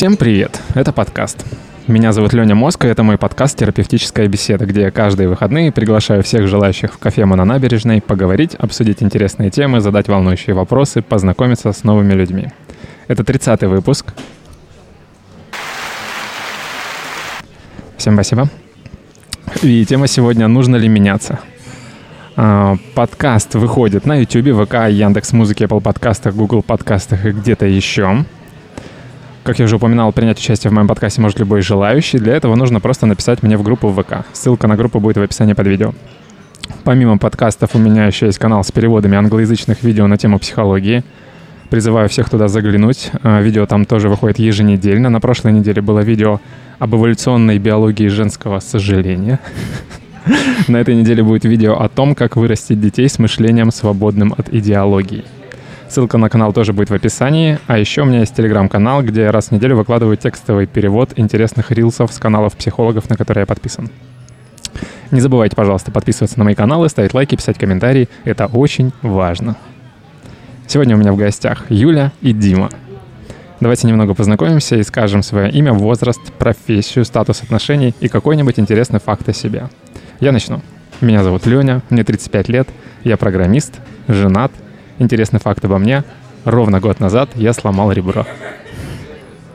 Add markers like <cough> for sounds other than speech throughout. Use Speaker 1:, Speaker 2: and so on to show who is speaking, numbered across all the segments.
Speaker 1: Всем привет! Это подкаст. Меня зовут Леня Моско, и это мой подкаст «Терапевтическая беседа», где я каждые выходные приглашаю всех желающих в кафе на набережной поговорить, обсудить интересные темы, задать волнующие вопросы, познакомиться с новыми людьми. Это 30-й выпуск. Всем спасибо. И тема сегодня «Нужно ли меняться?». А, подкаст выходит на YouTube, ВК, Яндекс Музыке, Apple подкастах, Google подкастах и где-то еще. Как я уже упоминал, принять участие в моем подкасте может любой желающий. Для этого нужно просто написать мне в группу в ВК. Ссылка на группу будет в описании под видео. Помимо подкастов у меня еще есть канал с переводами англоязычных видео на тему психологии. Призываю всех туда заглянуть. А, видео там тоже выходит еженедельно. На прошлой неделе было видео об эволюционной биологии женского сожаления. <laughs> На этой неделе будет видео о том, как вырастить детей с мышлением, свободным от идеологии. Ссылка на канал тоже будет в описании. А еще у меня есть телеграм-канал, где раз в неделю выкладываю текстовый перевод интересных рилсов с каналов психологов, на которые я подписан. Не забывайте, пожалуйста, подписываться на мои каналы, ставить лайки, писать комментарии. Это очень важно. Сегодня у меня в гостях Юля и Дима. Давайте немного познакомимся и скажем свое имя, возраст, профессию, статус отношений и какой-нибудь интересный факт о себе. Я начну. Меня зовут Леня, мне 35 лет, я программист, женат – Интересный факт обо мне. Ровно год назад я сломал ребро. <laughs>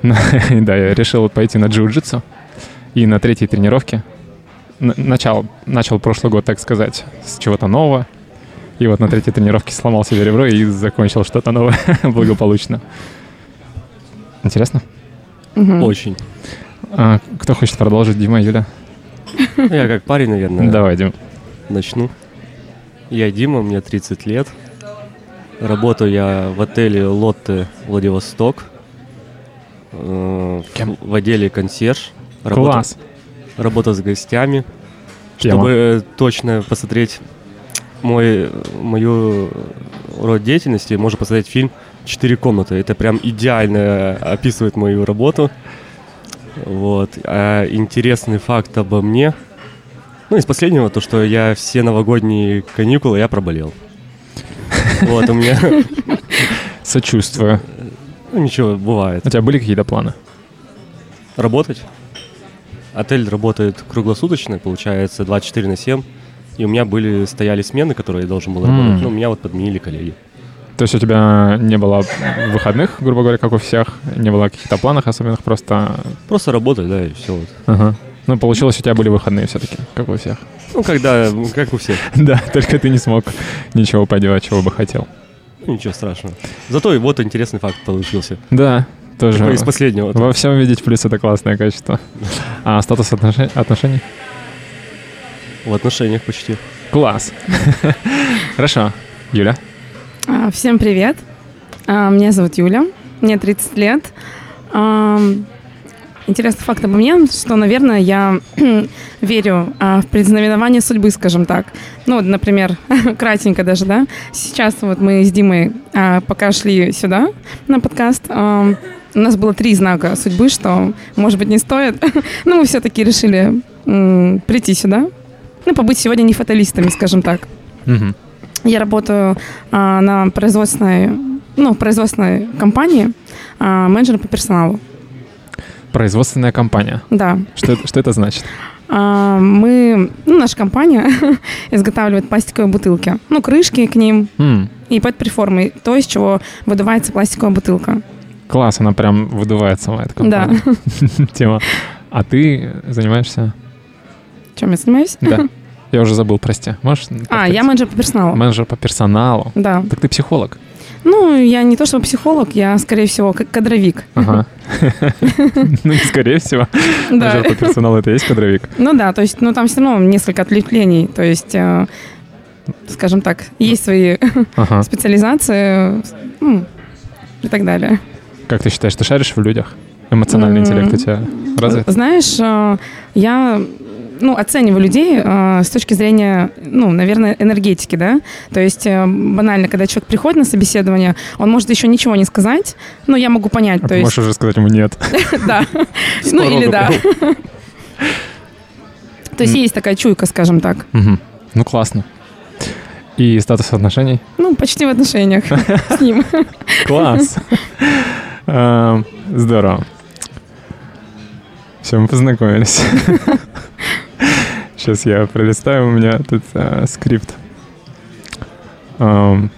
Speaker 1: <laughs> Да, я решил пойти на джиу-джитсу. И на третьей тренировке начал, начал прошлый год, так сказать, с чего-то нового. И вот на третьей тренировке сломал себе ребро и закончил что-то новое <laughs> благополучно. Интересно?
Speaker 2: Очень.
Speaker 1: А, кто хочет продолжить, Дима, Юля?
Speaker 2: Я как парень, наверное.
Speaker 1: Давай, Дим.
Speaker 2: Начну. Я Дима, мне 30 лет. Работаю я в отеле Лотте Владивосток. Э, Кем? В отделе консьерж.
Speaker 1: Работа, Класс.
Speaker 2: Работа с гостями. Тема. Чтобы точно посмотреть мой, мою род деятельности, можно посмотреть фильм «Четыре комнаты». Это прям идеально описывает мою работу. Вот. А интересный факт обо мне. Ну, из последнего, то, что я все новогодние каникулы я проболел. Вот, у меня... <laughs>
Speaker 1: Сочувствую.
Speaker 2: Ну, ничего, бывает.
Speaker 1: У тебя были какие-то планы?
Speaker 2: Работать. Отель работает круглосуточно, получается, 24 на 7. И у меня были, стояли смены, которые я должен был mm. работать. Но меня вот подменили коллеги.
Speaker 1: То есть у тебя не было выходных, грубо говоря, как у всех? Не было каких-то планов особенных, просто...
Speaker 2: Просто работать, да, и все вот.
Speaker 1: Ага. Ну, получилось, у тебя были выходные все-таки, как у всех.
Speaker 2: Ну, когда, как у всех. <laughs>
Speaker 1: Да, только ты не смог ничего поделать, чего бы хотел.
Speaker 2: Ну, ничего страшного. Зато и вот интересный факт получился.
Speaker 1: Да, тоже.
Speaker 2: Такой из последнего.
Speaker 1: Во всем видеть плюс это классное качество. А статус отношений?
Speaker 2: В отношениях почти.
Speaker 1: Класс. <laughs> Хорошо. Юля?
Speaker 3: А, всем привет. А, меня зовут Юля. Мне 30 лет. Интересный факт обо мне, что, наверное, я <clears throat> верю а, в предзнаменование судьбы, скажем так. Ну, вот, например, <laughs> кратенько даже, да. Сейчас вот мы с Димой а, пока шли сюда на подкаст, а, у нас было три знака судьбы, что, может быть, не стоит. <laughs> Но мы все-таки решили м, прийти сюда. Ну, побыть сегодня не фаталистами, скажем так. Угу. Я работаю а, на производственной, ну, производственной компании, а, менеджером по персоналу.
Speaker 1: Производственная компания.
Speaker 3: Да.
Speaker 1: Что, что это значит?
Speaker 3: А, мы, ну, наша компания <laughs> изготавливает пластиковые бутылки. Ну, крышки к ним mm. и под приформой. То, из чего выдувается пластиковая бутылка.
Speaker 1: Класс, она прям выдувает сама эта
Speaker 3: компания.
Speaker 1: Да. <laughs> Тема. А ты занимаешься?
Speaker 3: Чем я занимаюсь?
Speaker 1: Да. <laughs> Я уже забыл, прости. Можешь?
Speaker 3: А, я менеджер по персоналу.
Speaker 1: Менеджер по персоналу.
Speaker 3: Да.
Speaker 1: Так ты психолог.
Speaker 3: Ну, я не то чтобы психолог, я, скорее всего, кадровик.
Speaker 1: Ага. <laughs> Ну, не скорее всего. Да. по персоналу это есть кадровик?
Speaker 3: Ну да, то есть, ну там все равно несколько отвлечений. То есть, э, скажем так, есть свои <laughs> специализации ну, и так далее.
Speaker 1: Как ты считаешь, ты шаришь в людях? Эмоциональный интеллект у тебя развит?
Speaker 3: Знаешь, э, я ну, оцениваю людей э, с точки зрения, ну, наверное, энергетики, да. То есть э, банально, когда человек приходит на собеседование, он может еще ничего не сказать, но я могу понять.
Speaker 1: А
Speaker 3: то
Speaker 1: есть... можешь уже сказать ему нет. <laughs>
Speaker 3: Да. Ну, или да. <laughs> То есть есть такая чуйка, скажем так.
Speaker 1: Ну, классно. И статус отношений?
Speaker 3: Ну, почти в отношениях с ним. <laughs>
Speaker 1: Класс. Э, здорово. Все, мы познакомились. <laughs> Сейчас я пролистаю, у меня тут а, скрипт. Ам,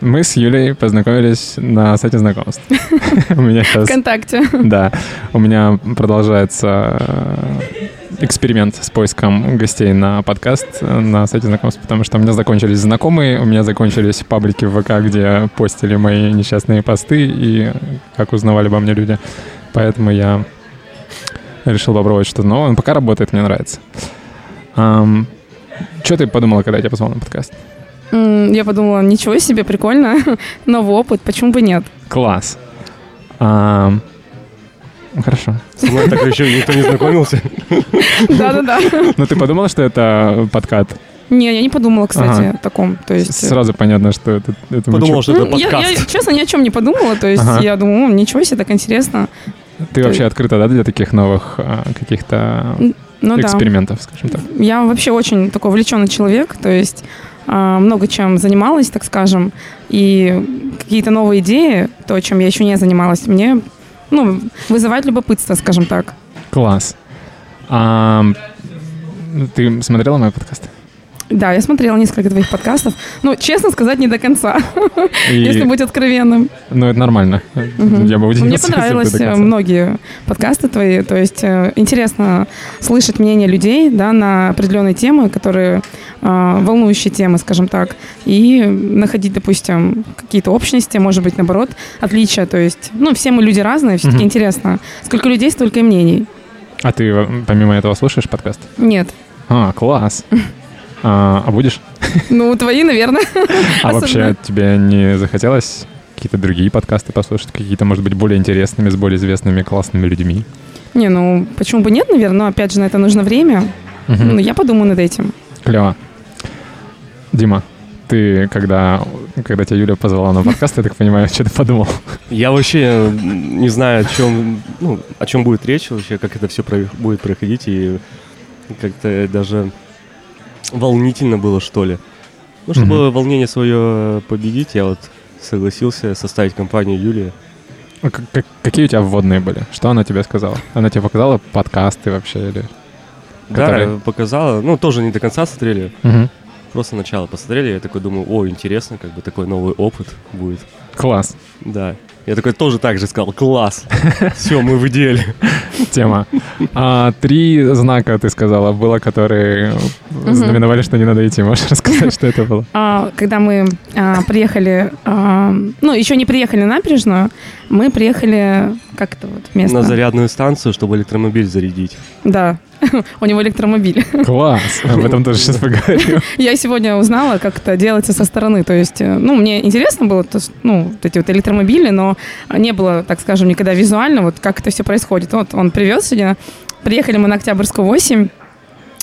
Speaker 1: мы с Юлей познакомились на сайте знакомств. <laughs> У меня сейчас...
Speaker 3: ВКонтакте. <laughs>
Speaker 1: Да, у меня продолжается э, эксперимент с поиском гостей на подкаст э, на сайте знакомств, потому что у меня закончились знакомые, у меня закончились паблики в ВК, где постили мои несчастные посты и как узнавали обо мне люди. Поэтому я решил попробовать что-то новое. Но пока работает, мне нравится. что ты подумала, когда я тебя позвал на подкаст?
Speaker 3: М, Я подумала, ничего себе, прикольно. <laughs> Новый опыт, почему бы нет?
Speaker 1: Класс. Ам, Хорошо.
Speaker 2: Со мной так еще никто не знакомился. <laughs>
Speaker 3: Да-да-да.
Speaker 1: Ну, ты подумала, что это подкат?
Speaker 3: Не, я не подумала, кстати,
Speaker 1: Ага.
Speaker 3: о таком. То есть... э,
Speaker 1: Сразу понятно, что это, это
Speaker 2: Подумал,
Speaker 1: мучу-
Speaker 2: что это
Speaker 3: ну, я, я,
Speaker 2: подкаст.
Speaker 3: честно, ни о чем не подумала. То есть
Speaker 1: Ага.
Speaker 3: я думаю, «М, ничего себе, так интересно.
Speaker 1: Ты вообще открыта, да, для таких новых а, каких-то
Speaker 3: Ну да.
Speaker 1: экспериментов, скажем так?
Speaker 3: Я вообще очень такой увлеченный человек, то есть а, много чем занималась, так скажем, и какие-то новые идеи, то, чем я еще не занималась, мне ну, вызывает любопытство, скажем так.
Speaker 1: Класс. А, ты смотрела мой подкаст?
Speaker 3: Да, я смотрела несколько твоих подкастов. Ну, честно сказать, не до конца,
Speaker 1: И- <laughs>
Speaker 3: если быть откровенным.
Speaker 1: Ну, это нормально.
Speaker 3: Мгм.
Speaker 1: Я бы удивился,
Speaker 3: Мне
Speaker 1: до
Speaker 3: э, многие подкасты твои. То есть э, интересно слышать мнение людей да, на определенные темы, которые э, волнующие темы, скажем так, и находить, допустим, какие-то общности, может быть, наоборот, отличия. То есть, ну, все мы люди разные, все-таки
Speaker 1: Мгм.
Speaker 3: интересно. Сколько людей, столько и мнений.
Speaker 1: А ты помимо этого слушаешь подкаст?
Speaker 3: Нет.
Speaker 1: А, класс. <laughs> А, а будешь? <laughs>
Speaker 3: Ну, твои, наверное. <laughs>
Speaker 1: А вообще тебе не захотелось какие-то другие подкасты послушать, какие-то, может быть, более интересными, с более известными, классными людьми?
Speaker 3: Не, ну, почему бы нет, наверное, но опять же на это нужно время. Ну, я подумаю над этим.
Speaker 1: Клево. Дима, ты, когда, когда тебя Юля позвала на подкаст, я так понимаю, <laughs> что ты подумал?
Speaker 2: Я вообще не знаю, о чем, ну, о чем будет речь вообще, как это все будет проходить, и как-то даже волнительно было, что ли. Ну, чтобы волнение свое победить, я вот согласился составить компанию Юлии.
Speaker 1: А как- как- какие у тебя вводные были? Что она тебе сказала? Она тебе показала подкасты вообще или... Которые-
Speaker 2: Да, показала. Ну, тоже не до конца смотрели.
Speaker 1: Мгм.
Speaker 2: Просто начало посмотрели. Я такой думаю, о, интересно, как бы такой новый опыт будет.
Speaker 1: Класс.
Speaker 2: Да. Я такой тоже так же сказал, класс. Все, мы в идеале. <laughs>
Speaker 1: Тема. А, три знака, ты сказала, было, которые знаменовали, что не надо идти. Можешь <laughs> рассказать, что это было?
Speaker 3: А, когда мы а, приехали, а, ну, еще не приехали на набережную, мы приехали, как это вот место?
Speaker 2: На зарядную станцию, чтобы электромобиль зарядить.
Speaker 3: Да, <laughs> у него электромобиль. <laughs>
Speaker 1: Класс. Об этом тоже сейчас поговорим. <laughs>
Speaker 3: Я сегодня узнала, как это делается со стороны. То есть, э, ну, мне интересно было, то, ну, вот эти вот электромобили, но не было, так скажем, никогда визуально, вот как это все происходит. Вот он привез сегодня, приехали мы на Октябрьскую 8,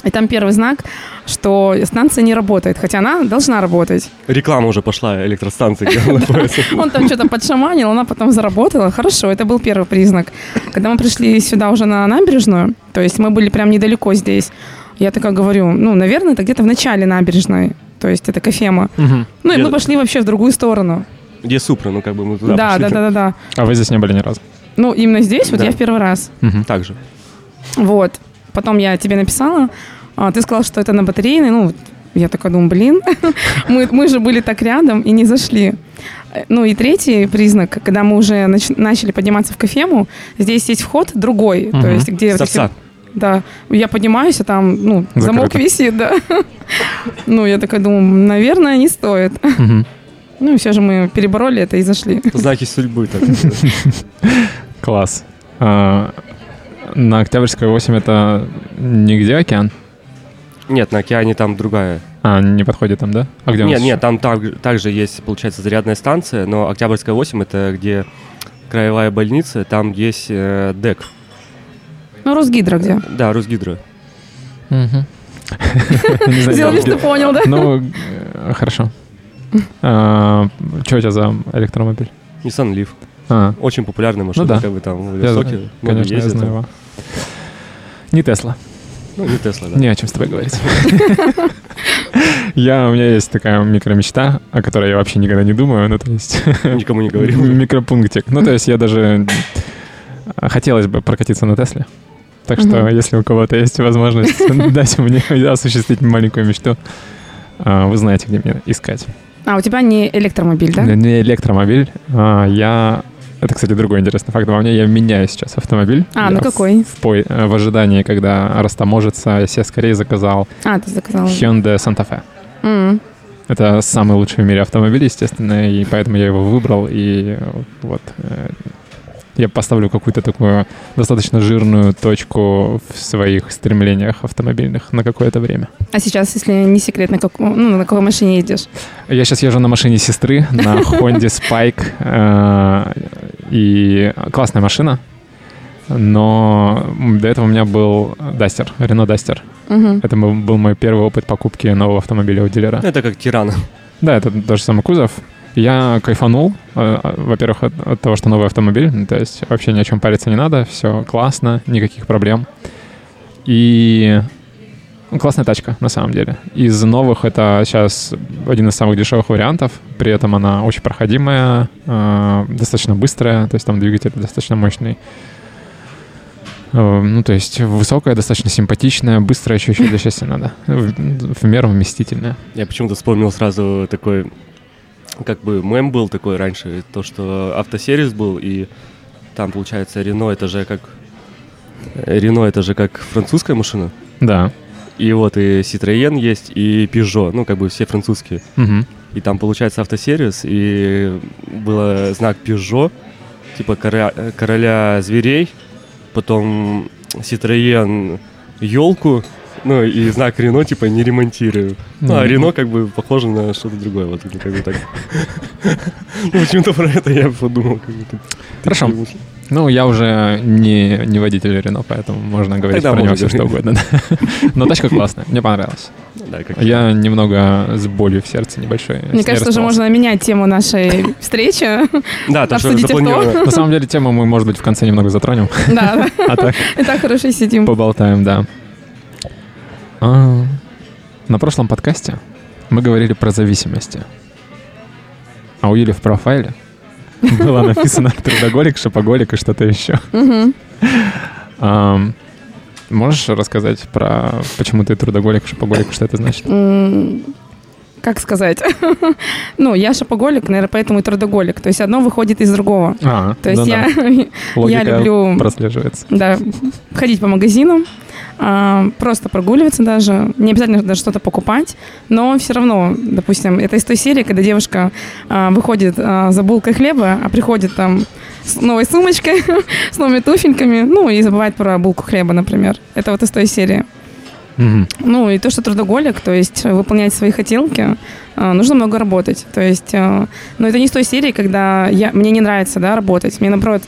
Speaker 3: и там первый знак, что станция не работает, хотя она должна работать.
Speaker 2: Реклама уже пошла электростанции, где она <laughs> находится.
Speaker 3: Он там что-то подшаманил, она потом заработала. Хорошо, это был первый признак. Когда мы пришли сюда уже на набережную, то есть мы были прям недалеко здесь, я такая говорю, ну, наверное, это где-то в начале набережной. То есть это кофема. Ну и мы пошли вообще в другую сторону.
Speaker 2: Где Супра, ну как бы мы туда
Speaker 3: Да,
Speaker 2: пошли.
Speaker 3: да, да, да, да.
Speaker 1: А вы здесь не были ни разу?
Speaker 3: Ну, именно здесь вот
Speaker 2: Да.
Speaker 3: я в первый раз.
Speaker 1: Мгм.
Speaker 2: Так же.
Speaker 3: Вот. Потом я тебе написала, а, ты сказал, что это на батарейной. Ну, я такая думаю, блин, <laughs> мы, мы же были так рядом и не зашли. Ну и третий признак, когда мы уже нач- начали подниматься в кофему, здесь есть вход другой, то
Speaker 1: Мгм.
Speaker 3: есть где...
Speaker 2: С
Speaker 3: вот эти-
Speaker 2: торца.
Speaker 3: Да, я поднимаюсь, а там, ну, замок висит, да. <laughs> Ну, я такая думаю, наверное, не стоит.
Speaker 1: Мгм.
Speaker 3: Ну, и все же мы перебороли это и зашли.
Speaker 2: Знаки судьбы. так. <laughs>
Speaker 1: Класс. А, на Октябрьской 8 это нигде океан?
Speaker 2: Нет, на океане там другая.
Speaker 1: А, не подходит там, да? А где у
Speaker 2: Нет,
Speaker 1: нас
Speaker 2: нет, там так- также есть, получается, зарядная станция, но Октябрьская 8 это где краевая больница, там есть э, ДЭК.
Speaker 3: Ну, Росгидро где?
Speaker 2: Да,
Speaker 3: Сделали, <laughs>
Speaker 1: я-
Speaker 3: что понял, да?
Speaker 1: Ну, э, хорошо. А, Что у тебя за электромобиль?
Speaker 2: Nissan Leaf.
Speaker 1: А,
Speaker 2: Очень популярная машина,
Speaker 1: Ну
Speaker 2: как бы там в
Speaker 1: я,
Speaker 2: Высоке. много
Speaker 1: конечно, я знаю его. Не Тесла.
Speaker 2: Ну, не Тесла, да.
Speaker 1: Не о чем с тобой говорить. <laughs> Я, у меня есть такая микромечта, о которой я вообще никогда не думаю, ну, то есть... <laughs>
Speaker 2: Никому не говорил. <laughs>
Speaker 1: Микропунктик. Ну, то есть я даже... Хотелось бы прокатиться на Тесле. Так что, если у кого-то есть возможность дать мне осуществить маленькую мечту, а, вы знаете, где меня искать.
Speaker 3: А, у тебя не электромобиль, да?
Speaker 1: Не электромобиль. А, я... Это, кстати, другой интересный факт во мне. Я меняю сейчас автомобиль.
Speaker 3: А, ну какой?
Speaker 1: В, в, в ожидании, когда растаможится, я себе скорее заказал...
Speaker 3: А, ты заказал.
Speaker 1: Hyundai Santa Fe. Mm. Это самый лучший в мире автомобиль, естественно, и поэтому я его выбрал. И вот э, я поставлю какую-то такую достаточно жирную точку в своих стремлениях автомобильных на какое-то время.
Speaker 3: А сейчас, если не секрет, на, как, ну, на какой машине едешь?
Speaker 1: Я сейчас езжу на машине сестры, на Honda Spike. Э, и классная машина. Но до этого у меня был Дастер, Рено Дастер. Угу. Это был мой первый опыт покупки нового автомобиля у дилера.
Speaker 2: Это как Тиран.
Speaker 1: Да, это тот же самый кузов. Я кайфанул, э, э, во-первых, от, от того, что новый автомобиль, то есть вообще ни о чем париться не надо, все классно, никаких проблем. И ну, классная тачка, на самом деле. Из новых это сейчас один из самых дешевых вариантов, при этом она очень проходимая, э, достаточно быстрая, то есть там двигатель достаточно мощный. Ну, то есть высокая, достаточно симпатичная, быстрая, еще, для счастья надо. В, в меру вместительная.
Speaker 2: Я почему-то вспомнил сразу такой как бы мем был такой раньше, то, что автосервис был, и там, получается, Рено это же как... Рено это же как французская машина.
Speaker 1: Да.
Speaker 2: И вот и Citroën есть, и Peugeot, ну, как бы все французские. Угу. И там, получается, автосервис, и был знак Peugeot, типа короля, короля зверей, потом Citroën елку, ну, и знак Рено, типа, не ремонтирую. Ну, а Рено, как бы, похоже на что-то другое. Вот, как бы так. Ну, почему-то про это я подумал.
Speaker 1: Хорошо. Ну, я уже не, не водитель Рено, поэтому можно говорить Тогда про него все, что угодно. Но тачка классная, мне понравилась. Да, как я немного с болью в сердце небольшой.
Speaker 3: Мне кажется, уже можно менять тему нашей встречи.
Speaker 2: Да, то, что
Speaker 1: запланировано. На самом деле, тему мы, может быть, в конце немного затронем.
Speaker 3: Да, да. А так? И так хорошо сидим.
Speaker 1: Поболтаем, да. А, на прошлом подкасте мы говорили про зависимости. А у Юли в профайле <laughs> было написано трудоголик, шопоголик и что-то еще. Можешь рассказать про почему ты трудоголик, шопоголик, что это значит?
Speaker 3: как сказать? <laughs> ну, я шопоголик, наверное, поэтому и трудоголик. То есть одно выходит из другого. А, То есть я, <laughs> я люблю...
Speaker 1: прослеживается.
Speaker 3: Да, ходить по магазинам, просто прогуливаться даже, не обязательно даже что-то покупать, но все равно, допустим, это из той серии, когда девушка а, выходит а, за булкой хлеба, а приходит там с новой сумочкой, <laughs> с новыми туфельками, ну и забывает про булку хлеба, например. Это вот из той серии. Mm-hmm. Ну и то, что трудоголик, то есть выполнять свои хотелки, нужно много работать. То есть, но это не с той серии, когда я, мне не нравится да, работать. Мне, наоборот,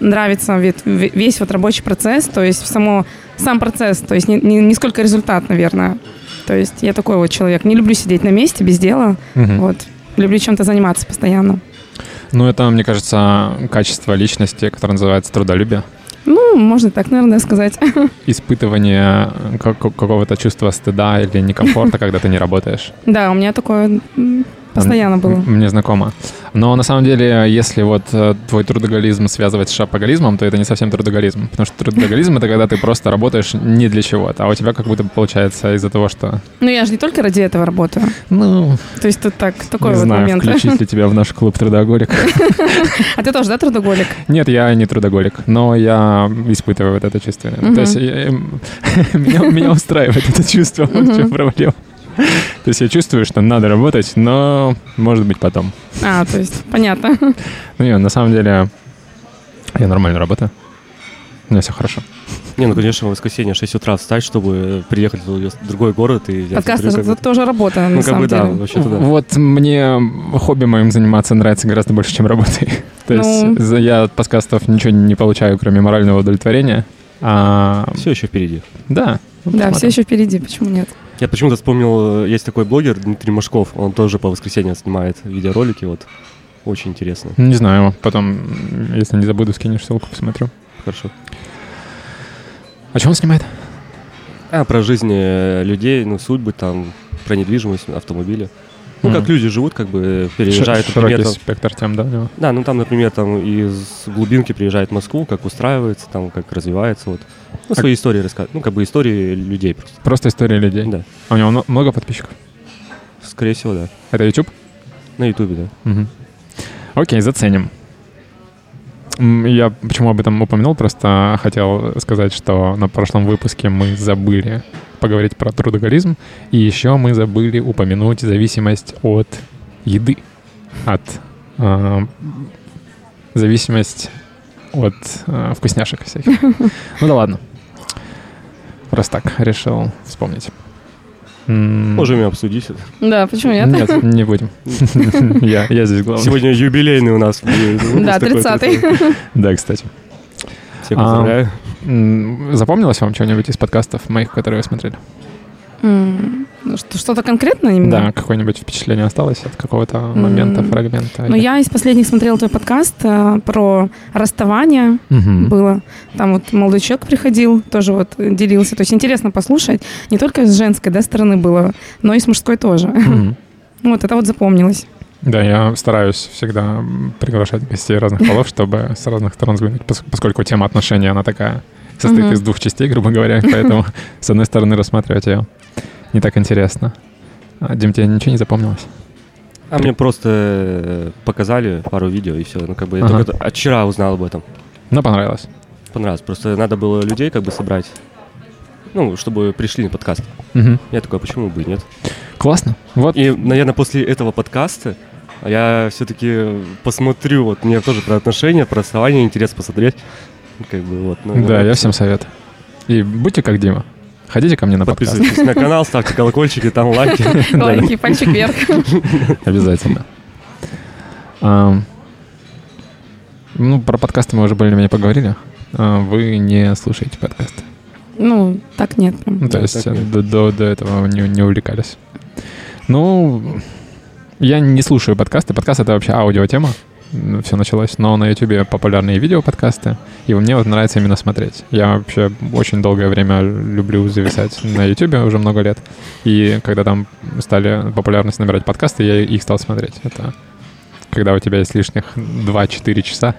Speaker 3: нравится весь вот рабочий процесс, то есть само, сам процесс, то есть не, не, не сколько результат, наверное. То есть я такой вот человек. Не люблю сидеть на месте без дела. Угу. Вот. Люблю чем-то заниматься постоянно.
Speaker 1: Ну, это, мне кажется, качество личности, которое называется трудолюбие.
Speaker 3: Ну, можно так, наверное, сказать. <laughs>
Speaker 1: Испытывание какого-то чувства стыда или некомфорта, <laughs> когда ты не работаешь.
Speaker 3: Да, у меня такое Постоянно было.
Speaker 1: Мне знакомо. Но на самом деле, если вот э, твой трудоголизм связывать с шапоголизмом, то это не совсем трудоголизм. Потому что трудоголизм — это когда ты просто работаешь не для чего-то, а у тебя как будто получается из-за того, что...
Speaker 3: Ну, я же не только ради этого работаю.
Speaker 1: Ну...
Speaker 3: То есть тут так, такой
Speaker 1: не
Speaker 3: вот
Speaker 1: знаю,
Speaker 3: момент.
Speaker 1: включить ли <laughs> тебя в наш клуб трудоголик.
Speaker 3: А ты тоже, да, трудоголик?
Speaker 1: Нет, я не трудоголик, но я испытываю вот это чувство. То есть <laughs> меня устраивает это чувство, <laughs> в чем проблема. <laughs> То есть я чувствую, что надо работать, но может быть потом.
Speaker 3: А, то есть понятно. <laughs>
Speaker 1: Ну, нет, на самом деле я нормально работаю. У меня все хорошо.
Speaker 2: Не, ну, конечно, в воскресенье 6 утра встать, чтобы приехать в другой город и...
Speaker 3: Подкаст — это тоже работа, ну, на самом
Speaker 2: бы,
Speaker 3: деле.
Speaker 2: да, вообще-то да.
Speaker 1: Вот мне хобби моим заниматься нравится гораздо больше, чем работой. <laughs> То ну... есть я от подкастов ничего не получаю, кроме морального удовлетворения. А...
Speaker 2: Все еще впереди.
Speaker 1: Да.
Speaker 3: Да, все еще впереди, почему нет?
Speaker 2: Я почему-то вспомнил, есть такой блогер Дмитрий Машков, он тоже по воскресеньям снимает видеоролики, вот. Очень интересно.
Speaker 1: Не знаю, потом, если не забуду, скинешь ссылку, посмотрю.
Speaker 2: Хорошо.
Speaker 1: А что он снимает?
Speaker 2: А, про жизнь э, людей, ну, судьбы там, про недвижимость, автомобили. Ну,
Speaker 1: Мгм.
Speaker 2: как люди живут, как бы переезжают,
Speaker 1: Ш- Широкий
Speaker 2: например, там-
Speaker 1: спектр тем, да? у него?
Speaker 2: Да, ну там, например, там из глубинки приезжает в Москву, как устраивается, там, как развивается, вот. Ну, свои истории рассказывают. Ну, как бы истории людей просто.
Speaker 1: Просто история людей.
Speaker 2: Да.
Speaker 1: А у него мно- много подписчиков?
Speaker 2: Скорее всего, да.
Speaker 1: Это YouTube?
Speaker 2: На Ютубе, да.
Speaker 1: Мгм. Окей, заценим. Я почему об этом упомянул, просто хотел сказать, что на прошлом выпуске мы забыли поговорить про трудоголизм, и еще мы забыли упомянуть зависимость от еды, от э, зависимость от э, вкусняшек всяких. <laughs> Ну да ладно. Просто так решил вспомнить.
Speaker 2: Можем и обсудить это.
Speaker 3: Да, почему нет?
Speaker 1: Нет, не будем. <laughs> Я я здесь главный.
Speaker 2: Сегодня юбилейный у нас. <laughs>
Speaker 3: Да,
Speaker 2: такой,
Speaker 3: 30-й.
Speaker 2: такой.
Speaker 1: Да, кстати.
Speaker 2: Всех
Speaker 1: А,
Speaker 2: поздравляю.
Speaker 1: М, Запомнилось вам что-нибудь из подкастов моих, которые вы смотрели?
Speaker 3: Что- Что-то конкретное именно?
Speaker 1: Да, какое-нибудь впечатление осталось от какого-то момента,
Speaker 3: М,
Speaker 1: фрагмента?
Speaker 3: Ну,
Speaker 1: или-
Speaker 3: я из последних смотрела твой подкаст э, про расставание
Speaker 1: Мгм.
Speaker 3: было. Там вот молодой человек приходил, тоже вот делился. То есть интересно послушать. Не только с женской да, стороны было, но и с мужской тоже.
Speaker 1: Мгм. <laughs>
Speaker 3: Вот это вот запомнилось.
Speaker 1: Да, я стараюсь всегда приглашать гостей разных <laughs> полов, чтобы с разных сторон взглянуть, пос- поскольку тема отношений, она такая, состоит из двух частей, грубо говоря, <laughs> поэтому с одной стороны рассматривать ее не так интересно. А, Дим, тебе ничего не запомнилось?
Speaker 2: А мне просто э, показали пару видео и все. Ну, как бы я
Speaker 1: Ага.
Speaker 2: только вчера узнал об этом.
Speaker 1: Ну, понравилось.
Speaker 2: Понравилось. Просто надо было людей как бы собрать. Ну, чтобы пришли на подкаст.
Speaker 1: Мгм.
Speaker 2: Я такой, а почему бы и нет?
Speaker 1: Классно. Вот.
Speaker 2: И, наверное, после этого подкаста я все-таки посмотрю. Вот мне тоже про отношения, про расставание интересно посмотреть. Как бы вот. ну,
Speaker 1: Да,
Speaker 2: вот.
Speaker 1: я всем советую. И будьте как Дима. Ходите ко мне на подкаст.
Speaker 2: Подписывайтесь на канал, ставьте колокольчики, там лайки. <laughs>
Speaker 3: Лайки, пальчик вверх. <laughs>
Speaker 1: Обязательно. Ну, про подкасты мы уже более-менее поговорили. А, Вы не слушаете подкасты.
Speaker 3: Ну, так нет. прям.
Speaker 1: Ну, то
Speaker 2: Да,
Speaker 1: есть э, до, до этого не, не увлекались. Ну, я не слушаю подкасты. Подкаст — это вообще аудиотема. Все началось. Но на YouTube популярные видео-подкасты. И мне вот нравится именно смотреть. Я вообще очень долгое время люблю зависать на YouTube уже много лет. И когда там стали популярность набирать подкасты, я их стал смотреть. Это когда у тебя есть лишних 2-4 часа.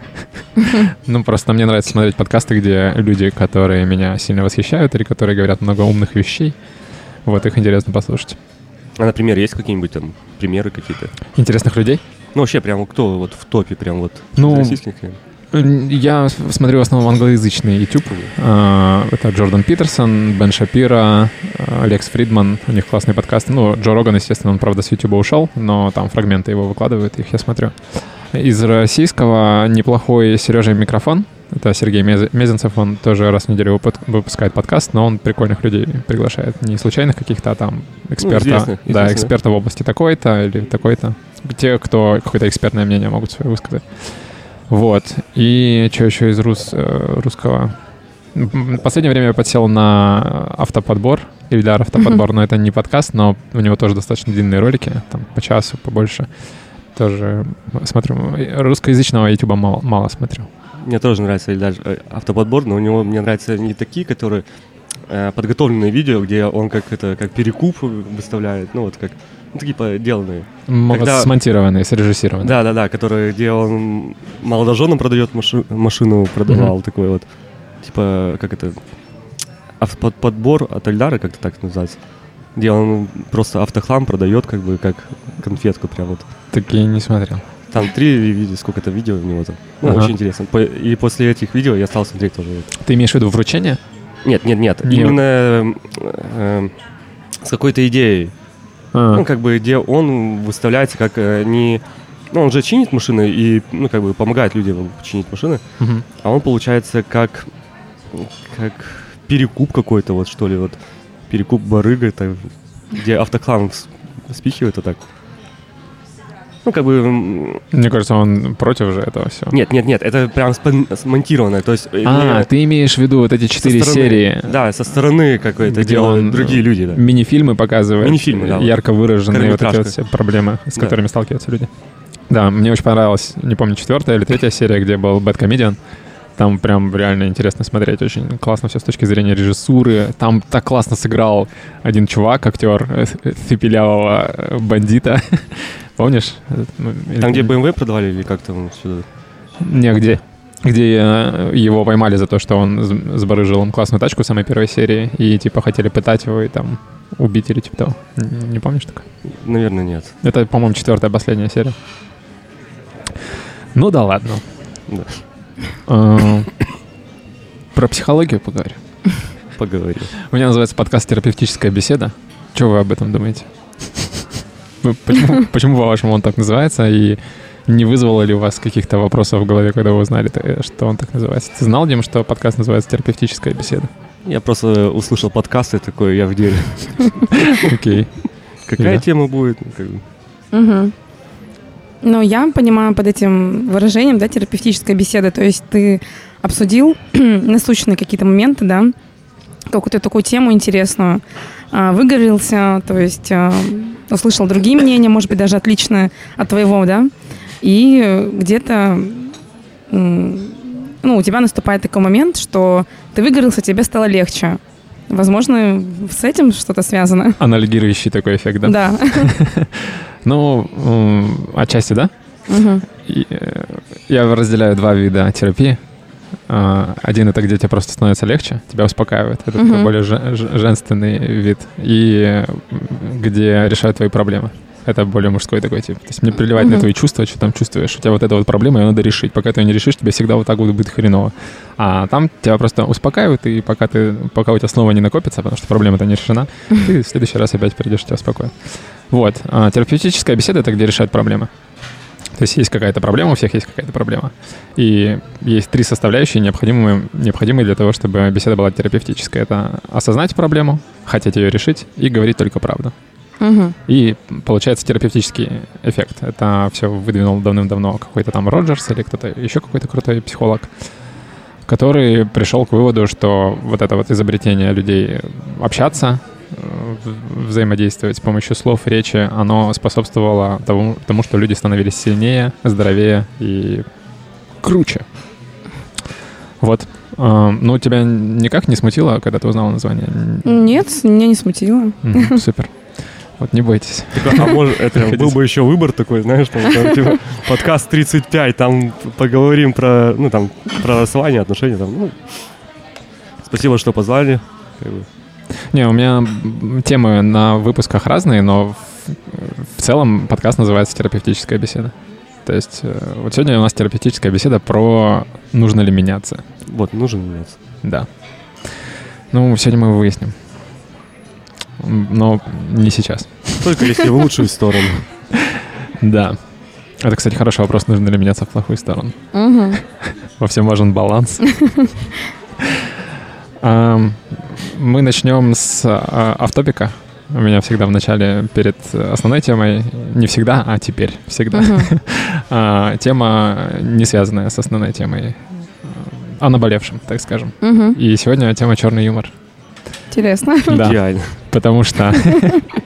Speaker 1: <laughs> Ну, просто мне нравится смотреть подкасты, где люди, которые меня сильно восхищают или которые говорят много умных вещей. Вот, их интересно послушать.
Speaker 2: А, например, есть какие-нибудь там примеры какие-то?
Speaker 1: Интересных людей?
Speaker 2: Ну, вообще, прям кто вот в топе, прям вот
Speaker 1: Ну,
Speaker 2: российских?
Speaker 1: М, Я смотрю в основном англоязычный YouTube. А, Это Джордан Питерсон, Бен Шапира, а, Лекс Фридман. У них классные подкасты. Ну, Джо Роган, естественно, он, правда, с YouTube ушел, но там фрагменты его выкладывают, их я смотрю. Из российского неплохой Сережа Микрофон. Это Сергей Мез- Мезенцев, он тоже раз в неделю выпу- выпускает подкаст, но он прикольных людей приглашает. Не случайных каких-то, а там эксперта.
Speaker 2: известных,
Speaker 1: да,
Speaker 2: известных.
Speaker 1: эксперта в области такой-то или такой-то. Те, кто какое-то экспертное мнение могут свое высказать. Вот. И что еще из рус, э, русского? В последнее время я подсел на автоподбор, Ильдар автоподбор, но это не подкаст, но у него тоже достаточно длинные ролики, там по часу, побольше. Тоже смотрю. Русскоязычного ютуба мало, мало смотрю.
Speaker 2: Мне тоже нравится Ильдар э, автоподбор, но у него мне нравятся не такие, которые э, подготовленные видео, где он как это как перекуп выставляет, ну вот как ну, такие поделанные. Когда-
Speaker 1: Смонтированные, срежиссированные.
Speaker 2: Да, да, да, которые где он молодоженам продает маши- машину, продавал такой вот, типа как это автоподбор от Ильдара, как-то так называется, где он просто автохлам продает как бы как конфетку прям вот.
Speaker 1: Такие не смотрел.
Speaker 2: Там три видео, сколько-то видео у него там. Ну,
Speaker 1: Ага.
Speaker 2: очень интересно. И после этих видео я стал смотреть тоже.
Speaker 1: Ты имеешь в виду вручение?
Speaker 2: Нет, нет, нет.
Speaker 1: Не-
Speaker 2: Именно э, с какой-то идеей.
Speaker 1: А,
Speaker 2: Ну, как бы, где он выставляется как э, не... Ну, он же чинит машины и, ну, как бы, помогает людям чинить машины.
Speaker 1: мгм.
Speaker 2: А он получается как... Как перекуп какой-то, вот, что ли, вот. Перекуп барыга, там, где автоклан спихивает, а так. Ну, как бы...
Speaker 1: Мне кажется, он против же этого всего.
Speaker 2: Нет, нет, нет, это прям смонтированное. То есть... э,
Speaker 1: А, ты имеешь в виду вот эти четыре
Speaker 2: стороны-
Speaker 1: серии,
Speaker 2: Да, со стороны какой-то делают другие люди, да.
Speaker 1: мини-фильмы показывает,
Speaker 2: Мини-фильмы, да,
Speaker 1: ярко выраженные вот эти вот все проблемы, с
Speaker 2: Да.
Speaker 1: которыми сталкиваются люди. Да, мне очень понравилась, не помню, четвертая или третья серия, где был Бэт Комедиан. Там прям реально интересно смотреть, очень классно все с точки зрения режиссуры. Там так классно сыграл один чувак, актер цепелявого бандита. <laughs> Помнишь?
Speaker 2: Ну, там, где BMW продавали или как там сюда?
Speaker 1: Не, где? Где э, его поймали за то, что он сбарыжил им классную тачку в самой первой серии, и типа хотели пытать его и там убить или типа того. Не помнишь такое?
Speaker 2: Наверное, нет.
Speaker 1: Это, по-моему, четвертая последняя серия. Ну да ладно. Да. А, про психологию поговорим.
Speaker 2: Поговорим.
Speaker 1: У меня называется подкаст «Терапевтическая беседа». Что вы об этом думаете? Ну, почему, почему по-вашему, он так называется? И не вызвало ли у вас каких-то вопросов в голове, когда вы узнали, что он так называется? Ты знал, Дим, что подкаст называется «Терапевтическая беседа»?
Speaker 2: Я просто услышал подкасты такой, я в деле.
Speaker 1: Окей.
Speaker 2: Какая тема будет?
Speaker 3: Угу. Ну, я понимаю под этим выражением, да, терапевтическая беседа, то есть ты обсудил <clears throat> насущные какие-то моменты, да, какую-то такую тему интересную, а, выговорился, то есть а, услышал другие мнения, может быть, даже отличные от твоего, да, и где-то ну, у тебя наступает такой момент, что ты выгорелся, тебе стало легче. Возможно, с этим что-то связано.
Speaker 1: Аналогирующий такой эффект, да?
Speaker 3: Да. <laughs>
Speaker 1: Ну, отчасти, да? Э, я разделяю два вида терапии. А, один это где тебе просто становится легче, тебя успокаивает. Это такой более женственный вид. И где решают твои проблемы. Это более мужской такой тип. То есть мне плевать на твои чувства, что там чувствуешь. У тебя вот эта вот проблема, ее надо решить. Пока ты ее не решишь, тебе всегда вот так вот будет хреново. А там тебя просто успокаивают, и пока, ты, пока у тебя снова не накопится, потому что проблема-то не решена, ты в следующий раз опять придешь, тебя успокоят. Вот. А терапевтическая беседа — это где решают проблемы. То есть есть какая-то проблема, у всех есть какая-то проблема. И есть три составляющие, необходимые, необходимые для того, чтобы беседа была терапевтической. Это осознать проблему, хотеть ее решить и говорить только правду. Угу. И получается терапевтический эффект. Это все выдвинул давным-давно какой-то там Роджерс или кто-то еще какой-то крутой психолог, который пришел к выводу, что вот это вот изобретение людей общаться, э, взаимодействовать с помощью слов, речи, оно способствовало тому, тому, что люди становились сильнее, здоровее и круче. Вот. А, ну, тебя никак не смутило, когда ты узнала название?
Speaker 3: Нет, меня не смутило.
Speaker 1: Супер. Вот не бойтесь.
Speaker 2: Так, а может, <laughs> это был бы еще выбор такой, знаешь, там, там типа, подкаст 35, там поговорим про, ну, там, про расставание, отношения, там, ну, спасибо, что позвали. Как бы.
Speaker 1: Не, у меня темы на выпусках разные, но в, в целом подкаст называется «Терапевтическая беседа». То есть э, вот сегодня у нас терапевтическая беседа про нужно ли меняться.
Speaker 2: Вот, нужно меняться.
Speaker 1: Да. Ну, сегодня мы выясним но не сейчас.
Speaker 2: Только если в лучшую сторону. <laughs>
Speaker 1: Да. Это, кстати, хороший вопрос, нужно ли меняться в плохую сторону. <laughs> Во всем важен баланс. <laughs> Мы начнем с а, автопика. У меня всегда в начале перед основной темой, не всегда, а теперь всегда, а, тема, не связанная с основной темой, о наболевшем, так скажем. И сегодня тема черный юмор.
Speaker 3: Интересно.
Speaker 1: Да. Идеально. Потому что...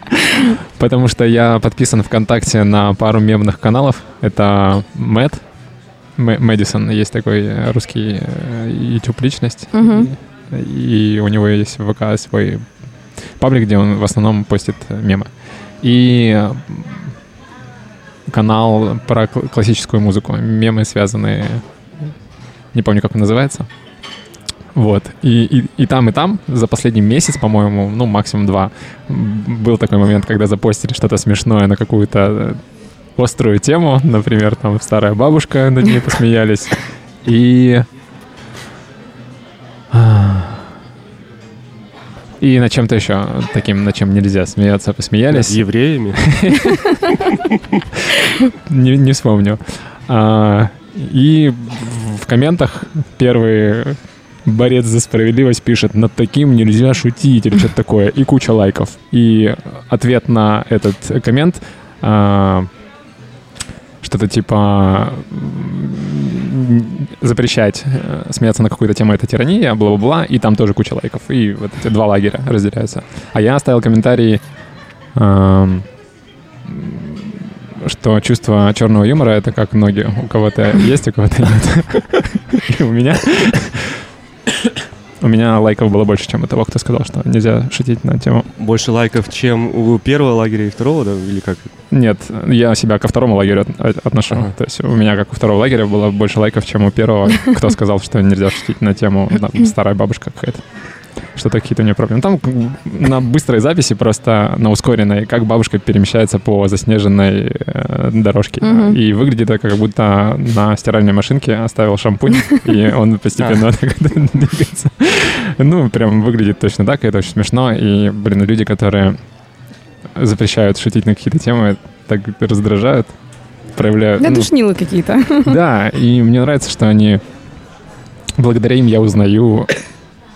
Speaker 1: <laughs> Потому что я подписан ВКонтакте на пару мемных каналов. Это Мэтт, Мэдисон, есть такой русский э, YouTube-личность. И у него есть в ВК свой паблик, где он в основном постит мемы. И канал про классическую музыку. Мемы связанные... Не помню, как он называется. Вот. И, и, и там, и там за последний месяц, по-моему, ну, максимум два, был такой момент, когда запостили что-то смешное на какую-то э, острую тему. Например, там старая бабушка над ней посмеялись. И... И на чем-то еще таким, на чем нельзя смеяться, посмеялись. С
Speaker 2: евреями? <laughs>
Speaker 1: Не, не вспомню. А, и в комментах первые борец за справедливость пишет, над таким нельзя шутить или что-то такое, и куча лайков. И ответ на этот коммент а, что-то типа запрещать э, смеяться на какую-то тему это тирания, бла-бла-бла, и там тоже куча лайков. И вот эти два лагеря разделяются. А я оставил комментарий что чувство черного юмора это как ноги. У кого-то есть, у кого-то нет. <laughs> И у меня у меня лайков было больше, чем у того, кто сказал, что нельзя шутить на тему.
Speaker 2: Больше лайков, чем у первого лагеря и второго, да, или как?
Speaker 1: Нет, я себя ко второму лагерю отношу. Ага. То есть у меня, как у второго лагеря, было больше лайков, чем у первого, кто сказал, что нельзя шутить на тему старая бабушка какая-то что-то какие-то у нее проблемы. Там на быстрой записи просто на ускоренной, как бабушка перемещается по заснеженной э, дорожке. Угу. И выглядит это как будто на стиральной машинке оставил шампунь, и <laughs> он постепенно <laughs> двигается. Ну, прям выглядит точно так, и это очень смешно. И, блин, люди, которые запрещают шутить на какие-то темы, так раздражают, проявляют...
Speaker 3: Да, ну, душнилы какие-то.
Speaker 1: Да, и мне нравится, что они... Благодаря им я узнаю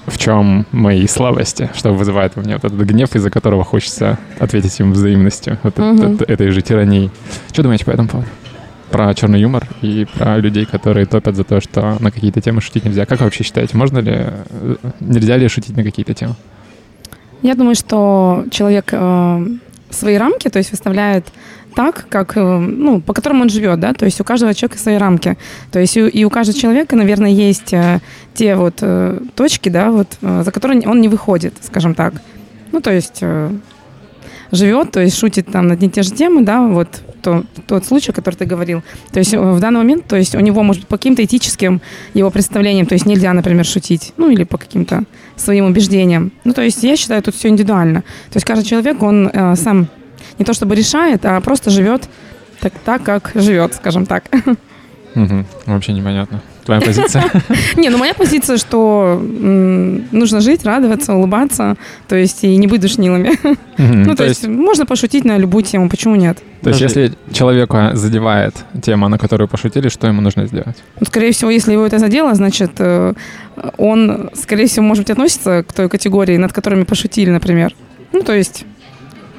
Speaker 1: в чем мои слабости, что вызывает у меня вот этот гнев, из-за которого хочется ответить им взаимностью, вот угу. от, от, этой же тирании. Что думаете по этому поводу? Про черный юмор и про людей, которые топят за то, что на какие-то темы шутить нельзя. Как вы вообще считаете, можно ли, э, нельзя ли шутить на какие-то темы?
Speaker 3: Я думаю, что человек э, свои рамки, то есть выставляет так, как, э, ну, по которым он живет, да, то есть у каждого человека свои рамки. То есть и, и у каждого человека, наверное, есть э, те вот э, точки, да, вот, за которые он не выходит, скажем так. Ну, то есть живет, то есть шутит там на одни и те же темы, да, вот то, тот случай, который ты говорил. То есть в данный момент, то есть у него, может по каким-то этическим его представлениям, то есть нельзя, например, шутить, ну, или по каким-то своим убеждениям. Ну, то есть я считаю, тут все индивидуально. То есть каждый человек, он э, сам не то чтобы решает, а просто живет так, так как живет, скажем так.
Speaker 1: Угу. Вообще непонятно. Твоя позиция? <laughs>
Speaker 3: Не, ну моя позиция, что нужно жить, радоваться, улыбаться, то есть и не быть душнилами. Ну, то есть можно пошутить на любую тему, почему нет?
Speaker 1: То есть если человека задевает тема, на которую пошутили, что ему нужно сделать?
Speaker 3: Ну, скорее всего, если его это задело, значит, э, он, скорее всего, может быть, относится к той категории, над которыми пошутили, например. Ну, то есть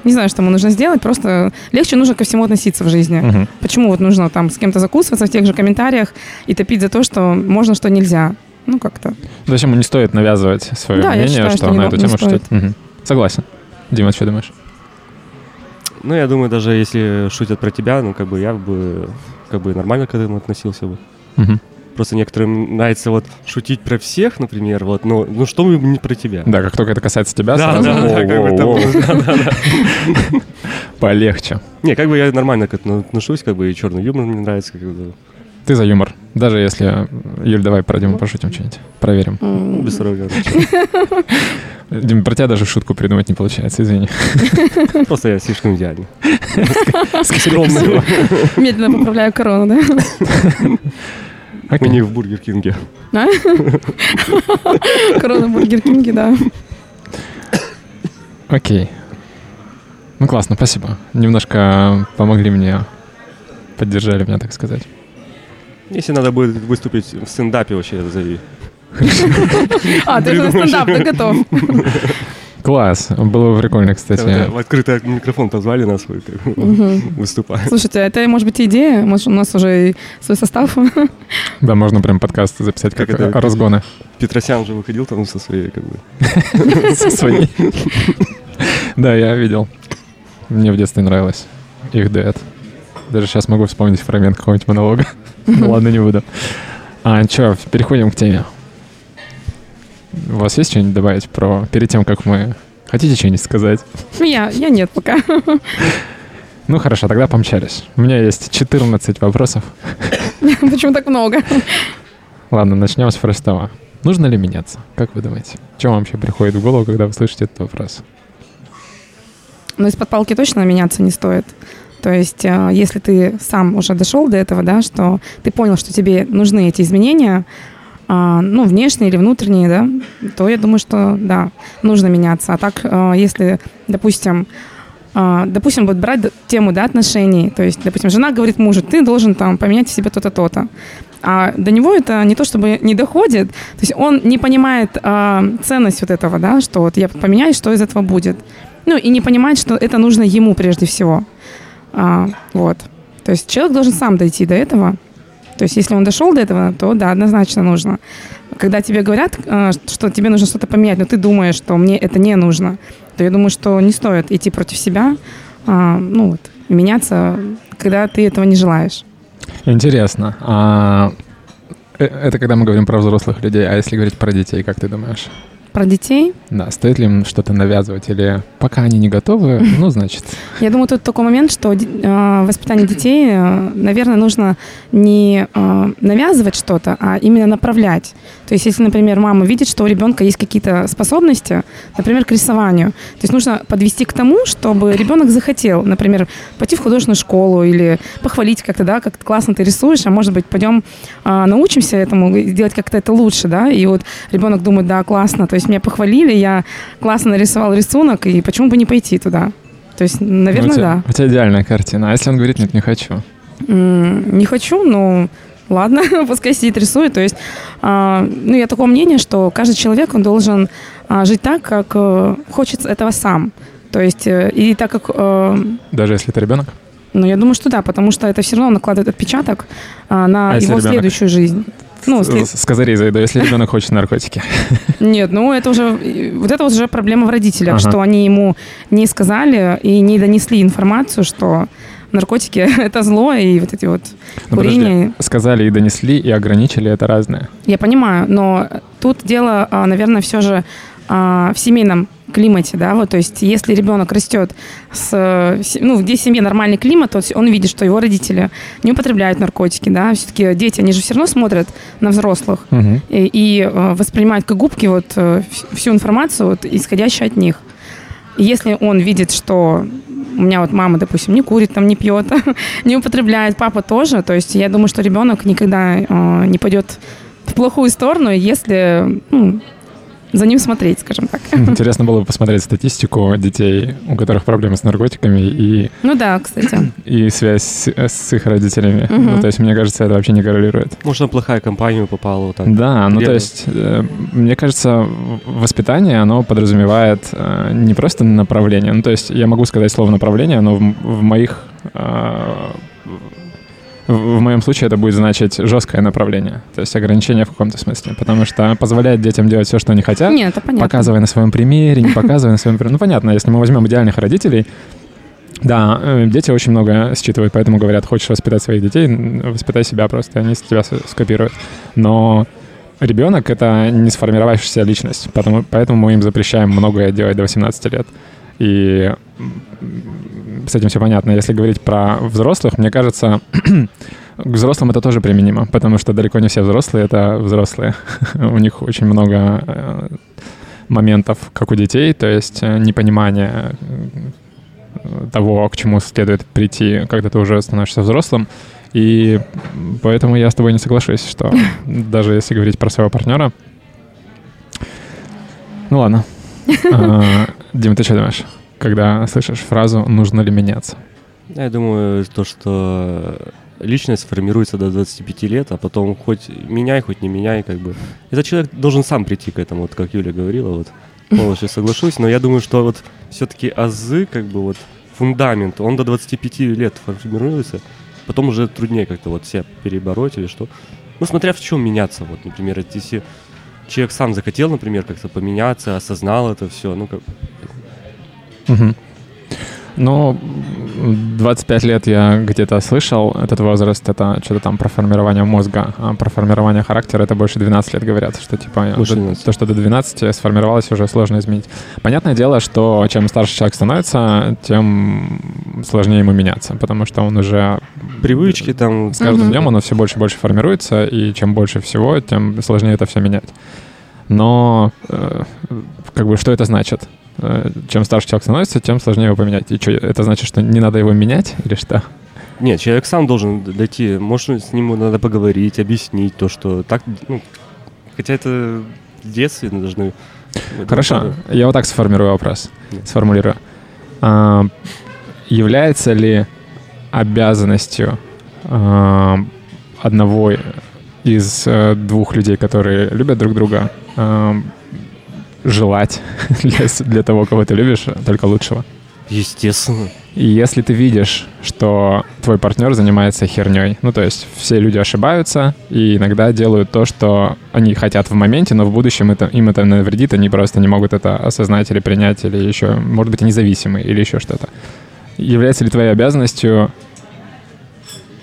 Speaker 3: не знаю, что ему нужно сделать, просто легче нужно ко всему относиться в жизни. Угу. Почему вот нужно там с кем-то закусываться в тех же комментариях и топить за то, что можно, что нельзя. Ну, как-то.
Speaker 1: То есть ему не стоит навязывать свое да, мнение, считаю, что, что на не, эту тему шутить. Угу. Согласен. Дима, что думаешь?
Speaker 2: Ну, я думаю, даже если шутят про тебя, ну, как бы я бы как бы нормально к этому относился бы. Угу. Просто некоторым нравится вот шутить про всех, например, вот, но ну что мы не про тебя.
Speaker 1: Да, как только это касается тебя,
Speaker 2: да,
Speaker 1: сразу...
Speaker 2: Да, да, как бы <laughs>
Speaker 1: Полегче.
Speaker 2: Не, как бы я нормально к этому отношусь, как бы и черный юмор мне нравится. Как бы.
Speaker 1: Ты за юмор. Даже если... Юль, давай про Диму пошутим что-нибудь. Проверим.
Speaker 2: Без срока. <laughs>
Speaker 1: Дим, про тебя даже шутку придумать не получается, извини. <laughs>
Speaker 2: Просто я слишком идеальный.
Speaker 3: Медленно поправляю корону, да?
Speaker 2: Okay. Мы не в Бургер Кинге.
Speaker 3: Корона Бургер Кинге, да.
Speaker 1: Окей. Ну классно, спасибо. Немножко помогли мне, поддержали меня, так сказать.
Speaker 2: Если надо будет выступить в стендапе, вообще зови.
Speaker 3: А, ты на стендап, ты готов.
Speaker 1: Класс. Было бы прикольно, кстати.
Speaker 2: В открытый микрофон позвали нас угу. выступать.
Speaker 3: Слушайте, это может быть идея? Может, у нас уже свой состав?
Speaker 1: Да, можно прям подкаст записать, как, как это, разгоны.
Speaker 2: Петросян же выходил там со своей, как бы. <laughs>
Speaker 1: Со своей. Да, я видел. Мне в детстве нравилось их дуэт. Даже сейчас могу вспомнить фрагмент какого-нибудь монолога. <laughs> Ну ладно, не буду. А, что, переходим к теме. У вас есть что-нибудь добавить про перед тем, как мы... Хотите что-нибудь сказать?
Speaker 3: Я, я нет пока. <laughs>
Speaker 1: Ну хорошо, тогда помчались. У меня есть 14 вопросов. <laughs>
Speaker 3: Почему так много?
Speaker 1: Ладно, начнем с простого. Нужно ли меняться? Как вы думаете? Что вам вообще приходит в голову, когда вы слышите этот вопрос?
Speaker 3: Ну, из-под палки точно меняться не стоит. То есть, э, если ты сам уже дошел до этого, да, что ты понял, что тебе нужны эти изменения, ну, внешние или внутренние, да, то я думаю, что, да, нужно меняться. А так, а, если, допустим, а, допустим, вот брать тему, да, отношений, то есть, допустим, жена говорит мужу, ты должен там поменять в себе то-то, то-то. А до него это не то чтобы не доходит, то есть он не понимает а, ценность вот этого, да, что вот я поменяюсь, что из этого будет. Ну, и не понимает, что это нужно ему прежде всего. А, вот. То есть человек должен сам дойти до этого, то есть если он дошел до этого, то да, однозначно нужно. Когда тебе говорят, э, что тебе нужно что-то поменять, но ты думаешь, что мне это не нужно, то я думаю, что не стоит идти против себя, а, ну вот, меняться, когда ты этого не желаешь.
Speaker 1: Интересно. А э, это когда мы говорим про взрослых людей, а если говорить про детей, как ты думаешь?
Speaker 3: Про детей?
Speaker 1: Да, стоит ли им что-то навязывать или пока они не готовы, <laughs> ну, значит...
Speaker 3: Я думаю, тут такой момент, что э, воспитание детей, э, наверное, нужно не э, навязывать что-то, а именно направлять. То есть, если, например, мама видит, что у ребенка есть какие-то способности, например, к рисованию, то есть нужно подвести к тому, чтобы ребенок захотел, например, пойти в художественную школу или похвалить как-то, да, как классно ты рисуешь, а может быть, пойдем э, научимся этому, делать как-то это лучше, да, и вот ребенок думает, да, классно, то есть есть меня похвалили, я классно нарисовал рисунок, и почему бы не пойти туда? То есть, наверное, ну,
Speaker 1: у тебя,
Speaker 3: да.
Speaker 1: У тебя идеальная картина. А если он говорит, нет, не хочу?
Speaker 3: Mm, не хочу, но ладно, <laughs> пускай сидит рисует. То есть, а, ну, я такого мнения, что каждый человек, он должен а, жить так, как а, хочет этого сам. То есть, э, и так как... А,
Speaker 1: Даже если это ребенок?
Speaker 3: Ну, я думаю, что да, потому что это все равно накладывает отпечаток а, на а его следующую жизнь.
Speaker 1: Ну, с, след... с козырей зайду, если ребенок хочет наркотики. <laughs>
Speaker 3: Нет, ну это уже, вот это уже проблема в родителях, ага. что они ему не сказали и не донесли информацию, что наркотики <laughs> — это зло, и вот эти вот ну, курения...
Speaker 1: Подожди. Сказали и донесли, и ограничили — это разное.
Speaker 3: Я понимаю, но тут дело, а, наверное, все же а, в семейном климате, да, вот, то есть если ребенок растет с, ну, где в семье нормальный климат, то он видит, что его родители не употребляют наркотики, да, все-таки дети, они же все равно смотрят на взрослых угу. и, и э, воспринимают как губки вот э, всю информацию, вот, исходящую от них. И если он видит, что у меня вот мама, допустим, не курит, там, не пьет, <laughs> не употребляет, папа тоже, то есть я думаю, что ребенок никогда э, не пойдет в плохую сторону, если ну, за ним смотреть, скажем так. <laughs>
Speaker 1: Интересно было бы посмотреть статистику детей, у которых проблемы с наркотиками и...
Speaker 3: Ну да, кстати.
Speaker 1: И связь с, с их родителями. Угу. Ну, то есть, мне кажется, это вообще не коррелирует.
Speaker 2: Может, он плохая компания попала вот
Speaker 1: так. Да, ну то есть, э, мне кажется, воспитание, оно подразумевает э, не просто направление. Ну то есть, я могу сказать слово направление, но в, в моих э, в моем случае это будет значить жесткое направление, то есть ограничение в каком-то смысле, потому что позволяет детям делать все, что они хотят,
Speaker 3: Нет, это понятно.
Speaker 1: показывая на своем примере, не показывая на своем примере. Ну, понятно, если мы возьмем идеальных родителей, да, э, дети очень много считывают, поэтому говорят, хочешь воспитать своих детей, воспитай себя просто, они тебя скопируют. Но ребенок — это не сформировавшаяся личность, потому, поэтому мы им запрещаем многое делать до 18 лет. И с этим все понятно. Если говорить про взрослых, мне кажется, <clears throat> к взрослым это тоже применимо, потому что далеко не все взрослые — это взрослые. <laughs> у них очень много э, моментов, как у детей, то есть э, непонимание э, того, к чему следует прийти, когда ты уже становишься взрослым. И поэтому я с тобой не соглашусь, что <laughs> даже если говорить про своего партнера... Ну ладно. <laughs> А, Дима, ты что думаешь? Когда слышишь фразу «нужно ли меняться»?
Speaker 2: Я думаю, то, что личность формируется до 25 лет, а потом хоть меняй, хоть не меняй, как бы. Этот человек должен сам прийти к этому, вот как Юля говорила, вот полностью соглашусь, но я думаю, что вот все-таки азы, как бы вот фундамент, он до 25 лет формируется, потом уже труднее как-то вот себя перебороть или что. Ну, смотря в чем меняться, вот, например, если человек сам захотел, например, как-то поменяться, осознал это все, ну, как,
Speaker 1: Угу. Ну, 25 лет я где-то слышал этот возраст, это что-то там про формирование мозга, а про формирование характера это больше 12 лет говорят, что типа до, то, что до 12 сформировалось, уже сложно изменить. Понятное дело, что чем старше человек становится, тем сложнее ему меняться, потому что он уже...
Speaker 2: Привычки там...
Speaker 1: С каждым угу. днем оно все больше и больше формируется, и чем больше всего, тем сложнее это все менять. Но э, как бы что это значит? Э, чем старше человек становится, тем сложнее его поменять. И что, это значит, что не надо его менять или что?
Speaker 2: Нет, человек сам должен дойти. Может, с ним надо поговорить, объяснить то, что так, ну, хотя это в детстве должны...
Speaker 1: Хорошо, надо... я вот так сформирую вопрос, Нет. сформулирую. А, является ли обязанностью а, одного из а, двух людей, которые любят друг друга, а, желать <laughs> для, для того, кого ты любишь, только лучшего.
Speaker 2: Естественно.
Speaker 1: И если ты видишь, что твой партнер занимается херней, ну то есть все люди ошибаются и иногда делают то, что они хотят в моменте, но в будущем это, им это навредит, они просто не могут это осознать или принять, или еще, может быть, они зависимы или еще что-то. является ли твоей обязанностью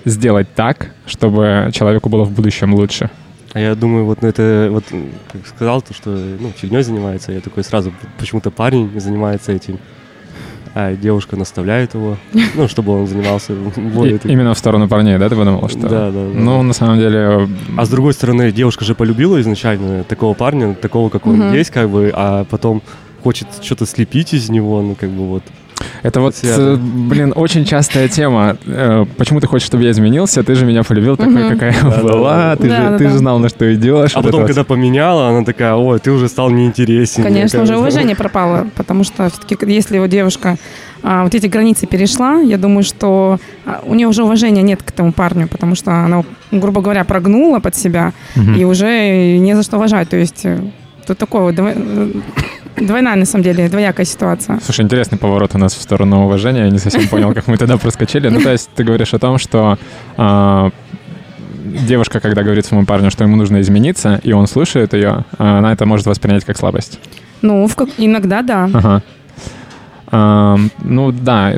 Speaker 1: сделать так, чтобы человеку было в будущем лучше?
Speaker 2: А я думаю, вот ну, это, вот, как сказал, то, что ну, фигней занимается, я такой сразу, почему-то парень занимается этим, а девушка наставляет его, <laughs> ну, чтобы он занимался более...
Speaker 1: И, именно в сторону парней, да, ты подумал, что?
Speaker 2: Да, да, да.
Speaker 1: Ну, на самом деле...
Speaker 2: А с другой стороны, девушка же полюбила изначально такого парня, такого, как он угу. есть, как бы, а потом хочет что-то слепить из него, ну, как бы вот
Speaker 1: это вот, э, блин, очень частая тема. Э, почему ты хочешь, чтобы я изменился? Ты же меня полюбил такой, какая я была. Ты же ты же знал, на что идешь.
Speaker 2: А потом, когда поменяла, она такая, ой, ты уже стал неинтересен.
Speaker 3: Конечно, уже уважение пропало, потому что все-таки, если его девушка а, вот эти границы перешла, я думаю, что а, у нее уже уважения нет к этому парню, потому что она, грубо говоря, прогнула под себя и уже не за что уважать. То есть э, тут такое вот Двойная, на самом деле, двоякая ситуация.
Speaker 1: Слушай, интересный поворот у нас в сторону уважения. Я не совсем понял, как мы тогда проскочили. Ну, то есть ты говоришь о том, что э, девушка, когда говорит своему парню, что ему нужно измениться, и он слушает ее, она это может воспринять как слабость.
Speaker 3: Ну, иногда да.
Speaker 1: Ага ну да,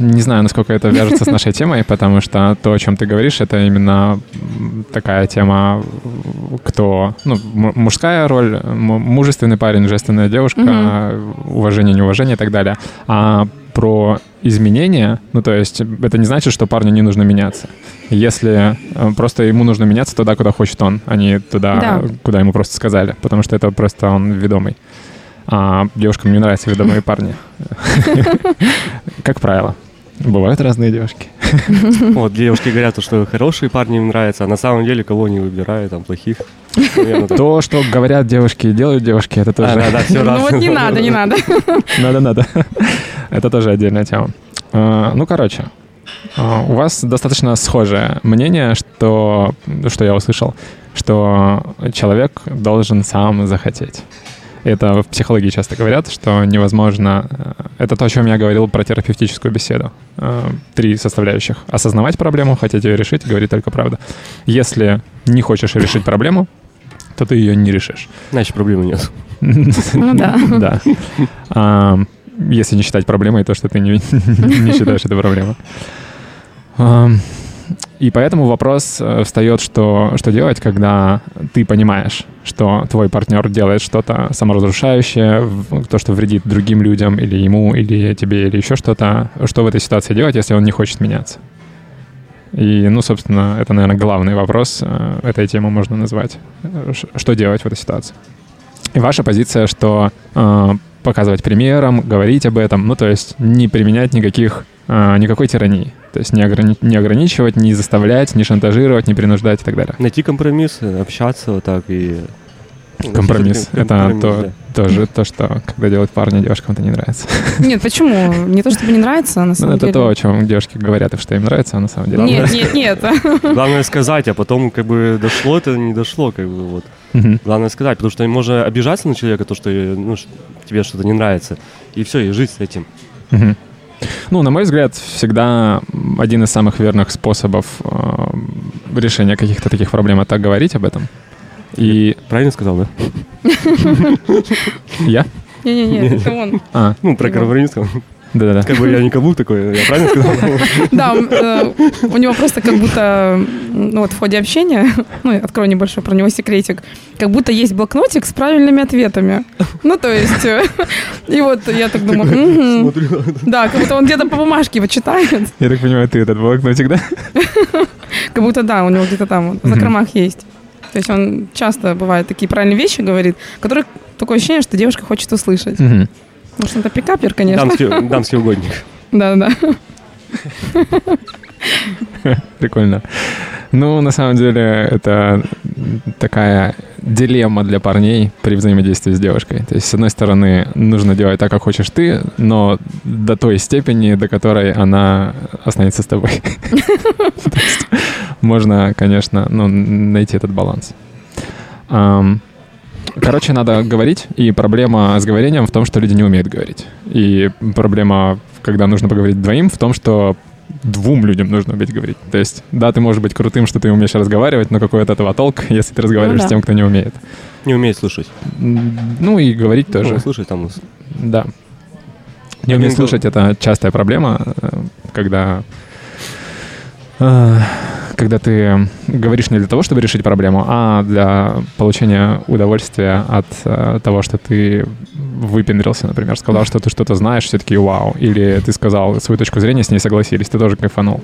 Speaker 1: не знаю, насколько это вяжется с нашей темой, потому что то, о чем ты говоришь, это именно такая тема, кто, ну, мужская роль, мужественный парень, женственная девушка, угу. уважение, неуважение и так далее. А про изменения, ну то есть это не значит, что парню не нужно меняться. Если э, просто ему нужно меняться туда, куда хочет он, а не туда, да. куда ему просто сказали, потому что это просто он ведомый. А девушкам не нравятся ведомые парни. Как правило. Бывают разные девушки.
Speaker 2: Вот девушки говорят, что хорошие парни им нравятся, а на самом деле кого не выбирают, там плохих.
Speaker 1: То, что говорят девушки и делают девушки, это тоже...
Speaker 3: Да, да, все Ну вот не надо, не надо.
Speaker 1: Надо, надо. Это тоже отдельная тема. А, ну, короче, а, у вас достаточно схожее мнение, что, что я услышал, что человек должен сам захотеть. Это в психологии часто говорят, что невозможно... Э, это то, о чем я говорил про терапевтическую беседу. Э, три составляющих. Осознавать проблему, хотеть ее решить, говорить только правду. Если не хочешь решить проблему, то ты ее не решишь.
Speaker 2: Значит, проблемы нет.
Speaker 3: Ну да. <laughs>
Speaker 1: Да. А, если не считать проблемой то, что ты не, <laughs> не считаешь это проблемой. И поэтому вопрос э, встает, что, что делать, когда ты понимаешь, что твой партнер делает что-то саморазрушающее, то, что вредит другим людям, или ему, или тебе, или еще что-то. Что в этой ситуации делать, если он не хочет меняться? И, ну, собственно, это, наверное, главный вопрос э, этой темы можно назвать. Что делать в этой ситуации? И ваша позиция, что э, показывать примером, говорить об этом, ну, то есть не применять никаких, э, никакой тирании. То есть не, ограни- не ограничивать, не заставлять, не шантажировать, не принуждать и так далее.
Speaker 2: Найти компромисс, общаться вот так и...
Speaker 1: Компромисс. Это компромисс, то, да. тоже то, что когда делают парни, девушкам это не нравится.
Speaker 3: Нет, почему? Не то, чтобы не нравится, а на самом
Speaker 1: ну,
Speaker 3: деле.
Speaker 1: Это то, о чем девушки говорят, и что им нравится, а на самом деле.
Speaker 3: Нет, нет, нет.
Speaker 2: Главное сказать, а потом как бы дошло, это не дошло, как бы вот. Угу. Главное сказать, потому что можно обижаться на человека, то, что ну, тебе что-то не нравится, и все, и жить с этим.
Speaker 1: Угу. Ну, на мой взгляд, всегда один из самых верных способов э, решения каких-то таких проблем — это говорить об этом. И...
Speaker 2: Правильно сказал, да?
Speaker 1: Я?
Speaker 3: Не-не-не, это он.
Speaker 1: А.
Speaker 2: Ну, про коронавирус.
Speaker 1: Да-да-да.
Speaker 2: Как бы я не каблук такой, я правильно сказал? <laughs>
Speaker 3: Да, э, у него просто как будто, ну вот в ходе общения, <laughs> ну, открою небольшой про него секретик, как будто есть блокнотик с правильными ответами. Ну, то есть, э, <laughs> и вот я так думаю, да, как будто он где-то по бумажке его читает.
Speaker 1: Я так понимаю, ты этот блокнотик, да?
Speaker 3: Как будто да, у него где-то там в закромах есть. То есть он часто бывает такие правильные вещи говорит, которые такое ощущение, что девушка хочет услышать. Может, это пикапер, конечно.
Speaker 2: Дамский, дамский угодник.
Speaker 3: Да-да.
Speaker 1: Прикольно. Ну, на самом деле, это такая дилемма для парней при взаимодействии с девушкой. То есть, с одной стороны, нужно делать так, как хочешь ты, но до той степени, до которой она останется с тобой. Можно, конечно, ну, найти этот баланс. Короче, надо говорить, и проблема с говорением в том, что люди не умеют говорить. И проблема, когда нужно поговорить двоим, в том, что двум людям нужно уметь говорить. То есть, да, ты можешь быть крутым, что ты умеешь разговаривать, но какой от этого толк, <laughs> если ты разговариваешь ну, да. с тем, кто не умеет?
Speaker 2: Не умеет слушать.
Speaker 1: Ну и говорить тоже. Ну,
Speaker 2: слушать там.
Speaker 1: Да. Не уметь слушать — это частая проблема, э, когда э, когда ты говоришь не для того, чтобы решить проблему, а для получения удовольствия от э, того, что ты выпендрился, например, сказал, что ты что-то знаешь, все таки вау. Или ты сказал свою точку зрения, с ней согласились, ты тоже кайфанул.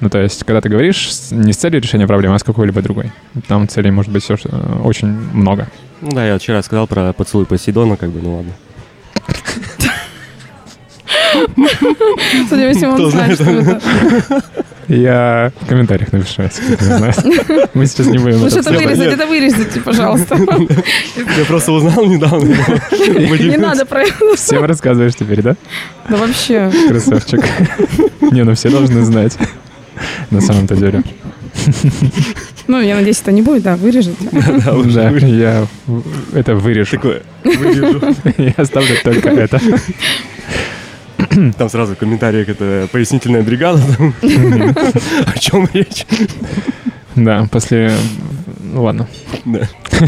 Speaker 1: Ну, то есть, когда ты говоришь не с целью решения проблемы, а с какой-либо другой. Там целей может быть все, э, очень много.
Speaker 2: Ну да, я вчера сказал про поцелуй Посейдона, как бы, ну ладно.
Speaker 3: Судя по всему, он знает, что это.
Speaker 1: Я в комментариях напишу, если кто не знает. Мы сейчас не будем
Speaker 3: Ну
Speaker 1: это
Speaker 3: что-то вырезать, это вырезайте, пожалуйста.
Speaker 2: Я просто узнал недавно.
Speaker 3: Не надо про это.
Speaker 1: Всем рассказываешь теперь, да?
Speaker 3: Да вообще.
Speaker 1: Красавчик. Не, ну все должны знать. На самом-то деле.
Speaker 3: Ну, я надеюсь, это не будет, да, вырежете.
Speaker 1: Да, я это вырежу.
Speaker 2: Такое, вырежу.
Speaker 1: Я оставлю только это. <clears throat>
Speaker 2: Там сразу в комментариях это пояснительная бригада. <laughs> О чем речь?
Speaker 1: Да, после... Ну ладно.
Speaker 2: Да. <laughs>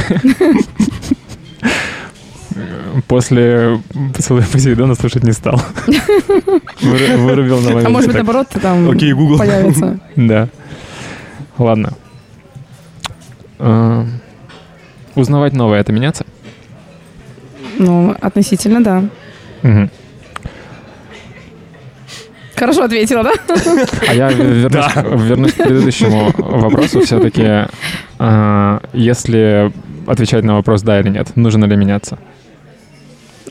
Speaker 1: После поцелуя Посейдона слушать не стал. Выру- Вырубил на момент.
Speaker 3: А может быть, наоборот, там
Speaker 2: Окей, Google.
Speaker 3: появится. <laughs>
Speaker 1: Да. Ладно. А, Узнавать новое — это меняться?
Speaker 3: Ну, относительно, да.
Speaker 1: Мгм.
Speaker 3: Хорошо ответила, да?
Speaker 1: А я <laughs> вернусь, вернусь к предыдущему вопросу. Все-таки, если отвечать на вопрос «да» или «нет», нужно ли меняться?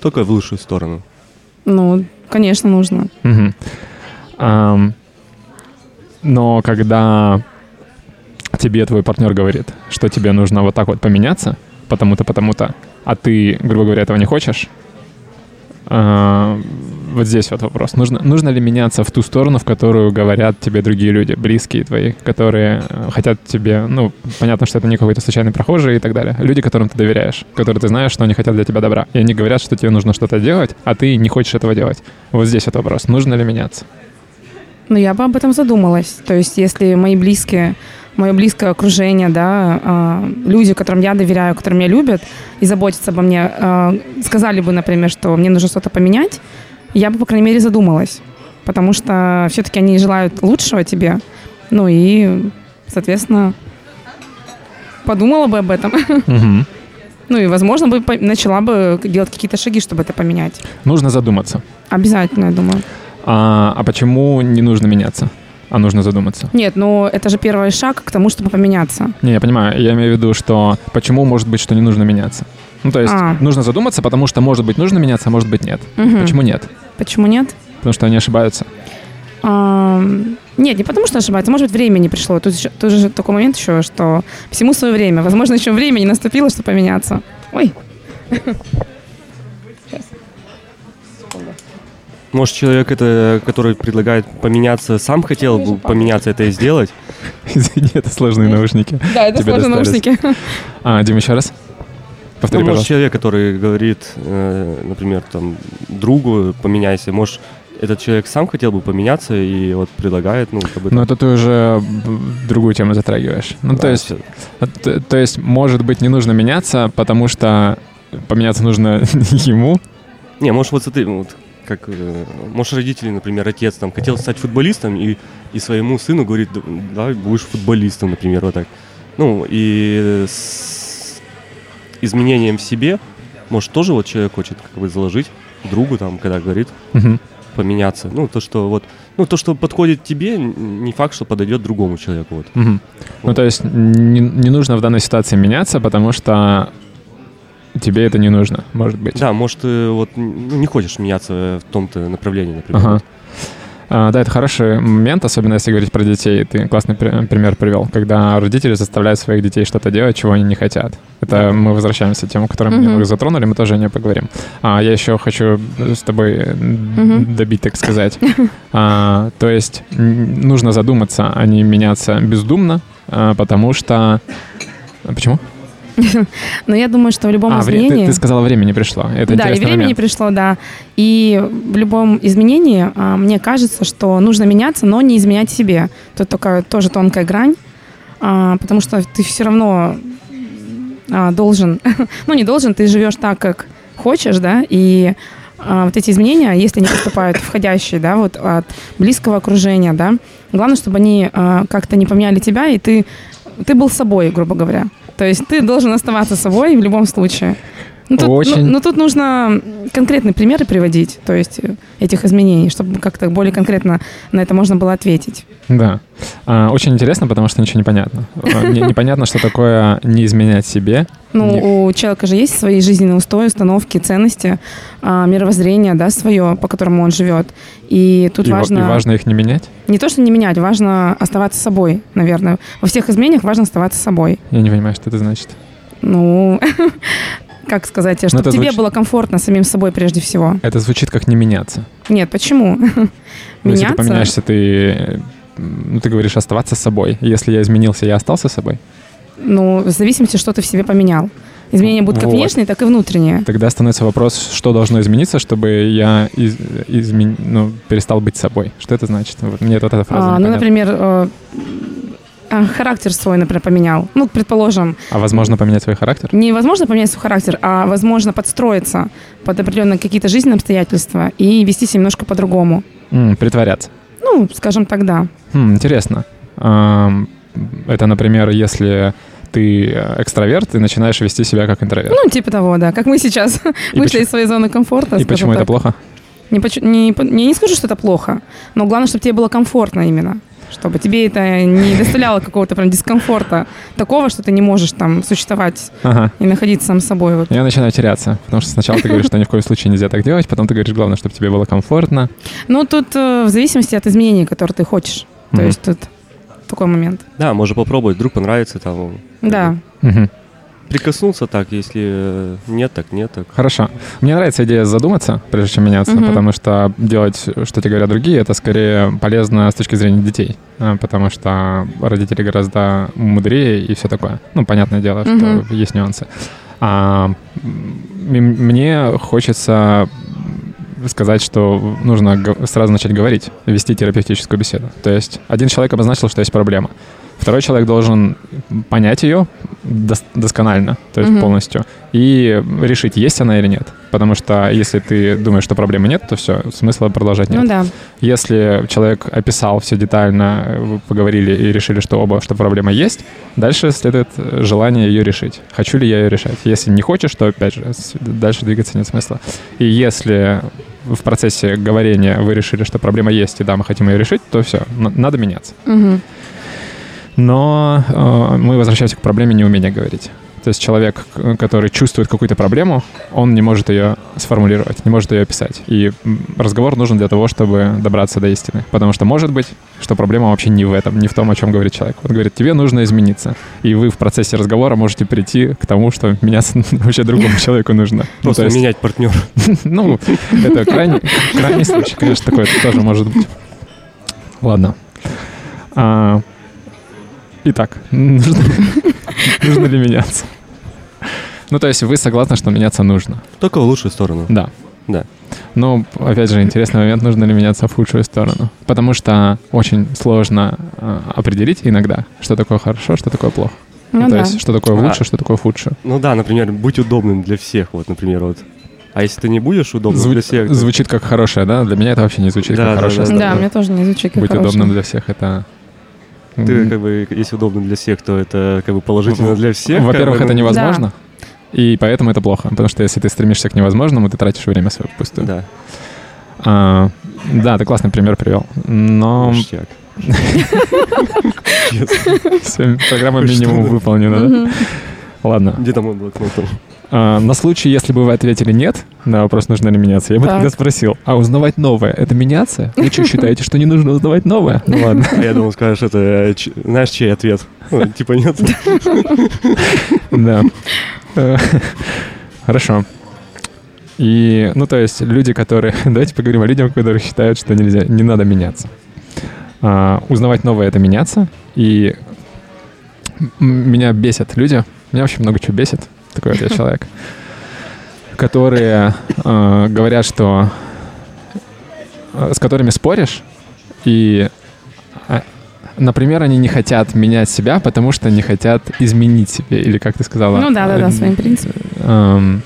Speaker 2: Только в лучшую сторону.
Speaker 3: Ну, конечно, нужно.
Speaker 1: Но когда тебе твой партнер говорит, что тебе нужно вот так вот поменяться, потому-то, потому-то, а ты, грубо говоря, этого не хочешь, а, вот здесь вот вопрос. Нужно, нужно ли меняться в ту сторону, в которую говорят тебе другие люди, близкие твои, которые э, хотят тебе, ну, понятно, что это не какой-то случайный прохожий и так далее. Люди, которым ты доверяешь, которые ты знаешь, что они хотят для тебя добра. И они говорят, что тебе нужно что-то делать, а ты не хочешь этого делать. Вот здесь вот вопрос. Нужно ли меняться?
Speaker 3: Ну, я бы об этом задумалась. То есть, если мои близкие, мое близкое окружение, да, а, люди, которым я доверяю, которые меня любят и заботятся обо мне, а, сказали бы, например, что мне нужно что-то поменять, я бы, по крайней мере, задумалась. Потому что все-таки они желают лучшего тебе. Ну и, соответственно, подумала бы об этом. <laughs> Ну и, возможно, бы начала бы делать какие-то шаги, чтобы это поменять.
Speaker 1: Нужно задуматься.
Speaker 3: Обязательно, я думаю.
Speaker 1: А, а почему не нужно меняться? А нужно задуматься.
Speaker 3: Нет, ну это же первый шаг к тому, чтобы поменяться.
Speaker 1: Не, я понимаю. Я имею в виду, что почему может быть, что не нужно меняться? Ну, то есть
Speaker 3: А.
Speaker 1: нужно задуматься, потому что, может быть, нужно меняться, а может быть, нет.
Speaker 3: Мгм.
Speaker 1: Почему нет?
Speaker 3: Почему нет?
Speaker 1: Потому что они ошибаются.
Speaker 3: Ам, Нет, не потому что ошибается, может быть, время не пришло. Тут, еще, тут же такой момент еще, что всему свое время. Возможно, еще время не наступило, чтобы поменяться. Ой, <laughs>
Speaker 2: Может, человек, это, который предлагает поменяться, сам хотел бы поменяться это и сделать? <laughs>
Speaker 1: Извини, это сложные наушники.
Speaker 3: да, это
Speaker 1: Тебе
Speaker 3: сложные
Speaker 1: достались.
Speaker 3: наушники.
Speaker 1: А, Дим, еще раз. Повтори,
Speaker 2: Ну, может,
Speaker 1: пожалуйста.
Speaker 2: человек, который говорит, э, например, там, другу поменяйся, может, этот человек сам хотел бы поменяться и вот предлагает, ну, как бы...
Speaker 1: Но это ты уже другую тему затрагиваешь. Ну, то
Speaker 2: да,
Speaker 1: есть,
Speaker 2: всё.
Speaker 1: а, т- то есть, может быть, не нужно меняться, потому что поменяться нужно <laughs> ему.
Speaker 2: Не, может, вот смотри, вот, как, э, может, родители, например, отец там хотел стать футболистом и, и своему сыну говорит, «Да- давай будешь футболистом, например, вот так. Ну, и с изменением в себе, может, тоже вот человек хочет как бы заложить другу, там, когда говорит,
Speaker 1: Мгм.
Speaker 2: поменяться. Ну, то, что вот, ну, то, что подходит тебе, не факт, что подойдет другому человеку, вот.
Speaker 1: Мгм. Ну, то есть не, не нужно в данной ситуации меняться, потому что тебе это не нужно, может быть.
Speaker 2: Да, может, ты вот н- ну, не хочешь меняться в том-то направлении, например.
Speaker 1: Ага. А, да, это хороший момент, особенно если говорить про детей. Ты классный при- пример привел, когда родители заставляют своих детей что-то делать, чего они не хотят. Это мы возвращаемся к тему, которую мы немного затронули, мы тоже о ней поговорим. А я еще хочу с тобой э,
Speaker 3: Мгм.
Speaker 1: добить, так сказать. <laughs> А, то есть нужно задуматься, а не меняться бездумно, а, потому что... Почему?
Speaker 3: Но я думаю, что в любом
Speaker 1: а,
Speaker 3: изменении...
Speaker 1: ты, ты сказала, время не пришло. Это
Speaker 3: да, и время не
Speaker 1: момент.
Speaker 3: пришло, да. И в любом изменении а, мне кажется, что нужно меняться, но не изменять себе. Тут такая тоже тонкая грань, а, потому что ты все равно а, должен, <laughs> ну не должен, ты живешь так, как хочешь, да, и вот эти изменения, если они поступают входящие, да, вот от близкого окружения, да, главное, чтобы они как-то не поменяли тебя, и ты, ты был собой, грубо говоря. То есть ты должен оставаться собой в любом случае. Ну, тут,
Speaker 1: Очень.
Speaker 3: ну, ну, тут нужно конкретные примеры приводить, то есть э, этих изменений, чтобы как-то более конкретно на это можно было ответить.
Speaker 1: Да. А, очень интересно, потому что ничего не понятно. А, непонятно, что такое не изменять себе.
Speaker 3: Ну, у человека же есть свои жизненные устои, установки, ценности, а, мировоззрение, да, свое, по которому он живет. И тут
Speaker 1: и,
Speaker 3: важно,
Speaker 1: и важно их не менять.
Speaker 3: не то, что не менять, важно оставаться собой, наверное. Во всех изменениях важно оставаться собой.
Speaker 1: Я не понимаю, что это значит.
Speaker 3: Ну, <laughs> как сказать, чтобы
Speaker 1: Ну, это
Speaker 3: тебе
Speaker 1: звучит-
Speaker 3: было комфортно самим собой прежде всего.
Speaker 1: Это звучит как не меняться.
Speaker 3: Нет, почему? <laughs>
Speaker 1: Ну, Если ты поменяешься, ты, э, ну, ты говоришь оставаться собой. Если я изменился, я остался собой.
Speaker 3: Ну, в зависимости, что ты в себе поменял. Изменения будут как
Speaker 1: Вот.
Speaker 3: внешние, так и внутренние.
Speaker 1: Тогда становится вопрос, что должно измениться, чтобы я из- измен- ну, перестал быть собой. Что это значит? Мне вот эта фраза
Speaker 3: А, ну, например, э, характер свой, например, поменял. Ну, предположим,
Speaker 1: А возможно поменять свой характер?
Speaker 3: невозможно поменять свой характер, а возможно подстроиться под определенные какие-то жизненные обстоятельства и вести себя немножко по-другому.
Speaker 1: М, притворяться.
Speaker 3: Ну, скажем так, да.
Speaker 1: Хм, интересно. Это, например, если ты экстраверт и начинаешь вести себя как интроверт.
Speaker 3: Ну, типа того, да. Как мы сейчас
Speaker 1: И <laughs>
Speaker 3: вышли
Speaker 1: поч-
Speaker 3: из своей зоны комфорта.
Speaker 1: И почему это
Speaker 3: так.
Speaker 1: плохо?
Speaker 3: Не, не, не скажу, что это плохо, но главное, чтобы тебе было комфортно именно. Чтобы тебе это не доставляло какого-то прям дискомфорта. Такого, что ты не можешь там существовать
Speaker 1: Ага.
Speaker 3: и находиться сам собой. Вот.
Speaker 1: Я начинаю теряться, потому что сначала ты говоришь, что ни в коем случае нельзя так делать, потом ты говоришь, главное, чтобы тебе было комфортно.
Speaker 3: Ну, тут э, в зависимости от изменений, которые ты хочешь. То есть тут такой момент.
Speaker 2: Да, можно попробовать, вдруг понравится там.
Speaker 3: Да.
Speaker 2: Прикоснуться так, если э, нет, так нет, так.
Speaker 1: Хорошо. Мне нравится идея задуматься, прежде чем меняться,
Speaker 3: Мгм.
Speaker 1: потому что делать, что тебе говорят другие, это скорее полезно с точки зрения детей, а, потому что родители гораздо мудрее и все такое. Ну, понятное дело, что
Speaker 3: Мгм.
Speaker 1: есть нюансы. А м- мне хочется сказать, что нужно сразу начать говорить, вести терапевтическую беседу. То есть один человек обозначил, что есть проблема. Второй человек должен понять ее дос- досконально, то есть
Speaker 3: Мгм.
Speaker 1: полностью, и решить, есть она или нет. Потому что если ты думаешь, что проблемы нет, то все, смысла продолжать нет.
Speaker 3: Ну да.
Speaker 1: Если человек описал все детально, вы поговорили и решили, что оба, что проблема есть, дальше следует желание ее решить. Хочу ли я ее решать? Если не хочешь, то, опять же, дальше двигаться нет смысла. И если в процессе говорения вы решили, что проблема есть, и да, мы хотим ее решить, то все, надо меняться.
Speaker 3: Мгм.
Speaker 1: Но э, мы возвращаемся к проблеме неумения говорить. То есть человек, который чувствует какую-то проблему, он не может ее сформулировать, не может ее описать. И разговор нужен для того, чтобы добраться до истины. Потому что может быть, что проблема вообще не в этом, не в том, о чем говорит человек. Он говорит, тебе нужно измениться. И вы в процессе разговора можете прийти к тому, что меняться <laughs> вообще другому <laughs> человеку нужно. Ну,
Speaker 2: Просто
Speaker 1: то есть-
Speaker 2: менять партнера. <laughs>
Speaker 1: ну, это крайний, крайний случай, конечно, такое тоже может быть. Ладно. А, итак, <laughs> нужно, нужно ли меняться? Ну, то есть вы согласны, что меняться нужно?
Speaker 2: Только в лучшую сторону.
Speaker 1: Да.
Speaker 2: Да.
Speaker 1: Ну, опять же, интересный момент, нужно ли меняться в худшую сторону. Потому что очень сложно а, определить иногда, что такое хорошо, что такое плохо.
Speaker 3: Ну
Speaker 1: то
Speaker 3: да.
Speaker 1: есть, что такое
Speaker 2: А.
Speaker 1: лучше, что такое худше.
Speaker 2: Ну да, например, будь удобным для всех, вот, например, вот. А если ты не будешь удобным
Speaker 1: Зву-
Speaker 2: для всех,
Speaker 1: звучит как хорошее, да? Для меня это вообще не звучит
Speaker 2: Да,
Speaker 1: как
Speaker 2: да,
Speaker 1: хорошее.
Speaker 2: да,
Speaker 3: Да,
Speaker 1: сторона.
Speaker 3: мне тоже не звучит как
Speaker 1: Быть
Speaker 3: хорошее.
Speaker 1: удобным для всех это...
Speaker 2: ты как бы, если удобно для всех, то это как бы положительно для всех.
Speaker 1: Во-первых,
Speaker 2: как бы,
Speaker 1: это
Speaker 2: ну,
Speaker 1: невозможно. И поэтому это плохо. Потому что если ты стремишься к невозможному, ты тратишь время свое впустую.
Speaker 2: Да,
Speaker 1: А, да, ты классный пример привел. Но
Speaker 2: ништяк. <laughs>
Speaker 1: Программа минимум выполнена. Ладно.
Speaker 2: Где там мой блокнот?
Speaker 1: А, на случай, если бы вы ответили нет на вопрос, нужно ли меняться, я бы
Speaker 3: Так.
Speaker 1: тогда спросил, а узнавать новое — это меняться? Вы что, считаете, что не нужно узнавать новое? Ну ладно.
Speaker 2: А <laughs> я думал, скажешь, это, э, знаешь, чей ответ? Ну, Типа нет.
Speaker 1: Да. Э, Хорошо. И, ну, то есть люди, которые... <laughs> Давайте поговорим о людях, которые считают, что нельзя, не надо меняться. А, узнавать новое — это меняться. И меня бесят люди. Меня вообще много чего бесит. Такой вот я человек. Которые э, говорят, что... э, С которыми споришь, и а, Например, они не хотят менять себя, потому что не хотят изменить себе, или как ты сказала?
Speaker 3: Ну да, да, да,
Speaker 1: э,
Speaker 3: своим принципом.
Speaker 1: эм,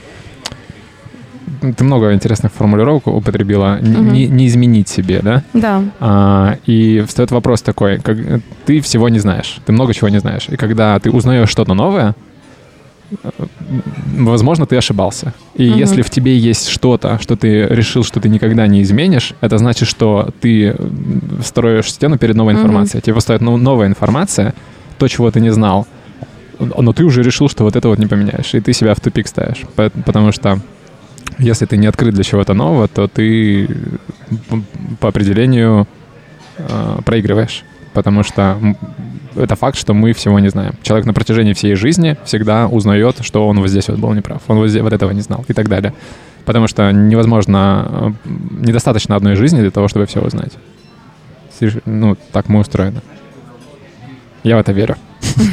Speaker 1: ты много интересных формулировок употребила.
Speaker 3: Мгм.
Speaker 1: Не, не изменить себе, да?
Speaker 3: Да.
Speaker 1: А, и встает вопрос такой, как, ты всего не знаешь, ты много чего не знаешь. И когда ты узнаешь что-то новое, э, возможно, ты ошибался. И
Speaker 3: Мгм.
Speaker 1: если в тебе есть что-то, что ты решил, что ты никогда не изменишь, это значит, что ты строишь стену перед новой информацией. Тебе поставит ну, новая информация, то, чего ты не знал, но ты уже решил, что вот это вот не поменяешь, и ты себя в тупик ставишь. По- Потому что если ты не открыт для чего-то нового, то ты по определению э, проигрываешь. Потому что это факт, что мы всего не знаем. Человек на протяжении всей жизни всегда узнает, что он вот здесь вот был неправ, он вот, здесь, вот этого не знал и так далее. Потому что невозможно, недостаточно одной жизни для того, чтобы все узнать. Ну, так мы устроены. Я в это верю.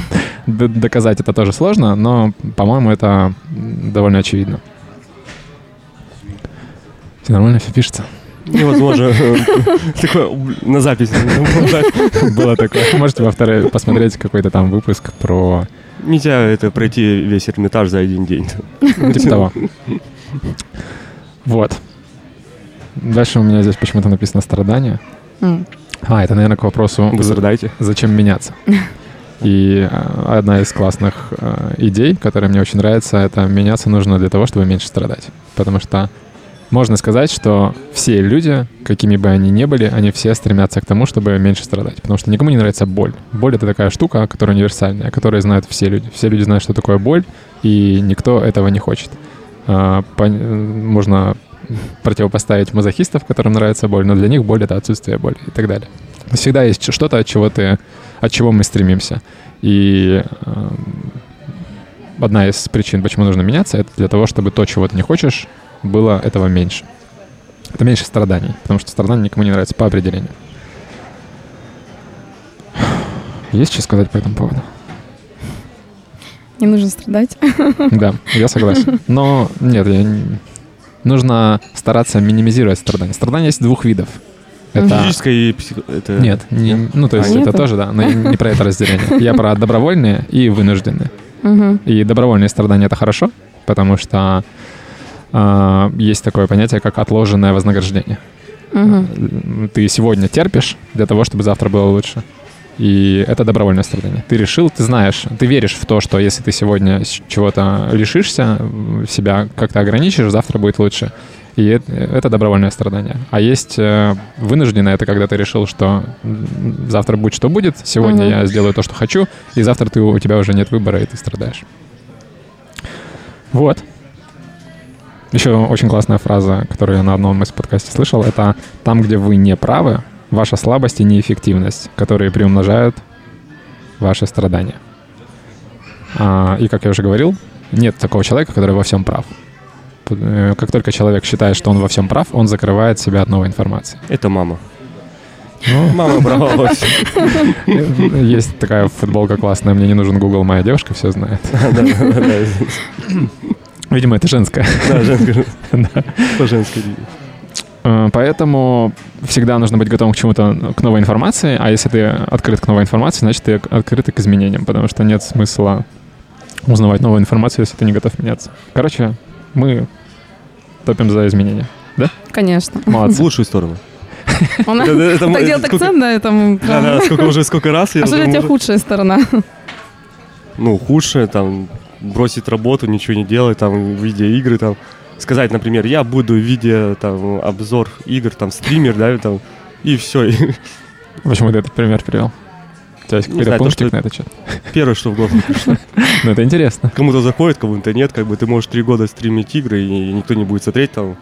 Speaker 1: <laughs> Доказать это тоже сложно, но, по-моему, это довольно очевидно. Все нормально, все пишется.
Speaker 2: Невозможно. <laughs> Такое на запись.
Speaker 1: Было такое. Можете повторять, посмотреть какой-то там выпуск про
Speaker 2: Нельзя это пройти весь Эрмитаж за один день.
Speaker 1: типа того. <laughs> Вот. Дальше у меня здесь почему-то написано страдание.
Speaker 3: М.
Speaker 1: А, это, наверное, к вопросу,
Speaker 2: Вы страдаете?
Speaker 1: зачем меняться. <laughs> И э, одна из классных э, идей, которая мне очень нравится, это меняться нужно для того, чтобы меньше страдать. Потому что можно сказать, что все люди, какими бы они ни были, они все стремятся к тому, чтобы меньше страдать. Потому что никому не нравится боль. Боль — это такая штука, которая универсальная, которую знают все люди. Все люди знают, что такое боль, и никто этого не хочет. А, Можно противопоставить мазохистов, которым нравится боль, но для них боль — это отсутствие боли и так далее. Всегда есть что-то, от чего ты, от чего мы стремимся. И эм, одна из причин, почему нужно меняться, это для того, чтобы то, чего ты не хочешь, было этого меньше. Это меньше страданий, потому что страдания никому не нравятся по определению. Есть что сказать по этому поводу?
Speaker 3: Не нужно страдать.
Speaker 1: Да, я согласен. Но нет, я не- нужно стараться минимизировать страдания. Страдания есть двух видов. Это
Speaker 2: Физическое и психо... это-
Speaker 1: нет, не- ну то есть
Speaker 3: А,
Speaker 1: это
Speaker 3: нету?
Speaker 1: тоже да, но не про это разделение. Я про добровольные и вынужденные.
Speaker 3: Мгм.
Speaker 1: И добровольные страдания это хорошо, потому что есть такое понятие, как отложенное вознаграждение.
Speaker 3: Мгм.
Speaker 1: Ты сегодня терпишь для того, чтобы завтра было лучше. И это добровольное страдание. Ты решил, ты знаешь, ты веришь в то, что если ты сегодня чего-то лишишься, себя как-то ограничишь, завтра будет лучше. И это, добровольное страдание. А есть э, вынужденное, это когда ты решил, что завтра будет что будет, сегодня
Speaker 3: Мгм.
Speaker 1: я сделаю то, что хочу, и завтра ты, у тебя уже нет выбора, и ты страдаешь. Вот. Еще очень классная фраза, которую я на одном из подкастов слышал, это «там, где вы не правы, ваша слабость и неэффективность, которые приумножают ваши страдания». А, и, как я уже говорил, нет такого человека, который во всем прав. Э, Как только человек считает, что он во всем прав, он закрывает себя от новой информации.
Speaker 2: Это мама.
Speaker 1: Ну,
Speaker 2: Мама брала
Speaker 1: э, <laughs> есть такая футболка классная, мне не нужен Google, моя девушка все знает. <laughs> <laughs>
Speaker 2: Да, да, да.
Speaker 1: Видимо, это женская.
Speaker 2: Да, женская. <laughs> По женской линии.
Speaker 1: Э, Поэтому всегда нужно быть готовым к чему-то, к новой информации, а если ты открыт к новой информации, значит, ты открыт к изменениям, потому что нет смысла узнавать новую информацию, если ты не готов меняться. Короче, мы топим за изменения.
Speaker 3: Конечно.
Speaker 2: В
Speaker 1: Молодцы.
Speaker 2: лучшую сторону.
Speaker 3: Он так делает акцент на этом.
Speaker 2: Да, да, сколько уже, сколько раз я
Speaker 3: А что для тебя худшая сторона?
Speaker 2: ну, худшее, там, бросить работу, ничего не делать, там, в видеоигры, там, сказать, например, я буду видео, там, обзор игр, там, стример, да, там, и все.
Speaker 1: Почему ты этот пример привел? У тебя есть
Speaker 2: Не
Speaker 1: какой-то пунктик
Speaker 2: что-
Speaker 1: на этот счет?
Speaker 2: Первое, что в голову <laughs> пришло.
Speaker 1: Ну, это интересно.
Speaker 2: Кому-то заходит, кому-то нет, как бы ты можешь три года стримить игры, и никто не будет смотреть, там.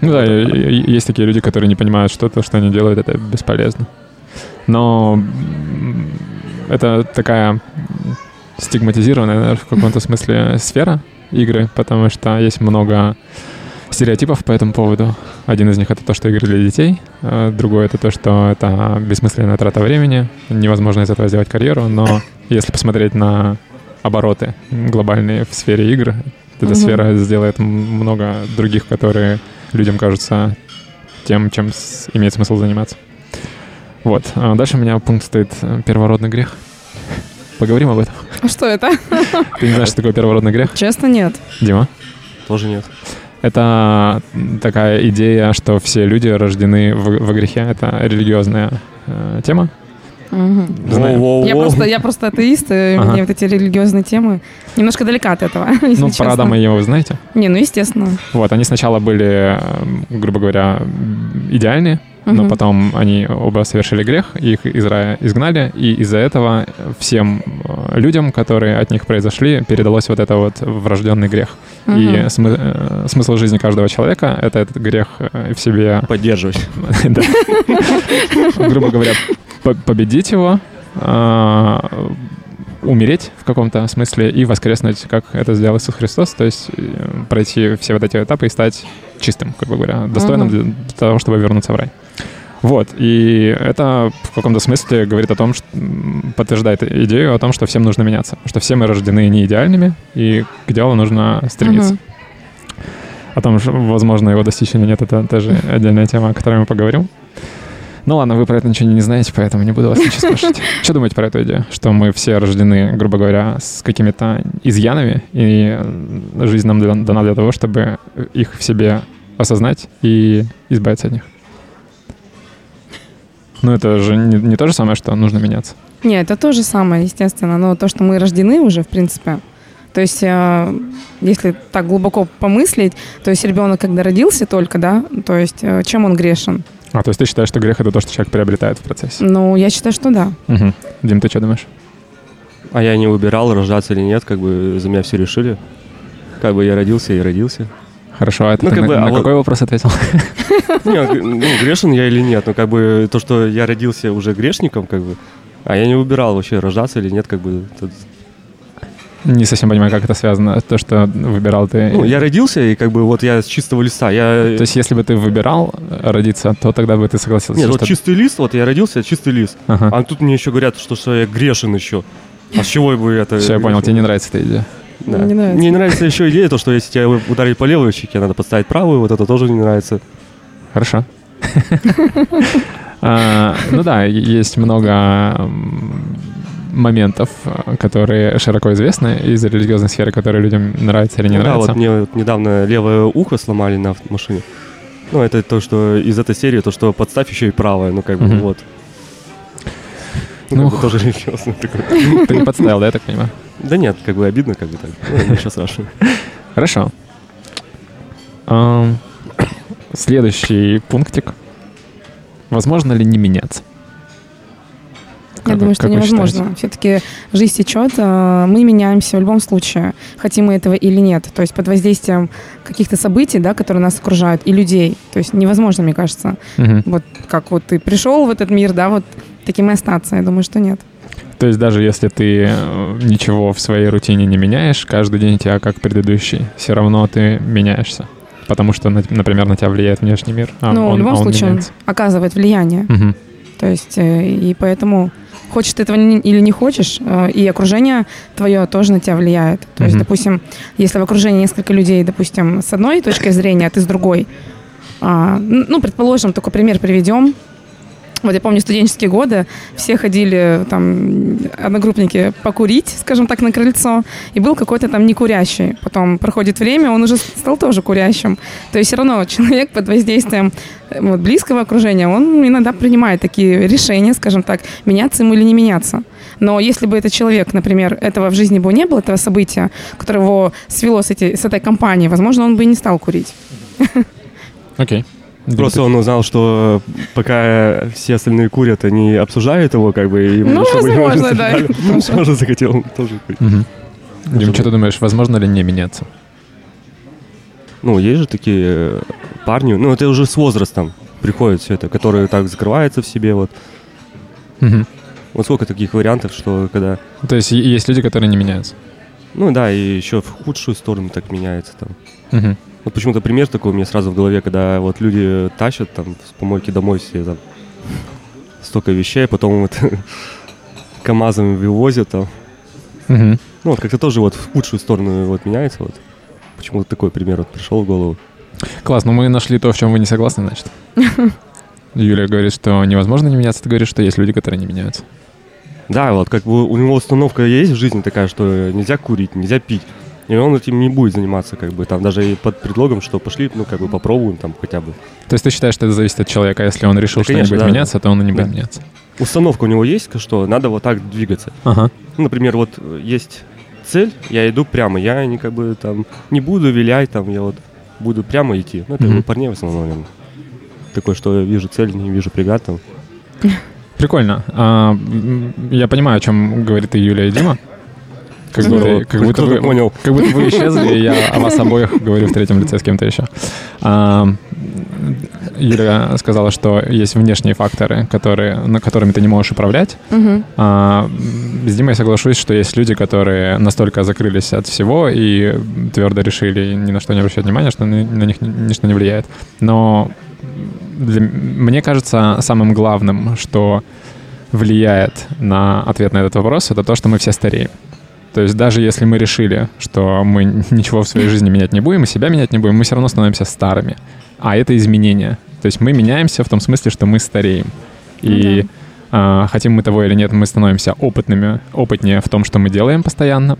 Speaker 1: Ну да, есть такие люди, которые не понимают, что то, что они делают, это бесполезно. Но это такая стигматизированная, наверное, в каком-то смысле сфера игры, потому что есть много стереотипов по этому поводу. Один из них это то, что игры для детей, а другой это то, что это бессмысленная трата времени, невозможно из этого сделать карьеру, но если посмотреть на обороты глобальные в сфере игр, эта
Speaker 3: Мгм.
Speaker 1: сфера сделает много других, которые людям кажутся тем, чем имеет смысл заниматься. Вот. А дальше у меня пункт стоит э, первородный грех. Поговорим об этом.
Speaker 3: А что это? <laughs>
Speaker 1: Ты не знаешь, что такое первородный грех?
Speaker 3: Честно, нет.
Speaker 1: Дима?
Speaker 2: тоже нет.
Speaker 1: Это такая идея, что все люди рождены в, во грехе. Это религиозная э, тема.
Speaker 3: Знаю. Воу, я, просто, я просто атеист, и ага. мне вот эти религиозные темы немножко далека от этого. <laughs>
Speaker 1: Ну, честно. про Адама и Еву знаете?
Speaker 3: Не, ну естественно.
Speaker 1: Вот, они сначала были, э, грубо говоря, идеальные, угу. но потом они оба совершили грех, их из рая изгнали, и из-за этого всем э, людям, которые от них произошли, передалось вот это вот врожденный грех. Угу. И смы- э, смысл жизни каждого человека — это этот грех в себе...
Speaker 2: Поддерживать. <laughs>
Speaker 1: Грубо говоря, победить его, а, умереть в каком-то смысле и воскреснуть, как это сделал Иисус Христос, то есть э, пройти все вот эти этапы и стать чистым, как бы говоря, достойным uh-huh. для того, чтобы вернуться в рай. Вот, и это в каком-то смысле говорит о том, что подтверждает идею о том, что всем нужно меняться, что все мы рождены не идеальными, и к делу нужно стремиться. Uh-huh. О том, что, возможно, его достичь или нет, это тоже <laughs> отдельная тема, о которой мы поговорим. Ну ладно, вы про это ничего не знаете, поэтому не буду вас ничего спрашивать. <laughs> Что думаете про эту идею? Что мы все рождены, грубо говоря, с какими-то изъянами, и жизнь нам дана для того, чтобы их в себе осознать и избавиться от них. Ну, это же не, не то же самое, что нужно меняться.
Speaker 3: Нет, это то же самое, естественно. Но то, что мы рождены уже, в принципе, то есть, э, если так глубоко помыслить, то есть ребенок, когда родился только, да, то есть э, чем он грешен?
Speaker 1: А, то есть ты считаешь, что грех — это то, что человек приобретает в процессе?
Speaker 3: Ну, я считаю, что да.
Speaker 1: Угу. Дим, ты что думаешь?
Speaker 2: А я не выбирал, рождаться или нет, как бы за меня все решили. Как бы я родился и родился.
Speaker 1: Хорошо, а ну, ты как на, бы, на а какой вот... вопрос ответил? <laughs>
Speaker 2: Не, ну, грешен я или нет, ну, как бы то, что я родился уже грешником, как бы, а я не выбирал вообще, рождаться или нет, как бы, тут
Speaker 1: не совсем понимаю, как это связано, то, что выбирал ты.
Speaker 2: Ну, я родился, и как бы вот я с чистого листа. Я...
Speaker 1: То есть, если бы ты выбирал родиться, то тогда бы ты согласился.
Speaker 2: Нет, что... вот чистый лист, вот я родился, чистый лист. Ага. А тут мне еще говорят, что, что я грешен еще. А с чего бы это...
Speaker 1: Все, я понял, тебе не нравится эта идея.
Speaker 2: Да. Не нравится. Мне не нравится еще идея, то, что если тебя ударить по левой щеке, надо подставить правую, вот это тоже не нравится.
Speaker 1: Хорошо. <laughs> А, ну да, есть много моментов, э, которые широко известны из религиозной сферы, которые людям нравятся или не ну, нравятся.
Speaker 2: Да, вот мне недавно левое ухо сломали на машине. Ну, это то, что из этой серии, то, что подставь еще и правое, ну, как бы, вот. Ну, ну тоже религиозно такое. <laughs>
Speaker 1: Ты не подставил, да, я так понимаю?
Speaker 2: Да нет, как бы обидно, как бы так. Ну, ничего страшного. <laughs>
Speaker 1: Хорошо. Следующий пунктик. Возможно ли не меняться?
Speaker 3: Я думаю, что невозможно. Все-таки жизнь течет, а мы меняемся в любом случае, хотим мы этого или нет. То есть под воздействием каких-то событий, да, которые нас окружают, и людей. То есть невозможно, мне кажется. Угу. Вот как вот ты пришел в этот мир, да, вот таким и остаться. Я думаю, что нет.
Speaker 1: То есть даже если ты э, ничего в своей рутине не меняешь, каждый день тебя как предыдущий, все равно ты меняешься. Потому что, например, на тебя влияет внешний мир.
Speaker 3: А ну, он, в любом а он случае, меняется. он оказывает влияние. Угу. То есть, э, и поэтому хочешь ты этого или не хочешь, э, и окружение твое тоже на тебя влияет. То mm-hmm. есть, допустим, если в окружении несколько людей, допустим, с одной точки зрения, а ты с другой, а, ну, предположим, только пример приведем, вот я помню студенческие годы, все ходили там одногруппники покурить, скажем так, на крыльцо, и был какой-то там некурящий. Потом проходит время, он уже стал тоже курящим. То есть все равно <laughs> человек под воздействием э, вот, близкого окружения, он иногда принимает такие решения, скажем так, меняться ему или не меняться. Но если бы этот человек, например, этого в жизни бы не было, этого события, которое его свело с, эти, с этой компанией, возможно, он бы и не стал курить.
Speaker 1: Окей. Okay.
Speaker 2: Просто он узнал, что пока все остальные курят, они обсуждают его, как бы, и
Speaker 3: ну, возможно, да. <laughs>
Speaker 2: Тоже захотел тоже курить.
Speaker 1: Угу. Дим, что ты думаешь, возможно ли не меняться?
Speaker 2: Ну, есть же такие э, парни, ну, это уже с возрастом приходит все это, которые так закрываются в себе, вот. Угу. Вот сколько таких вариантов, что когда...
Speaker 1: То есть есть люди, которые не меняются?
Speaker 2: Ну да, и еще в худшую сторону так меняется там. Угу. Вот почему-то пример такой у меня сразу в голове, когда вот люди тащат там с помойки домой все там столько вещей, потом вот <laughs> КАМАЗом вывозят там. Угу. Ну вот как-то тоже вот в худшую сторону вот меняется вот. Почему-то такой пример вот пришел в голову.
Speaker 1: Класс, ну мы нашли то, в чем вы не согласны, значит. <laughs> Юлия говорит, что невозможно не меняться, ты говоришь, что есть люди, которые не меняются.
Speaker 2: Да, вот как бы у него установка есть в жизни такая, что нельзя курить, нельзя пить. И он этим не будет заниматься, как бы, там, даже и под предлогом, что пошли, ну, как бы, попробуем там хотя бы.
Speaker 1: То есть ты считаешь, что это зависит от человека, если он решил,
Speaker 2: Да,
Speaker 1: что не
Speaker 2: конечно,
Speaker 1: будет
Speaker 2: да,
Speaker 1: меняться, то он и не будет
Speaker 2: Да.
Speaker 1: меняться?
Speaker 2: Установка у него есть, что надо вот так двигаться.
Speaker 1: Ага.
Speaker 2: Ну, например, вот э, есть цель, я иду прямо, я не как бы там не буду вилять, там я вот буду прямо идти. Ну, это
Speaker 1: Мгм.
Speaker 2: у парней в основном, наверное. Такое, что я вижу цель, не вижу преград там.
Speaker 1: Прикольно. А, я понимаю, о чем говорит и Юлия, и Дима. Как,
Speaker 2: Здорово.
Speaker 1: будто, как, будто вы,
Speaker 2: понял.
Speaker 1: как будто вы исчезли, и я о вас обоих говорю в третьем лице с кем-то еще. А, Юля сказала, что есть внешние факторы, которые, на которыми ты не можешь управлять.
Speaker 3: Мгм.
Speaker 1: А, с Димой соглашусь, что есть люди, которые настолько закрылись от всего и твердо решили ни на что не обращать внимания, что на, них ни- ничто не влияет. Но для- мне кажется, самым главным, что влияет на ответ на этот вопрос, это то, что мы все стареем. То есть даже если мы решили, что мы ничего в своей жизни менять не будем, и себя менять не будем, мы все равно становимся старыми. А это изменение. То есть мы меняемся в том смысле, что мы стареем. И а, хотим мы того или нет, мы становимся опытными, опытнее в том, что мы делаем постоянно.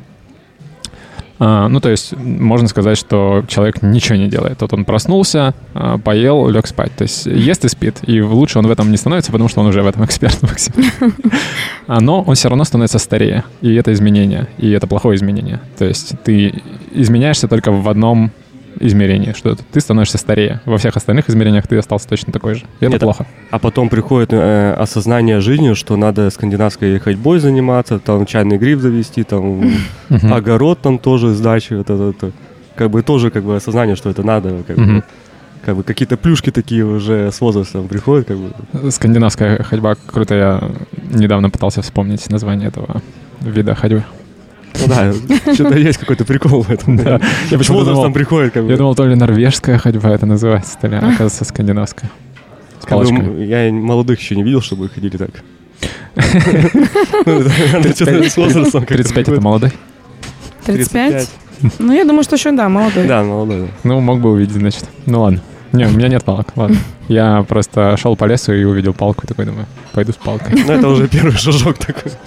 Speaker 1: А, ну, то есть можно сказать, что человек ничего не делает. Вот он проснулся, а, поел, лег спать. То есть ест и спит. И лучше он в этом не становится, потому что он уже в этом <laughs> эксперт максимум. А, Но он все равно становится старее. И это изменение. И это плохое изменение. То есть ты изменяешься только в одном измерении, что ты становишься старее. Во всех остальных измерениях ты остался точно такой же. И это
Speaker 2: Нет,
Speaker 1: плохо.
Speaker 2: А потом приходит э, осознание жизни, что надо скандинавской ходьбой заниматься, там чайный гриб завести, там <laughs> огород там тоже сдачи, вот это, это. как бы тоже как бы осознание, что это надо, как бы, как бы какие-то плюшки такие уже с возрастом приходят, как бы.
Speaker 1: Скандинавская ходьба круто. Я недавно пытался вспомнить название этого вида ходьбы.
Speaker 2: Ну да, что-то есть какой-то прикол в этом.
Speaker 1: Да. Я
Speaker 2: возрастом
Speaker 1: думал,
Speaker 2: приходит, как бы.
Speaker 1: я думал, то ли норвежская ходьба это называется, то ли, оказывается, скандинавская. С
Speaker 2: Как бы,
Speaker 1: палочкой.
Speaker 2: м, я молодых еще не видел, чтобы ходили так. <laughs> Ну, это, наверное, что-то с возрастом. как-то
Speaker 1: 35 это
Speaker 2: приходит.
Speaker 1: молодой?
Speaker 3: 35? Ну, я думаю, что еще, да, молодой.
Speaker 2: Да, молодой.
Speaker 1: Ну, мог бы увидеть, значит. Ну ладно. Не, у меня нет палок, ладно. <laughs> Я просто шел по лесу и увидел палку, и такой думаю, пойду с палкой.
Speaker 2: Ну, это уже первый шажок такой. <laughs>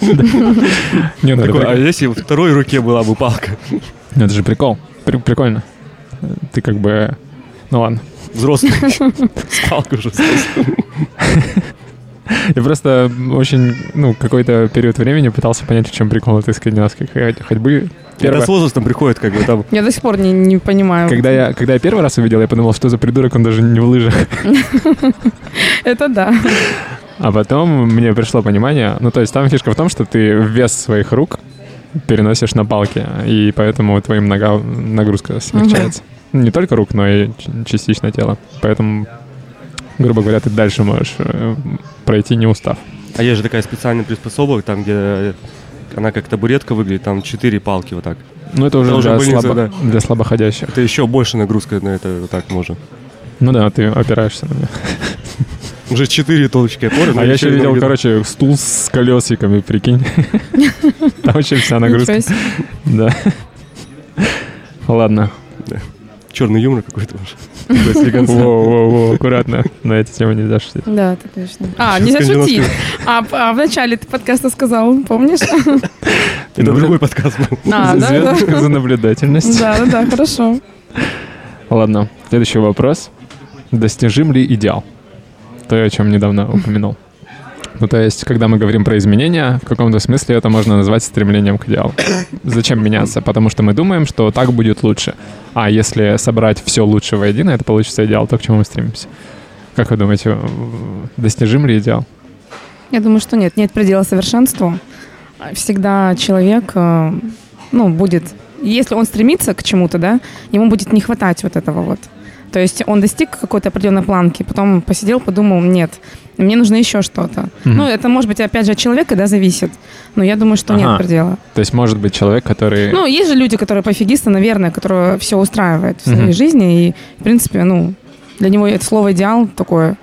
Speaker 1: Не, ну
Speaker 2: Такой, а если в второй руке была бы палка?
Speaker 1: ну, это же прикол. При- Прикольно. Ты как бы... Ну ладно.
Speaker 2: Взрослый. <laughs> С палкой уже.
Speaker 1: Я просто очень, ну, какой-то период времени пытался понять, в чем прикол этой скандинавской ходь- ходьбы.
Speaker 2: Это
Speaker 1: Первое-
Speaker 2: с возрастом приходит, как бы там.
Speaker 3: Я до сих пор не, не понимаю.
Speaker 1: Когда я, когда я первый раз увидел, я подумал, что за придурок, он даже не в лыжах. <laughs>
Speaker 3: Это да.
Speaker 1: А потом мне пришло понимание, ну то есть там фишка в том, что ты вес своих рук переносишь на палки, и поэтому твоим ногам нагрузка смягчается. Не только рук, но и частично тела. Поэтому, грубо говоря, ты дальше можешь э, пройти не устав.
Speaker 2: А есть же такая специальная приспособа, там, где она как табуретка выглядит, там четыре палки вот так.
Speaker 1: Ну это уже,
Speaker 2: Это уже
Speaker 1: для,
Speaker 2: больница,
Speaker 1: слабо-
Speaker 2: да.
Speaker 1: для слабоходящих.
Speaker 2: Это еще больше нагрузка на это вот так можно.
Speaker 1: Ну да, ты опираешься на меня. <laughs>
Speaker 2: Уже четыре толчки опоры.
Speaker 1: А я еще видел,
Speaker 2: ноги-
Speaker 1: короче, стул с колесиками, прикинь. <laughs> Там вообще вся нагрузка. Да. Ладно.
Speaker 2: Черный юмор какой-то уже. <laughs>
Speaker 1: Воу-воу-воу, <laughs> аккуратно. На эти темы нельзя шутить.
Speaker 3: Да, это точно. А, нельзя шутить. А, а в начале ты подкаста сказал, помнишь? <laughs>
Speaker 2: Это другой подкаст был.
Speaker 3: А, да, да.
Speaker 1: Звездочка за наблюдательность.
Speaker 3: Да, да, да, хорошо.
Speaker 1: Ладно, следующий вопрос. Достижим ли идеал? То, о чем недавно упомянул. Ну, то есть, когда мы говорим про изменения, в каком-то смысле это можно назвать стремлением к идеалу. Зачем меняться? Потому что мы думаем, что так будет лучше. А если собрать все лучше воедино, это получится идеал, то, к чему мы стремимся. Как вы думаете, достижим ли идеал?
Speaker 3: Я думаю, что нет, нет предела совершенству. Всегда человек, э, ну, будет, если он стремится к чему-то, да, ему будет не хватать вот этого вот. То есть он достиг какой-то определенной планки, потом посидел, подумал, нет, мне нужно еще что-то.
Speaker 1: Мгм.
Speaker 3: Ну, это, может быть, опять же, от человека, да, зависит. Но я думаю, что
Speaker 1: Ага.
Speaker 3: нет предела.
Speaker 1: То есть, может быть, человек, который...
Speaker 3: Ну, есть же люди, которые пофигисты, наверное, которые все устраивают в своей
Speaker 1: Мгм.
Speaker 3: жизни, и, в принципе, ну, для него это слово «идеал» такое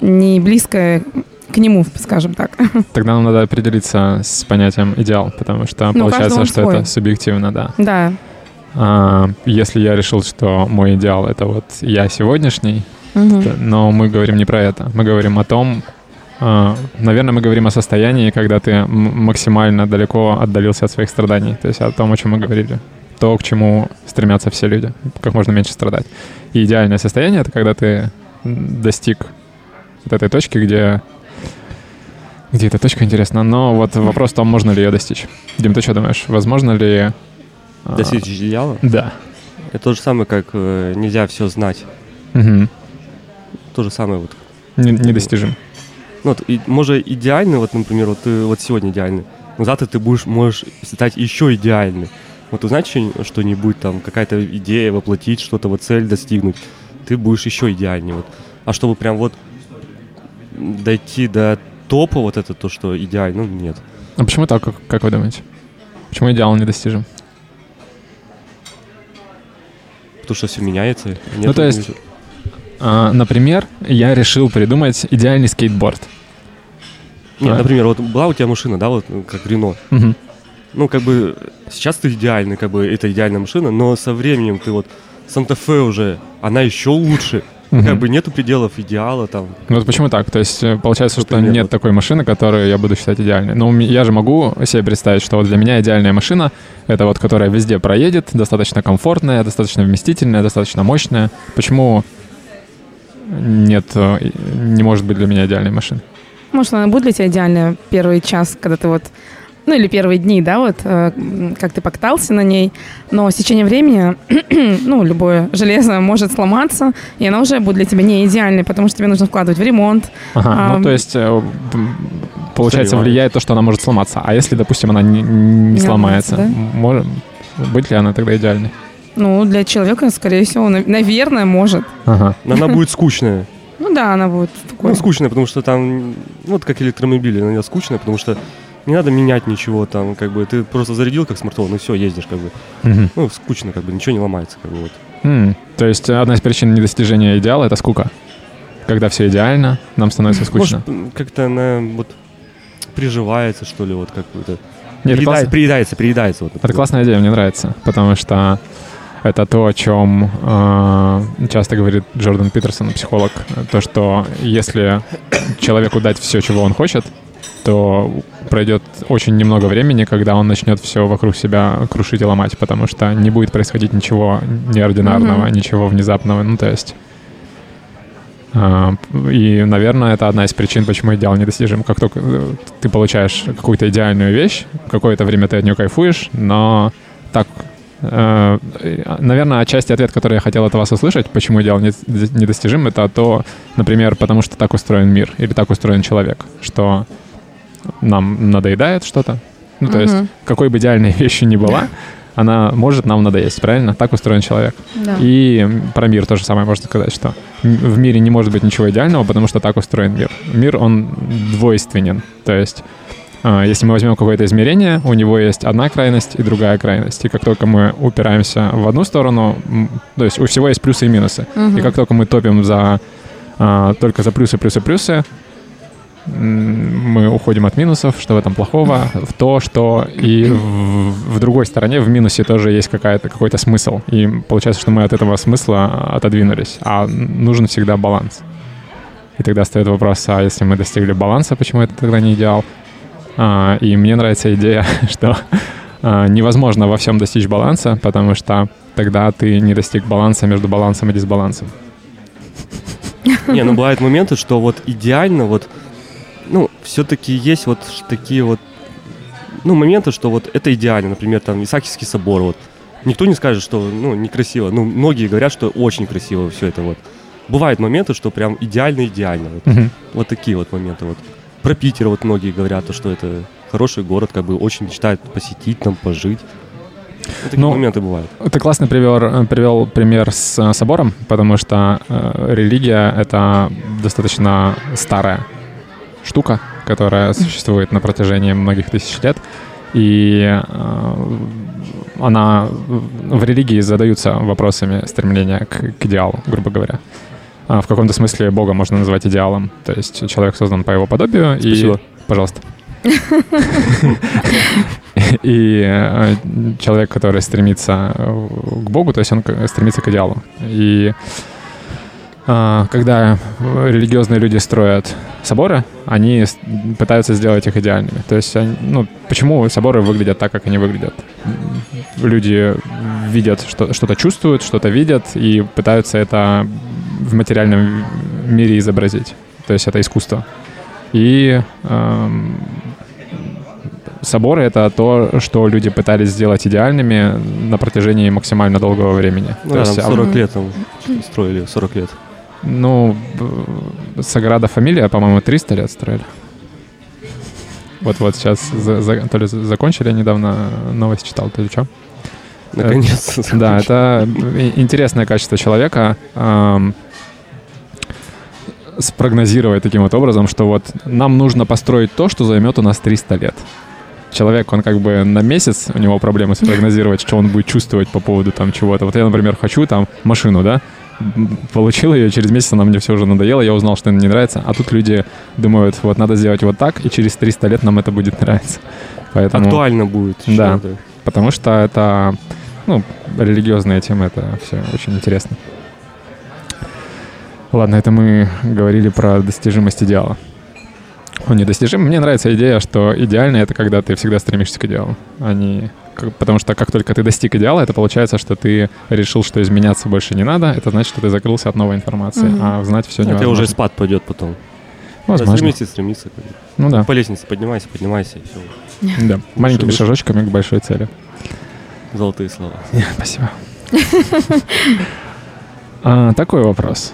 Speaker 3: не близкое к нему, скажем так. <laughs>
Speaker 1: Тогда нам надо определиться с понятием идеал, потому что
Speaker 3: Ну,
Speaker 1: получается, что
Speaker 3: свой.
Speaker 1: это субъективно, да.
Speaker 3: Да.
Speaker 1: А, если я решил, что мой идеал это вот я сегодняшний, Т- но мы говорим не про это. Мы говорим о том, а, наверное, мы говорим о состоянии, когда ты максимально далеко отдалился от своих страданий. То есть о том, о чем мы говорили то, к чему стремятся все люди, как можно меньше страдать. И идеальное состояние — это когда ты достиг вот этой точки, где... Где эта точка, интересно. Но вот вопрос в том, можно ли ее достичь. Дим, ты что думаешь? Возможно ли...
Speaker 2: А, достичь идеала?
Speaker 1: Да.
Speaker 2: Это то же самое, как э, нельзя все знать.
Speaker 1: Угу.
Speaker 2: То же самое вот.
Speaker 1: Не, недостижим.
Speaker 2: Ну, вот, и, может, идеальный, вот, например, вот ты вот сегодня идеальный, но завтра ты будешь, можешь стать еще идеальный. Вот узнать что-нибудь, там, какая-то идея воплотить, что-то, вот цель достигнуть, ты будешь еще идеальнее. Вот. А чтобы прям вот дойти до топа, вот это то, что идеально, ну, нет.
Speaker 1: А почему так, как, как вы думаете? Почему идеал недостижим?
Speaker 2: Потому что все меняется.
Speaker 1: Нет, ну, то есть, например, я решил придумать идеальный скейтборд.
Speaker 2: Нет, а? например, вот была у тебя машина, да, вот как Рено.
Speaker 1: Угу.
Speaker 2: Ну, как бы сейчас ты идеальный, как бы это идеальная машина, но со временем ты вот Санта-Фе уже, она еще лучше. Угу. Как бы нету пределов идеала там.
Speaker 1: Ну вот почему так? То есть э, получается, что нет вот. такой машины, которую я буду считать идеальной. Но ну, я же могу себе представить, что вот для меня идеальная машина — это вот которая везде проедет, достаточно комфортная, достаточно вместительная, достаточно мощная. Почему нет, э, не может быть для меня идеальной машины?
Speaker 3: Может, она будет для тебя идеальная первый час, когда ты вот ну или первые дни, да, вот э, как ты покатался на ней, но с течением времени, <clears throat> ну, любое железо может сломаться, и оно уже будет для тебя не идеальной, потому что тебе нужно вкладывать в ремонт.
Speaker 1: Ага, а, ну то есть э, получается влияет то, что она может сломаться, а если, допустим, она не, не, не сломается, да? может быть ли она тогда идеальной?
Speaker 3: Ну, для человека, скорее всего, наверное, может.
Speaker 1: Ага.
Speaker 2: Но она будет скучная.
Speaker 3: Ну да, она будет
Speaker 2: такой. Ну, скучная, потому что там, ну, вот как электромобили, она скучная, потому что не надо менять ничего там, как бы ты просто зарядил как смартфон, и все, ездишь, как бы.
Speaker 1: Угу.
Speaker 2: Ну, скучно, как бы, ничего не ломается, как бы вот.
Speaker 1: Mm. То есть одна из причин недостижения идеала это скука. Когда все идеально, нам становится скучно.
Speaker 2: Может, как-то она вот приживается, что ли, вот как-то.
Speaker 1: Нет,
Speaker 2: приедается, класс... приедается, приедается. Вот,
Speaker 1: это классная идея, мне нравится, потому что это то, о чем э, часто говорит Джордан Питерсон, психолог, то, что если человеку дать все, чего он хочет, то пройдет очень немного времени, когда он начнет все вокруг себя крушить и ломать, потому что не будет происходить ничего неординарного, mm-hmm. ничего внезапного. Ну, то есть... А, и, наверное, это одна из причин, почему идеал недостижим. Как только ты получаешь какую-то идеальную вещь, какое-то время ты от нее кайфуешь, но так э, Наверное, отчасти ответ, который я хотел от вас услышать, почему идеал недостижим, это то, например, потому что так устроен мир или так устроен человек, что нам надоедает что-то. Ну, то угу. есть, какой бы идеальной <laughs> вещи ни была, она может нам надоесть, правильно? Так устроен человек.
Speaker 3: Да.
Speaker 1: И про мир то же самое можно сказать, что в мире не может быть ничего идеального, потому что так устроен мир. Мир, он двойственен. То есть, если мы возьмем какое-то измерение, у него есть одна крайность и другая крайность. И как только мы упираемся в одну сторону, то есть у всего есть плюсы и минусы.
Speaker 3: Угу.
Speaker 1: И как только мы топим за а, только за плюсы, плюсы, плюсы, мы уходим от минусов, что в этом плохого, в то, что и в, в другой стороне, в минусе тоже есть какая-то, какой-то смысл. И получается, что мы от этого смысла отодвинулись. А нужен всегда баланс. И тогда стоит вопрос, а если мы достигли баланса, почему это тогда не идеал? А, и мне нравится идея, <laughs> что а, невозможно во всем достичь баланса, потому что тогда ты не достиг баланса между балансом и дисбалансом.
Speaker 2: Не, ну <laughs> бывают моменты, что вот идеально вот ну, все-таки есть вот такие вот, ну, моменты, что вот это идеально, например, там Исаакиевский собор, вот. Никто не скажет, что, ну, некрасиво. Ну, многие говорят, что очень красиво все это вот. Бывают моменты, что прям идеально-идеально. Вот, вот такие вот моменты вот. Про Питер вот многие говорят, то, что это хороший город, как бы очень мечтают посетить там, пожить. Вот такие ну, моменты бывают.
Speaker 1: Ты классно привел, привел пример с э, собором, потому что э, религия — это достаточно старая штука, которая существует на протяжении многих тысяч лет. И э, она в религии задаются вопросами стремления к, к идеалу, грубо говоря. А в каком-то смысле Бога можно назвать идеалом. То есть человек создан по его подобию.
Speaker 2: Спасибо.
Speaker 1: И, пожалуйста. <laughs> И э, человек, который стремится к Богу, то есть он стремится к идеалу. И а, когда религиозные люди строят соборы, они пытаются сделать их идеальными. То есть, ну, почему соборы выглядят так, как они выглядят? Люди видят, что, что-то чувствуют, что-то видят и пытаются это в материальном мире изобразить. То есть это искусство. И эм, соборы — это то, что люди пытались сделать идеальными на протяжении максимально долгого времени.
Speaker 2: Ну,
Speaker 1: то
Speaker 2: да, есть, 40 а... лет там строили, 40 лет.
Speaker 1: Ну, Саграда Фамилия, по-моему, 300 лет строили. Вот-вот сейчас за, за, то ли закончили недавно новость читал, то ли что.
Speaker 2: Наконец-то.
Speaker 1: Э, да, это интересное качество человека. Эм, спрогнозировать таким вот образом, что вот нам нужно построить то, что займет у нас 300 лет. Человек, он как бы на месяц, у него проблемы спрогнозировать, что он будет чувствовать по поводу там чего-то. Вот я, например, хочу там машину, да, получил ее, через месяц она мне все уже надоела, я узнал, что она не нравится, а тут люди думают, вот надо сделать вот так, и через 300 лет нам это будет нравиться.
Speaker 2: Поэтому, Актуально будет.
Speaker 1: Да, потому что это, ну, религиозная тема, это все очень интересно. Ладно, это мы говорили про достижимость идеала. Он недостижим. Мне нравится идея, что идеально — это когда ты всегда стремишься к идеалу, а не потому что как только ты достиг идеала, это получается, что ты решил, что изменяться больше не надо. Это значит, что ты закрылся от новой информации, mm-hmm. а знать все
Speaker 2: не
Speaker 1: невозможно.
Speaker 2: У уже спад пойдет потом.
Speaker 1: Возможно. Да,
Speaker 2: стремиться, стремиться.
Speaker 1: Ну да.
Speaker 2: По лестнице поднимайся, поднимайся, и
Speaker 1: все. Да, маленькими шажочками к большой цели.
Speaker 2: Золотые слова. <laughs>
Speaker 1: Спасибо. <laughs> а, такой вопрос.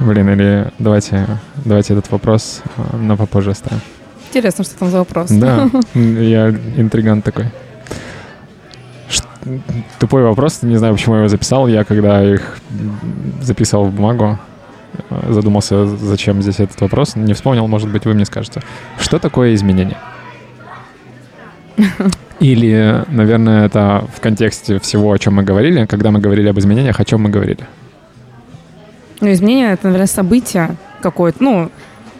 Speaker 1: Блин, или давайте, давайте этот вопрос а, на попозже оставим.
Speaker 3: Интересно, что там за вопрос.
Speaker 1: Да, <laughs> я интригант такой. Тупой вопрос, не знаю, почему я его записал. Я, когда их записывал в бумагу, а, задумался, зачем здесь этот вопрос. Не вспомнил, может быть, вы мне скажете. Что такое изменение? <laughs> Или, наверное, это в контексте всего, о чем мы говорили. Когда мы говорили об изменениях, о чем мы говорили?
Speaker 3: Ну, изменение — это, наверное, событие какое-то, ну,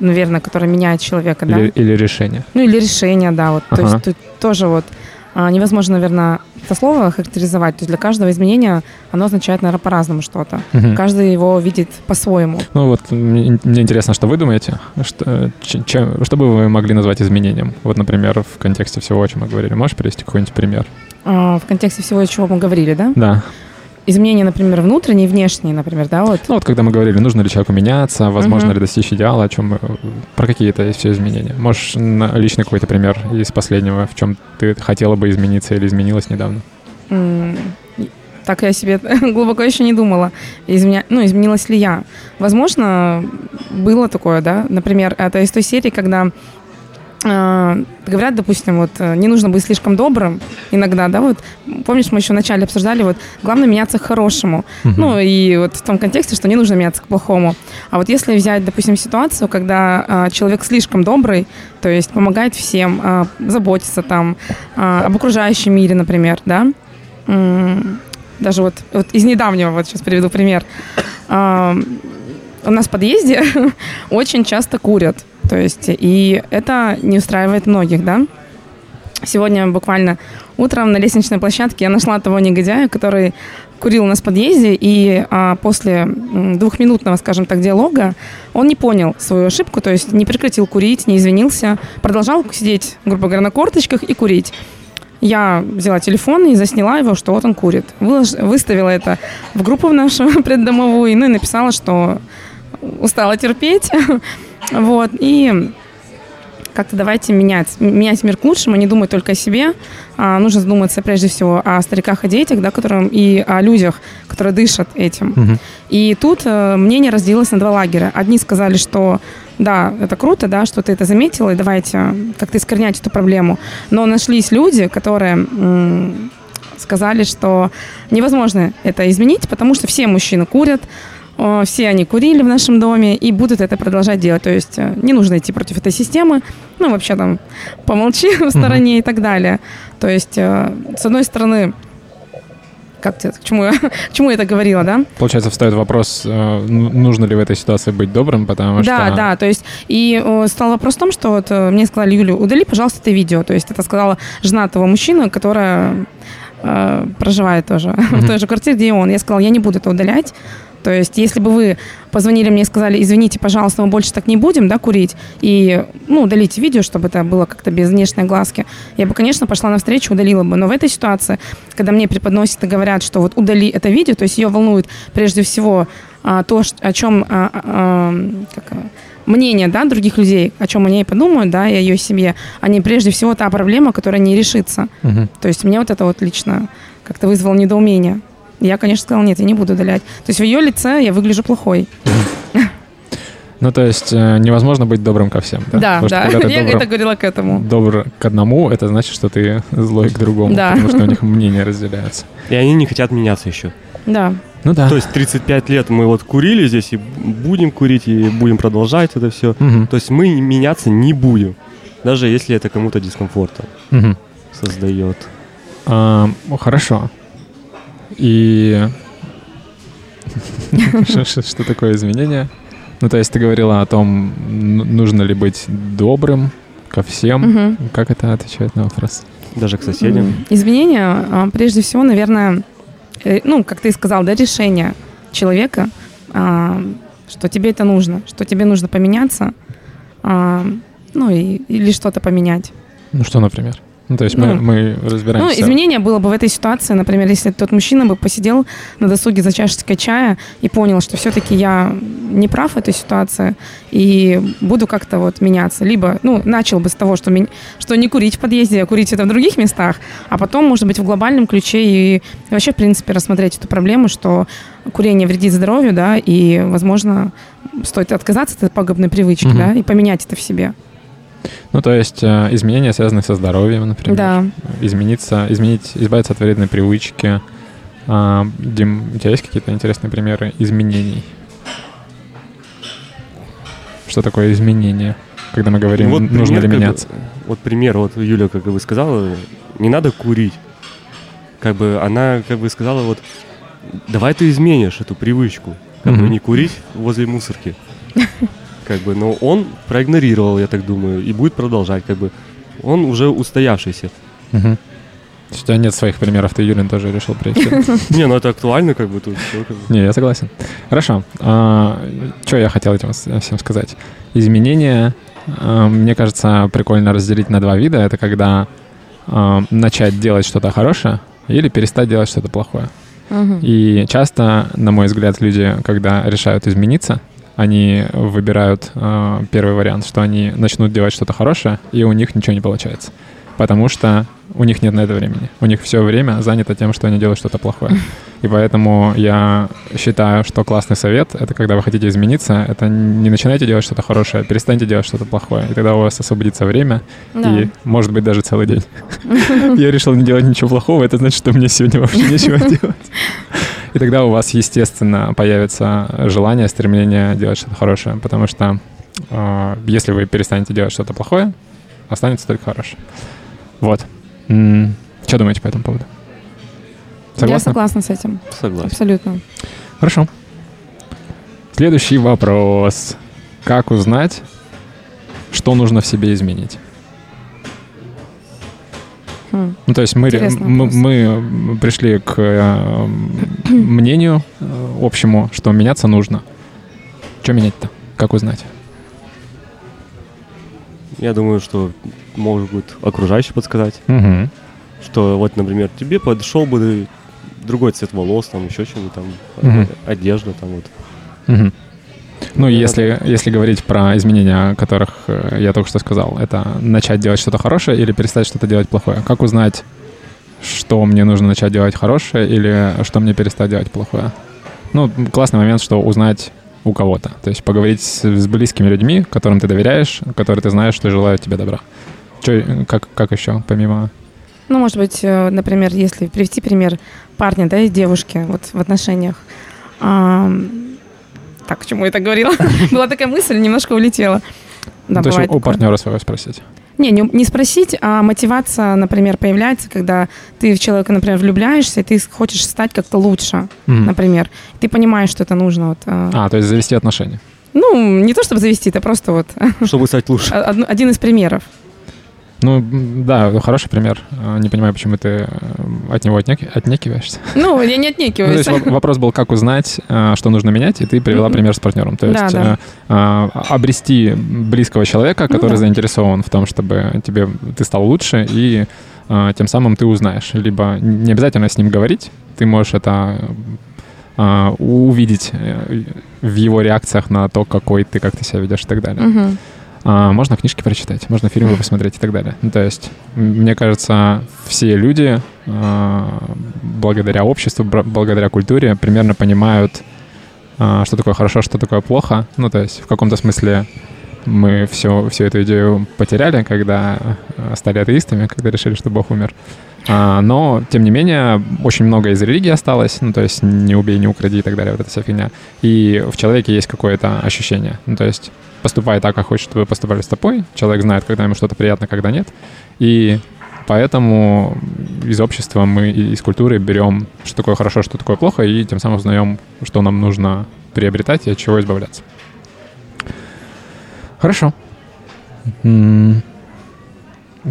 Speaker 3: наверное, которое меняет человека, да?
Speaker 1: Или, или решение.
Speaker 3: Ну, или решение, да, вот. Ага. То есть тут тоже вот а, невозможно, наверное, это слово характеризовать. То есть для каждого изменения оно означает, наверное, по-разному что-то. Угу. Каждый его видит по-своему.
Speaker 1: Ну вот мне, мне интересно, что вы думаете? Что, чем, что бы вы могли назвать изменением? Вот, например, в контексте всего, о чем мы говорили. Можешь привести какой-нибудь пример?
Speaker 3: А, в контексте всего, о чем мы говорили, да?
Speaker 1: Да
Speaker 3: изменения, например, внутренние и внешние, например, да, вот?
Speaker 1: Ну, вот когда мы говорили, нужно ли человеку меняться, возможно uh-huh. ли достичь идеала, о чем мы, про какие это все изменения. Можешь личный какой-то пример из последнего, в чем ты хотела бы измениться или изменилась недавно?
Speaker 3: Так я себе <laughs> глубоко еще не думала, изменя... ну, изменилась ли я. Возможно, было такое, да, например, это из той серии, когда говорят, допустим, вот э, не нужно быть слишком добрым иногда, да, вот помнишь, мы еще вначале обсуждали, вот главное меняться к хорошему, угу. ну и вот в том контексте, что не нужно меняться к плохому. А вот если взять, допустим, ситуацию, когда э, человек слишком добрый, то есть помогает всем, э, заботится там э, об окружающем мире, например, да, даже вот, вот из недавнего, вот сейчас приведу пример. Э, у нас в подъезде <laughs> очень часто курят. То есть, и это не устраивает многих, да. Сегодня буквально утром на лестничной площадке я нашла того негодяя, который курил у нас в подъезде, и а, после двухминутного, скажем так, диалога он не понял свою ошибку, то есть не прекратил курить, не извинился, продолжал сидеть, грубо говоря, на корточках и курить. Я взяла телефон и засняла его, что вот он курит. Вылож... Выставила это в группу в нашу <laughs> преддомовую, ну и написала, что устала терпеть, <laughs> Вот, и как-то давайте менять, менять мир к лучшему, не думать только о себе. А, нужно задуматься прежде всего о стариках и детях, да, которым, и о людях, которые дышат этим. Угу. И тут э, мнение разделилось на два лагеря. Одни сказали, что да, это круто, да, что ты это заметила, и давайте как-то искоренять эту проблему. Но нашлись люди, которые сказали, что невозможно это изменить, потому что все мужчины курят, все они курили в нашем доме и будут это продолжать делать. То есть э, не нужно идти против этой системы, ну, вообще там помолчи <laughs> в стороне mm-hmm. и так далее. То есть, э, с одной стороны, как к чему, я, <laughs> к чему я это говорила, да?
Speaker 1: Получается, встает вопрос, э, ну, нужно ли в этой ситуации быть добрым, потому
Speaker 3: что... Да, да, то есть, и стал вопрос в том, что вот мне сказали, Юля, удали, пожалуйста, это видео. То есть, это сказала жена того мужчины, которая э, проживает тоже mm-hmm. <laughs> в той же квартире, где и он. Я сказала, я не буду это удалять, то есть, если бы вы позвонили мне и сказали, извините, пожалуйста, мы больше так не будем, да, курить, и, ну, удалите видео, чтобы это было как-то без внешней глазки, я бы, конечно, пошла навстречу, удалила бы. Но в этой ситуации, когда мне преподносят и говорят, что вот удали это видео, то есть ее волнует прежде всего а, то, о чем а, а, как, мнение да, других людей, о чем они подумают, да, и о ее семье, а не прежде всего та проблема, которая не решится.
Speaker 1: Мгм.
Speaker 3: То есть мне вот это вот лично как-то вызвало недоумение. Я, конечно, сказала, нет, я не буду удалять. То есть в ее лице я выгляжу плохой. <laughs>
Speaker 1: Ну, то есть э, невозможно быть добрым ко всем. Да,
Speaker 3: Да,
Speaker 1: Потому
Speaker 3: да. <laughs> Я
Speaker 1: добр-
Speaker 3: это говорила к этому.
Speaker 1: добр к одному, это значит, что ты злой к другому,
Speaker 3: Да.
Speaker 1: потому что у них <laughs> мнения разделяются.
Speaker 2: И они не хотят меняться еще.
Speaker 3: Да.
Speaker 1: Ну да.
Speaker 2: То есть 35 лет мы вот курили здесь и будем курить, и будем продолжать это все.
Speaker 1: Мгм.
Speaker 2: То есть мы меняться не будем. Даже если это кому-то дискомфорт
Speaker 1: Мгм.
Speaker 2: создает.
Speaker 1: А, ну, хорошо. И <laughs> что, такое изменение? Ну, то есть ты говорила о том, нужно ли быть добрым ко всем. Как это отвечает на вопрос?
Speaker 2: Даже к соседям.
Speaker 3: Изменения, а, прежде всего, наверное, э, ну, как ты и сказал, да, решение человека, а, что тебе это нужно, что тебе нужно поменяться, а, ну, и, или что-то поменять.
Speaker 1: Ну, что, например? Ну, то есть мы,
Speaker 3: Ну,
Speaker 1: мы
Speaker 3: Ну,
Speaker 1: разбираемся.
Speaker 3: изменение было бы в этой ситуации, например, если тот мужчина бы посидел на досуге за чашечкой чая и понял, что все-таки я не прав в этой ситуации и буду как-то вот меняться. Либо, ну, начал бы с того, что, мен- что не курить в подъезде, а курить это в других местах, а потом, может быть, в глобальном ключе и вообще, в принципе, рассмотреть эту проблему, что курение вредит здоровью, да, и, возможно, стоит отказаться от этой пагубной привычки,
Speaker 1: Мгм.
Speaker 3: да, и поменять это в себе.
Speaker 1: Ну, то есть э, изменения связаны со здоровьем, например.
Speaker 3: Да.
Speaker 1: Измениться, изменить, избавиться от вредной привычки. А, Дим, у тебя есть какие-то интересные примеры изменений? Что такое изменение? Когда мы говорим,
Speaker 2: Ну,
Speaker 1: нужно
Speaker 2: пример,
Speaker 1: ли
Speaker 2: как бы,
Speaker 1: меняться?
Speaker 2: вот пример, вот Юля, как бы сказала, не надо курить. Как бы она как бы сказала, вот, давай ты изменишь эту привычку. Как бы
Speaker 1: Мгм.
Speaker 2: не курить возле мусорки. <laughs> Как бы, но он проигнорировал, я так думаю, и будет продолжать, как бы. Он уже устоявшийся.
Speaker 1: Мгм. То есть У тебя нет своих примеров, ты, Юлин, тоже решил прийти. <laughs>
Speaker 2: Не, ну это актуально, как бы тут всё, как бы.
Speaker 1: Не, я согласен. Хорошо. что я хотел этим всем сказать? Изменения, а, мне кажется, прикольно разделить на два вида. Это когда а, начать делать что-то хорошее или перестать делать что-то плохое. И часто, на мой взгляд, люди, когда решают измениться, они выбирают э, первый вариант, что они начнут делать что-то хорошее, и у них ничего не получается. Потому что у них нет на это времени. У них все время занято тем, что они делают что-то плохое. И поэтому я считаю, что классный совет — это когда вы хотите измениться, это не начинайте делать что-то хорошее, а перестаньте делать что-то плохое. И тогда у вас освободится время,
Speaker 3: Да.
Speaker 1: и, может быть, даже целый день. <laughs> Я решил не делать ничего плохого, это значит, что мне сегодня вообще нечего <laughs> делать. И тогда у вас, естественно, появится желание, стремление делать что-то хорошее, потому что э, если вы перестанете делать что-то плохое, останется только хорошее. Вот. Что думаете по этому поводу?
Speaker 3: Я
Speaker 1: Согласны?
Speaker 3: согласна с этим.
Speaker 2: Согласен.
Speaker 3: Абсолютно.
Speaker 1: Хорошо. Следующий вопрос. Как узнать, что нужно в себе изменить? Ну, то есть мы, мы, мы пришли к э, мнению э, общему, что меняться нужно. Что менять-то? Как узнать?
Speaker 2: Я думаю, что может быть окружающий подсказать.
Speaker 1: Мгм.
Speaker 2: Что вот, например, тебе подошел бы другой цвет волос, там еще что-нибудь там,
Speaker 1: Мгм.
Speaker 2: одежда там вот.
Speaker 1: Мгм. Ну, если, если говорить про изменения, о которых э, я только что сказал, это начать делать что-то хорошее или перестать что-то делать плохое. Как узнать, что мне нужно начать делать хорошее или что мне перестать делать плохое? Ну, классный момент, что узнать у кого-то. То есть поговорить с, с близкими людьми, которым ты доверяешь, которые ты знаешь, что желают тебе добра. Чё, как, как еще, помимо...
Speaker 3: Ну, может быть, э, например, если привести пример парня, да, и девушки вот в отношениях. Так, к чему я так говорила? <laughs> Была такая мысль, немножко улетела. Да,
Speaker 1: то есть у, партнера своего спросить.
Speaker 3: Не, не, не спросить, а мотивация, например, появляется, когда ты в человека, например, влюбляешься, и ты хочешь стать как-то лучше,
Speaker 1: Мгм.
Speaker 3: например. Ты понимаешь, что это нужно. Вот, э,
Speaker 1: А, то есть завести отношения.
Speaker 3: Ну, не то чтобы завести, это просто вот
Speaker 2: Чтобы стать лучше. <laughs>
Speaker 3: од- один из примеров.
Speaker 1: Ну, да, хороший пример. А, не понимаю, почему ты э, от него отнек... отнекиваешься.
Speaker 3: Ну, я не отнекиваюсь.
Speaker 1: Ну, то есть вопрос был, как узнать, э, что нужно менять, и ты привела пример с партнером. То есть
Speaker 3: да, да.
Speaker 1: А, обрести близкого человека, ну который ну, да. заинтересован в том, чтобы тебе ты стал лучше, и тем самым ты узнаешь. Либо не обязательно с ним говорить, ты можешь это увидеть э, в его реакциях на то, какой ты, как ты себя ведешь и так далее.
Speaker 3: Угу.
Speaker 1: А, можно книжки прочитать, можно фильмы <laughs> посмотреть и так далее. Ну, то есть, мне кажется, все люди а, благодаря обществу, благодаря культуре примерно понимают, а, что такое хорошо, что такое плохо. Ну, то есть, в каком-то смысле мы все, всю эту идею потеряли, когда стали атеистами, когда решили, что Бог умер. А, но, тем не менее, очень много из религии осталось, ну, то есть не убей, не укради и так далее, вот эта вся фигня. И в человеке есть какое-то ощущение. Ну, то есть поступай так, как хочет, чтобы поступали с тобой. Человек знает, когда ему что-то приятно, когда нет. И поэтому из общества мы, из культуры берем, что такое хорошо, что такое плохо, и тем самым узнаем, что нам нужно приобретать и от чего избавляться. Хорошо.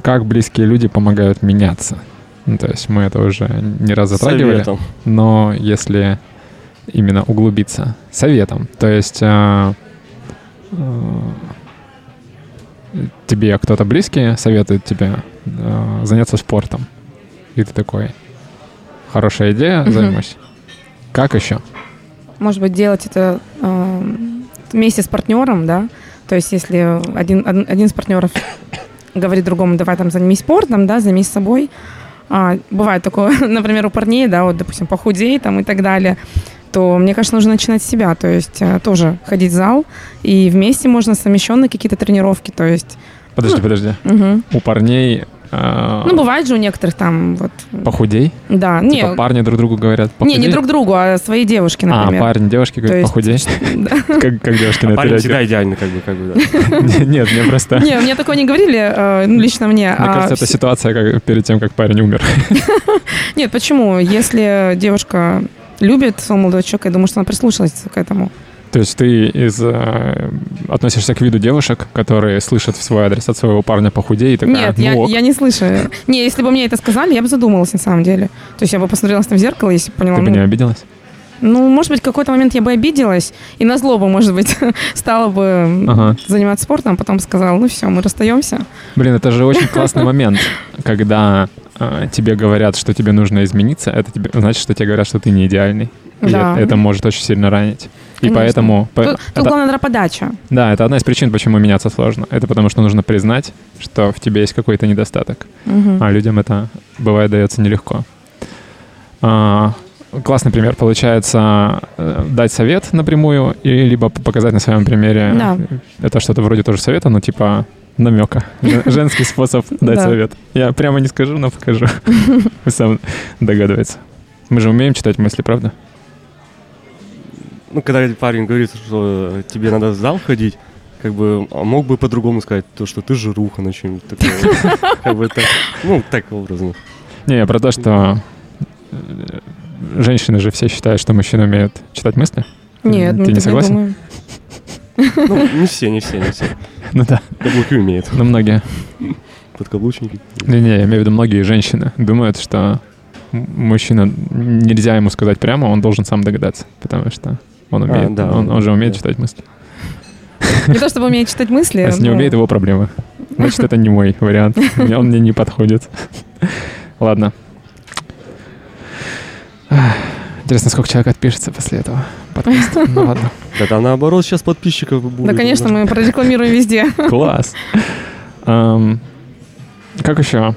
Speaker 1: Как близкие люди помогают меняться? Ну, то есть мы это уже не раз затрагивали. Советом. Но если именно углубиться советом, то есть э, э, тебе кто-то близкий советует тебе э, заняться спортом, и ты такой, хорошая идея, угу. займусь. Как еще?
Speaker 3: Может быть, делать это э, вместе с партнером, да? То есть, если один, один из партнеров говорит другому, давай там займись спортом, да, займись собой, а, бывает такое, <laughs> например, у парней, да, вот, допустим, похудей там и так далее, то, мне кажется, нужно начинать с себя, то есть а, тоже ходить в зал, и вместе можно совмещенные какие-то тренировки, то есть...
Speaker 1: Подожди, ну, подожди.
Speaker 3: Угу.
Speaker 1: У парней
Speaker 3: ну, бывает же у некоторых там вот...
Speaker 1: Похудей?
Speaker 3: Да.
Speaker 1: Типа не, парни друг другу говорят
Speaker 3: похудей? Не, не друг другу, а своей девушке, например.
Speaker 1: А, парни, девушки говорят похудей? <laughs> <laughs> Как, как девушки на
Speaker 2: Парень всегда идеальный, как бы, как бы, <laughs>
Speaker 1: Нет, мне просто...
Speaker 3: Не, мне такое не говорили, э, ну, лично мне.
Speaker 1: Мне а кажется, это ситуация перед тем, как парень умер.
Speaker 3: Нет, почему? Если девушка любит своего молодого человека, я думаю, что она прислушалась к этому.
Speaker 1: То есть ты из, э, относишься к виду девушек, которые слышат в свой адрес от своего парня похудей и такая,
Speaker 3: Нет,
Speaker 1: ну,
Speaker 3: я, я не слышу. Не, если бы мне это сказали, я бы задумалась на самом деле. То есть я бы посмотрела в зеркало, если бы поняла.
Speaker 1: Ты бы
Speaker 3: ну,
Speaker 1: не обиделась?
Speaker 3: Ну, может быть, в какой-то момент я бы обиделась, и на злобу, может быть, <laughs> стала бы ага. заниматься спортом, а потом сказала, ну все, мы расстаемся.
Speaker 1: Блин, это же очень <laughs> классный момент, когда э, тебе говорят, что тебе нужно измениться, это тебе, значит, что тебе говорят, что ты не идеальный. И да. это, это может очень сильно ранить. Конечно. И поэтому...
Speaker 3: Тут, это, тут главное подача.
Speaker 1: Да, это одна из причин, почему меняться сложно. Это потому, что нужно признать, что в тебе есть какой-то недостаток.
Speaker 3: Угу.
Speaker 1: А людям это, бывает, дается нелегко. А, классный пример получается э, дать совет напрямую и либо показать на своем примере.
Speaker 3: Да.
Speaker 1: Это что-то вроде тоже совета, но типа намека. Женский способ <laughs> дать совет. Я прямо не скажу, но покажу. <laughs> Вы сам догадывается. Мы же умеем читать мысли, правда?
Speaker 2: Ну, когда парень говорит, что тебе надо в зал ходить, как бы, а мог бы по-другому сказать, то, что ты жируха, на чем такое. <laughs> Как бы так, ну, так образно.
Speaker 1: Не, про то, что э, женщины же все считают, что мужчины умеют читать мысли.
Speaker 3: Нет,
Speaker 1: Ты не согласен?
Speaker 2: Ну, не все, не все, не все. <laughs>
Speaker 1: Ну да.
Speaker 2: Каблуки умеют.
Speaker 1: Ну, многие.
Speaker 2: Подкаблучники.
Speaker 1: Не-не, я имею в виду, многие женщины думают, что мужчина, нельзя ему сказать прямо, он должен сам догадаться, потому что он умеет, а, да, он, он же умеет да. читать мысли.
Speaker 3: Не то, чтобы умеет читать мысли.
Speaker 1: А если не умеет, его проблемы. Значит, это не мой вариант. <laughs> Он мне не подходит. Ладно. Интересно, сколько человек отпишется после этого подкаста. Ну ладно.
Speaker 2: Да там наоборот сейчас подписчиков будет.
Speaker 3: Да, конечно, мы прорекламируем везде. <laughs>
Speaker 1: Класс. Как еще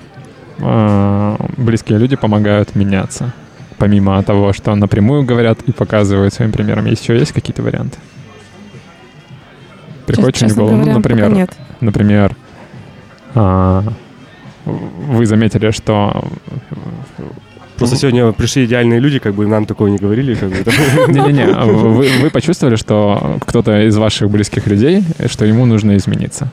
Speaker 1: а, близкие люди помогают меняться? Помимо того, что напрямую говорят и показывают своим примером, еще есть какие-то варианты? Приходит что-нибудь в голову?
Speaker 3: Говоря,
Speaker 1: ну, например,
Speaker 3: нет.
Speaker 1: например, а, вы заметили, что
Speaker 2: Просто сегодня пришли идеальные люди, как бы нам такого не говорили. Как бы. <laughs>
Speaker 1: Не-не-не, вы, вы почувствовали, что кто-то из ваших близких людей, что ему нужно измениться?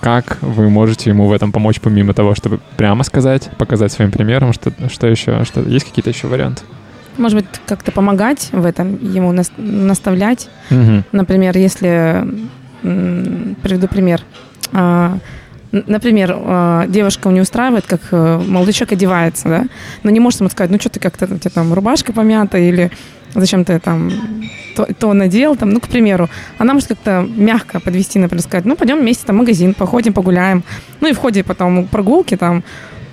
Speaker 1: Как вы можете ему в этом помочь, помимо того, чтобы прямо сказать, показать своим примером, что, что еще, что есть какие-то еще варианты?
Speaker 3: Может быть, как-то помогать в этом, ему нас, наставлять.
Speaker 1: Угу.
Speaker 3: Например, если приведу пример. А, например, э, девушка не устраивает, как э, молодой человек одевается, да, но не может ему сказать, ну что ты как-то, у тебя там рубашка помята или зачем ты там то, то надел, там, ну, к примеру. Она может как-то мягко подвести, например, сказать, ну, пойдем вместе там в магазин, походим, погуляем. Ну, и в ходе потом прогулки там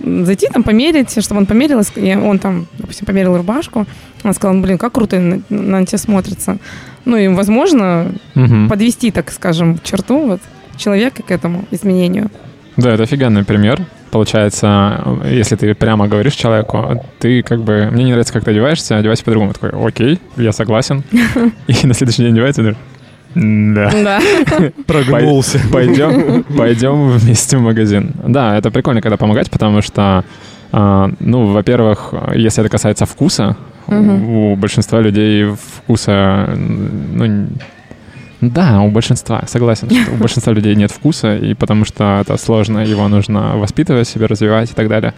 Speaker 3: зайти там померить, чтобы он померил, и он там, допустим, померил рубашку, она сказала, блин, как круто на, на тебя смотрится. Ну и, возможно, угу. подвести, так скажем, черту вот, человека к этому изменению.
Speaker 1: Да, это офигенный пример. Получается, если ты прямо говоришь человеку, ты как бы, мне не нравится, как ты одеваешься, одевайся по-другому. Такой, окей, я согласен. <laughs> И на следующий день одевается, да. Да. <laughs>
Speaker 2: Прогнулся.
Speaker 1: Пойдем, <laughs> пойдем вместе в магазин. Да, это прикольно, когда помогать, потому что, а, ну, во-первых, если это касается вкуса, у большинства людей вкуса, ну, да, у большинства, согласен, у большинства людей нет вкуса, и потому что это сложно, его нужно воспитывать себе, развивать и так далее.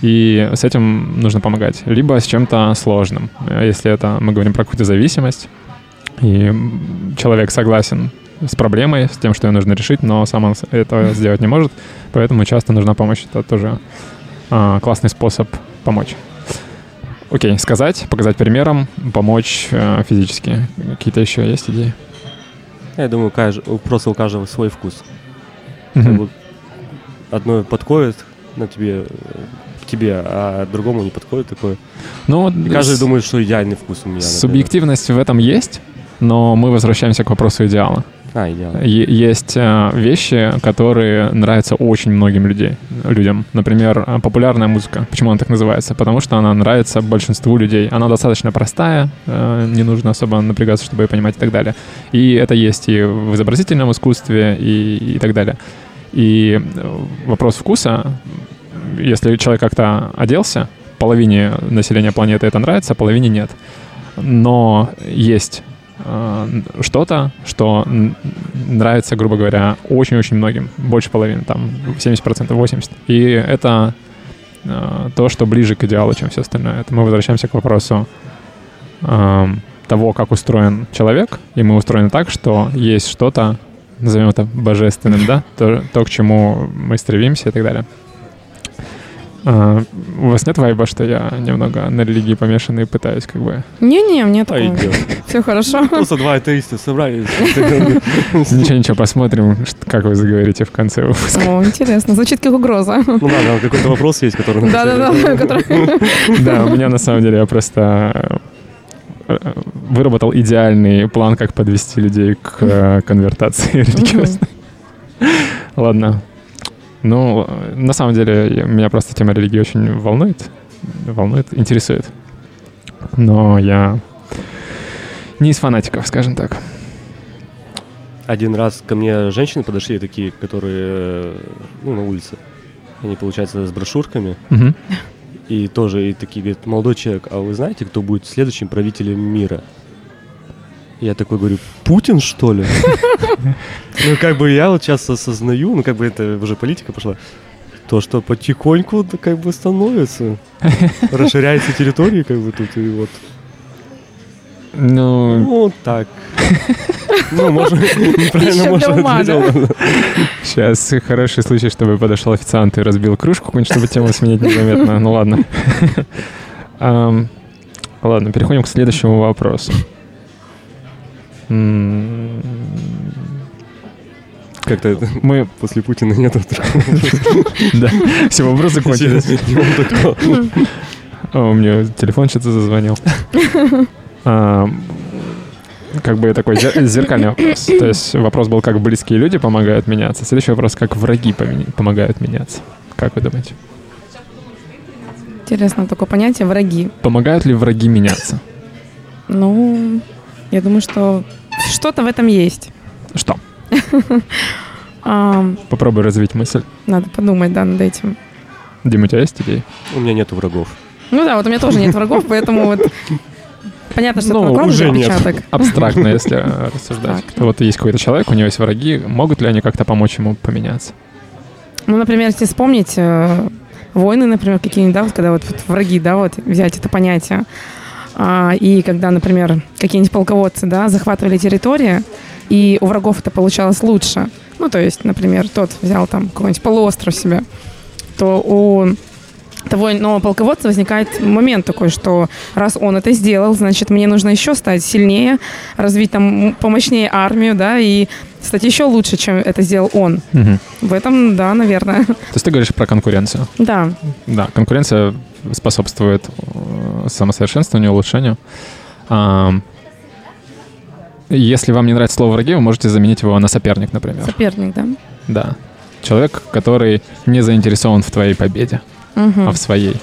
Speaker 1: И с этим нужно помогать. Либо с чем-то сложным. Если это мы говорим про какую-то зависимость, и человек согласен с проблемой, с тем, что ее нужно решить, но сам он этого сделать не может, поэтому часто нужна помощь. Это тоже а, классный способ помочь. Окей, сказать, показать примером, помочь а, физически. Какие-то еще есть идеи?
Speaker 2: Я думаю, кажд... просто у каждого свой вкус. Mm-hmm. Одно подходит на тебе, к тебе, а другому не подходит такое. Ну, И каждый с... думает, что идеальный вкус у меня.
Speaker 1: Например. Субъективность в этом есть, но мы возвращаемся к вопросу идеала.
Speaker 2: А, идеал.
Speaker 1: Есть э, вещи, которые нравятся очень многим людей, людям. Например, э, популярная музыка. Почему она так называется? Потому что она нравится большинству людей. Она достаточно простая, э, не нужно особо напрягаться, чтобы ее понимать и так далее. И это есть и в изобразительном искусстве, и, и так далее. И вопрос вкуса, если человек как-то оделся, половине населения планеты это нравится, половине нет. Но есть что-то, что нравится, грубо говоря, очень-очень многим, больше половины, там 70%, 80%. И это э, то, что ближе к идеалу, чем все остальное. Это мы возвращаемся к вопросу э, того, как устроен человек, и мы устроены так, что есть что-то, назовем это божественным, да, то, то, к чему мы стремимся и так далее. А, у вас нет вайба, что я немного на религии помешанный пытаюсь как бы...
Speaker 3: Не-не, мне такого. <laughs> Все хорошо.
Speaker 2: Просто два атеиста собрались.
Speaker 1: Ничего-ничего, посмотрим, как вы заговорите в конце выпуска.
Speaker 3: О, интересно, звучит как угроза.
Speaker 2: Ну да, какой-то вопрос есть, который...
Speaker 3: Да-да-да. <laughs>
Speaker 1: Да, у меня на самом деле я просто э, выработал идеальный план, как подвести людей к э, конвертации религиозной. Ладно, ну, на самом деле, меня просто тема религии очень волнует, волнует, интересует. Но я не из фанатиков, скажем так.
Speaker 2: Один раз ко мне женщины подошли такие, которые, ну, на улице. Они, получается, с брошюрками.
Speaker 1: Угу.
Speaker 2: И тоже и такие говорят, молодой человек, а вы знаете, кто будет следующим правителем мира? Я такой говорю, Путин, что ли? <laughs> Ну, как бы я вот сейчас осознаю, ну, как бы это уже политика пошла, то, что потихоньку как бы становится. <laughs> Расширяется территория, как бы тут, и вот.
Speaker 1: Ну...
Speaker 2: Ну, так. Ну, может, <laughs> неправильно
Speaker 3: можно
Speaker 1: Сейчас хороший случай, чтобы подошел официант и разбил кружку, чтобы тему сменить незаметно. Ну, ладно. Ладно, переходим к следующему вопросу.
Speaker 2: Как-то мы после Путина нету. <laughs>
Speaker 1: Да, все вопросы кончились. У меня телефон что-то зазвонил. А, как бы такой зеркальный вопрос. То есть вопрос был, как близкие люди помогают меняться. Следующий вопрос, как враги помогают меняться. Как вы думаете?
Speaker 3: Интересно такое понятие «враги».
Speaker 1: Помогают ли враги меняться?
Speaker 3: Ну, я думаю, что что-то в этом есть.
Speaker 1: Что? <laughs> Попробуй развить мысль.
Speaker 3: Надо подумать, да, над этим.
Speaker 1: Дима, у тебя есть идеи?
Speaker 2: У меня нету врагов.
Speaker 3: Ну да, вот у меня тоже нет врагов, <laughs> поэтому вот понятно, что ну, это уже отпечаток. Нет.
Speaker 1: Абстрактно, <laughs> если рассуждать. Вот есть какой-то человек, у него есть враги, могут ли они как-то помочь ему поменяться?
Speaker 3: Ну, например, если вспомнить э, войны, например, какие-нибудь, да, вот когда вот, вот враги, да, вот взять это понятие, и когда, например, какие-нибудь полководцы да, захватывали территории, и у врагов это получалось лучше. Ну, то есть, например, тот взял там какой-нибудь полуостров себе, то у того нового полководца возникает момент такой, что раз он это сделал, значит, мне нужно еще стать сильнее, развить там помощнее армию, да, и стать еще лучше, чем это сделал он.
Speaker 1: Мгм.
Speaker 3: В этом, да, наверное.
Speaker 1: То есть ты говоришь про конкуренцию.
Speaker 3: Да,
Speaker 1: Да, конкуренция способствует э, самосовершенствованию, улучшению. Ам, Если вам не нравится слово «враги», вы можете заменить его на «соперник», например.
Speaker 3: соперник, да.
Speaker 1: Да. Человек, который не заинтересован в твоей победе,
Speaker 3: Мгм.
Speaker 1: а в своей.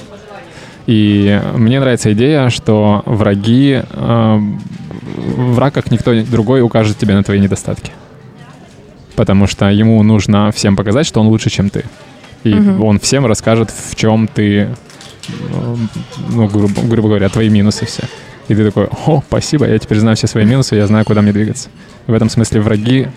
Speaker 1: И мне нравится идея, что враги, эм, враг, как никто другой, укажет тебе на твои недостатки. Потому что ему нужно всем показать, что он лучше, чем ты. И
Speaker 3: Мгм.
Speaker 1: он всем расскажет, в чем ты, ну, грубо, грубо говоря, твои минусы все. И ты такой, о, спасибо, я теперь знаю все свои минусы, я знаю, куда мне двигаться. В этом смысле враги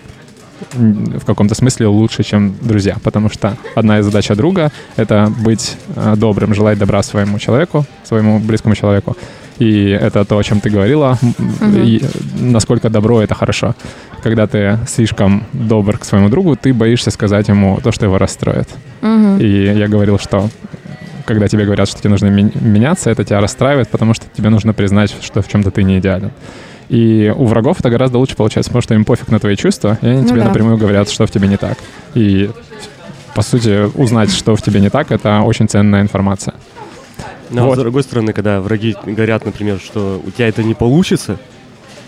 Speaker 1: в каком-то смысле лучше, чем друзья, потому что одна из задач друга — это быть э, добрым, желать добра своему человеку, своему близкому человеку. И это то, о чем ты говорила,
Speaker 3: Мгм.
Speaker 1: и насколько добро — это хорошо. Когда ты слишком добр к своему другу, ты боишься сказать ему то, что его расстроит.
Speaker 3: Мгм.
Speaker 1: И я говорил, что когда тебе говорят, что тебе нужно меняться, это тебя расстраивает, потому что тебе нужно признать, что в чем-то ты не идеален. И у врагов это гораздо лучше получается, потому что им пофиг на твои чувства, и они
Speaker 3: Ну
Speaker 1: тебе
Speaker 3: да.
Speaker 1: напрямую говорят, что в тебе не так. И, по сути, узнать, что в тебе не так, это очень ценная информация.
Speaker 2: Но
Speaker 1: Вот.
Speaker 2: с другой стороны, когда враги говорят, например, что у тебя это не получится,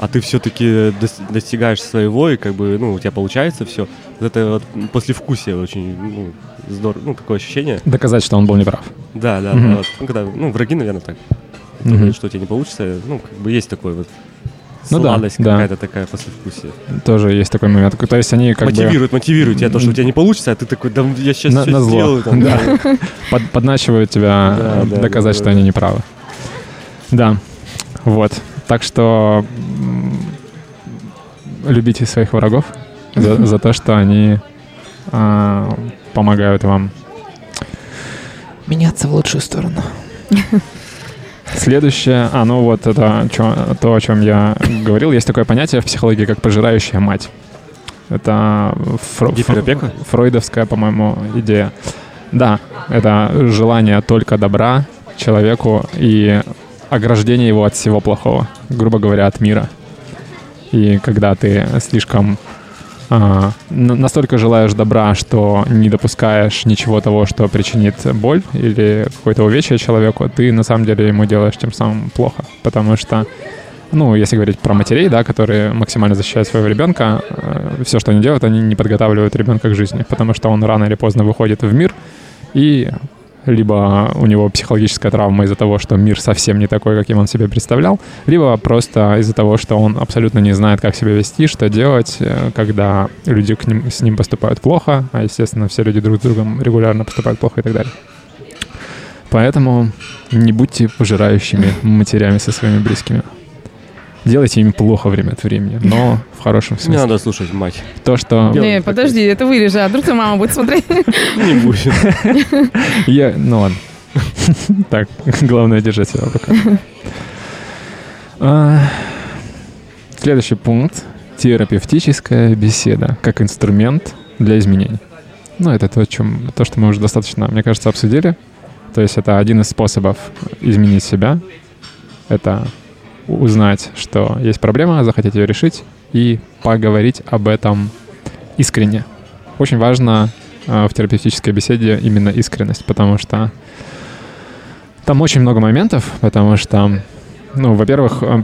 Speaker 2: а ты все-таки достигаешь своего, и как бы, ну, у тебя получается все, вот это вот послевкусие очень, ну, здорово, ну, такое ощущение.
Speaker 1: Доказать, что он был неправ.
Speaker 2: Да, да,
Speaker 1: Мгм.
Speaker 2: да, вот. ну, когда, ну, враги, наверное, так. Кто
Speaker 1: Мгм.
Speaker 2: говорит, что у тебя не получится, ну, как бы есть такой вот
Speaker 1: Ну да,
Speaker 2: сладость
Speaker 1: да.
Speaker 2: какая-то такая послевкусие.
Speaker 1: Тоже есть такой момент. То есть они как бы
Speaker 2: мотивирует, мотивирует тебя, то, что у тебя не получится, а ты такой, да я сейчас
Speaker 1: На-
Speaker 2: все
Speaker 1: назло.
Speaker 2: сделаю. Там,
Speaker 1: Да.
Speaker 2: да.
Speaker 1: под- подначивают тебя
Speaker 2: Да,
Speaker 1: э,
Speaker 2: да,
Speaker 1: доказать,
Speaker 2: да,
Speaker 1: что
Speaker 2: да,
Speaker 1: они
Speaker 2: да.
Speaker 1: неправы. Да, вот. Так что любите своих врагов за, за то, что они а, помогают вам меняться в лучшую сторону. Следующее, а ну вот это чё- то, о чем я говорил, есть такое понятие в психологии, как пожирающая мать. Это фро-
Speaker 2: Гиперопека?
Speaker 1: фро- фройдовская, по-моему, идея. Да, это желание только добра человеку и ограждение его от всего плохого, грубо говоря, от мира. И когда ты слишком а, настолько желаешь добра, что не допускаешь ничего того, что причинит боль или какое-то увечье человеку, ты на самом деле ему делаешь тем самым плохо. Потому что, ну, если говорить про матерей, да, которые максимально защищают своего ребенка, все, что они делают, они не подготавливают ребенка к жизни, потому что он рано или поздно выходит в мир, и либо у него психологическая травма из-за того, что мир совсем не такой, каким он себе представлял, либо просто из-за того, что он абсолютно не знает, как себя вести, что делать, э, когда люди к ним, с ним поступают плохо, а, естественно, все люди друг с другом регулярно поступают плохо и так далее. Поэтому не будьте пожирающими матерями со своими близкими. Делайте им плохо время от времени, но в хорошем
Speaker 2: Не
Speaker 1: смысле.
Speaker 2: надо слушать мать.
Speaker 1: То, что...
Speaker 2: Делай
Speaker 3: Не,
Speaker 2: так.
Speaker 3: подожди, это вырежи, а вдруг твоя мама будет смотреть? <laughs>
Speaker 2: Не будет. <laughs>
Speaker 1: Я, ну ладно. <laughs> Так, главное держать себя в руках. А, Следующий пункт. Терапевтическая беседа как инструмент для изменений. Ну, это то, о чем, то, что мы уже достаточно, мне кажется, обсудили. То есть это один из способов изменить себя. Это узнать, что есть проблема, захотеть ее решить и поговорить об этом искренне. Очень важно э, в терапевтической беседе именно искренность, потому что там очень много моментов, потому что, ну, во-первых, э,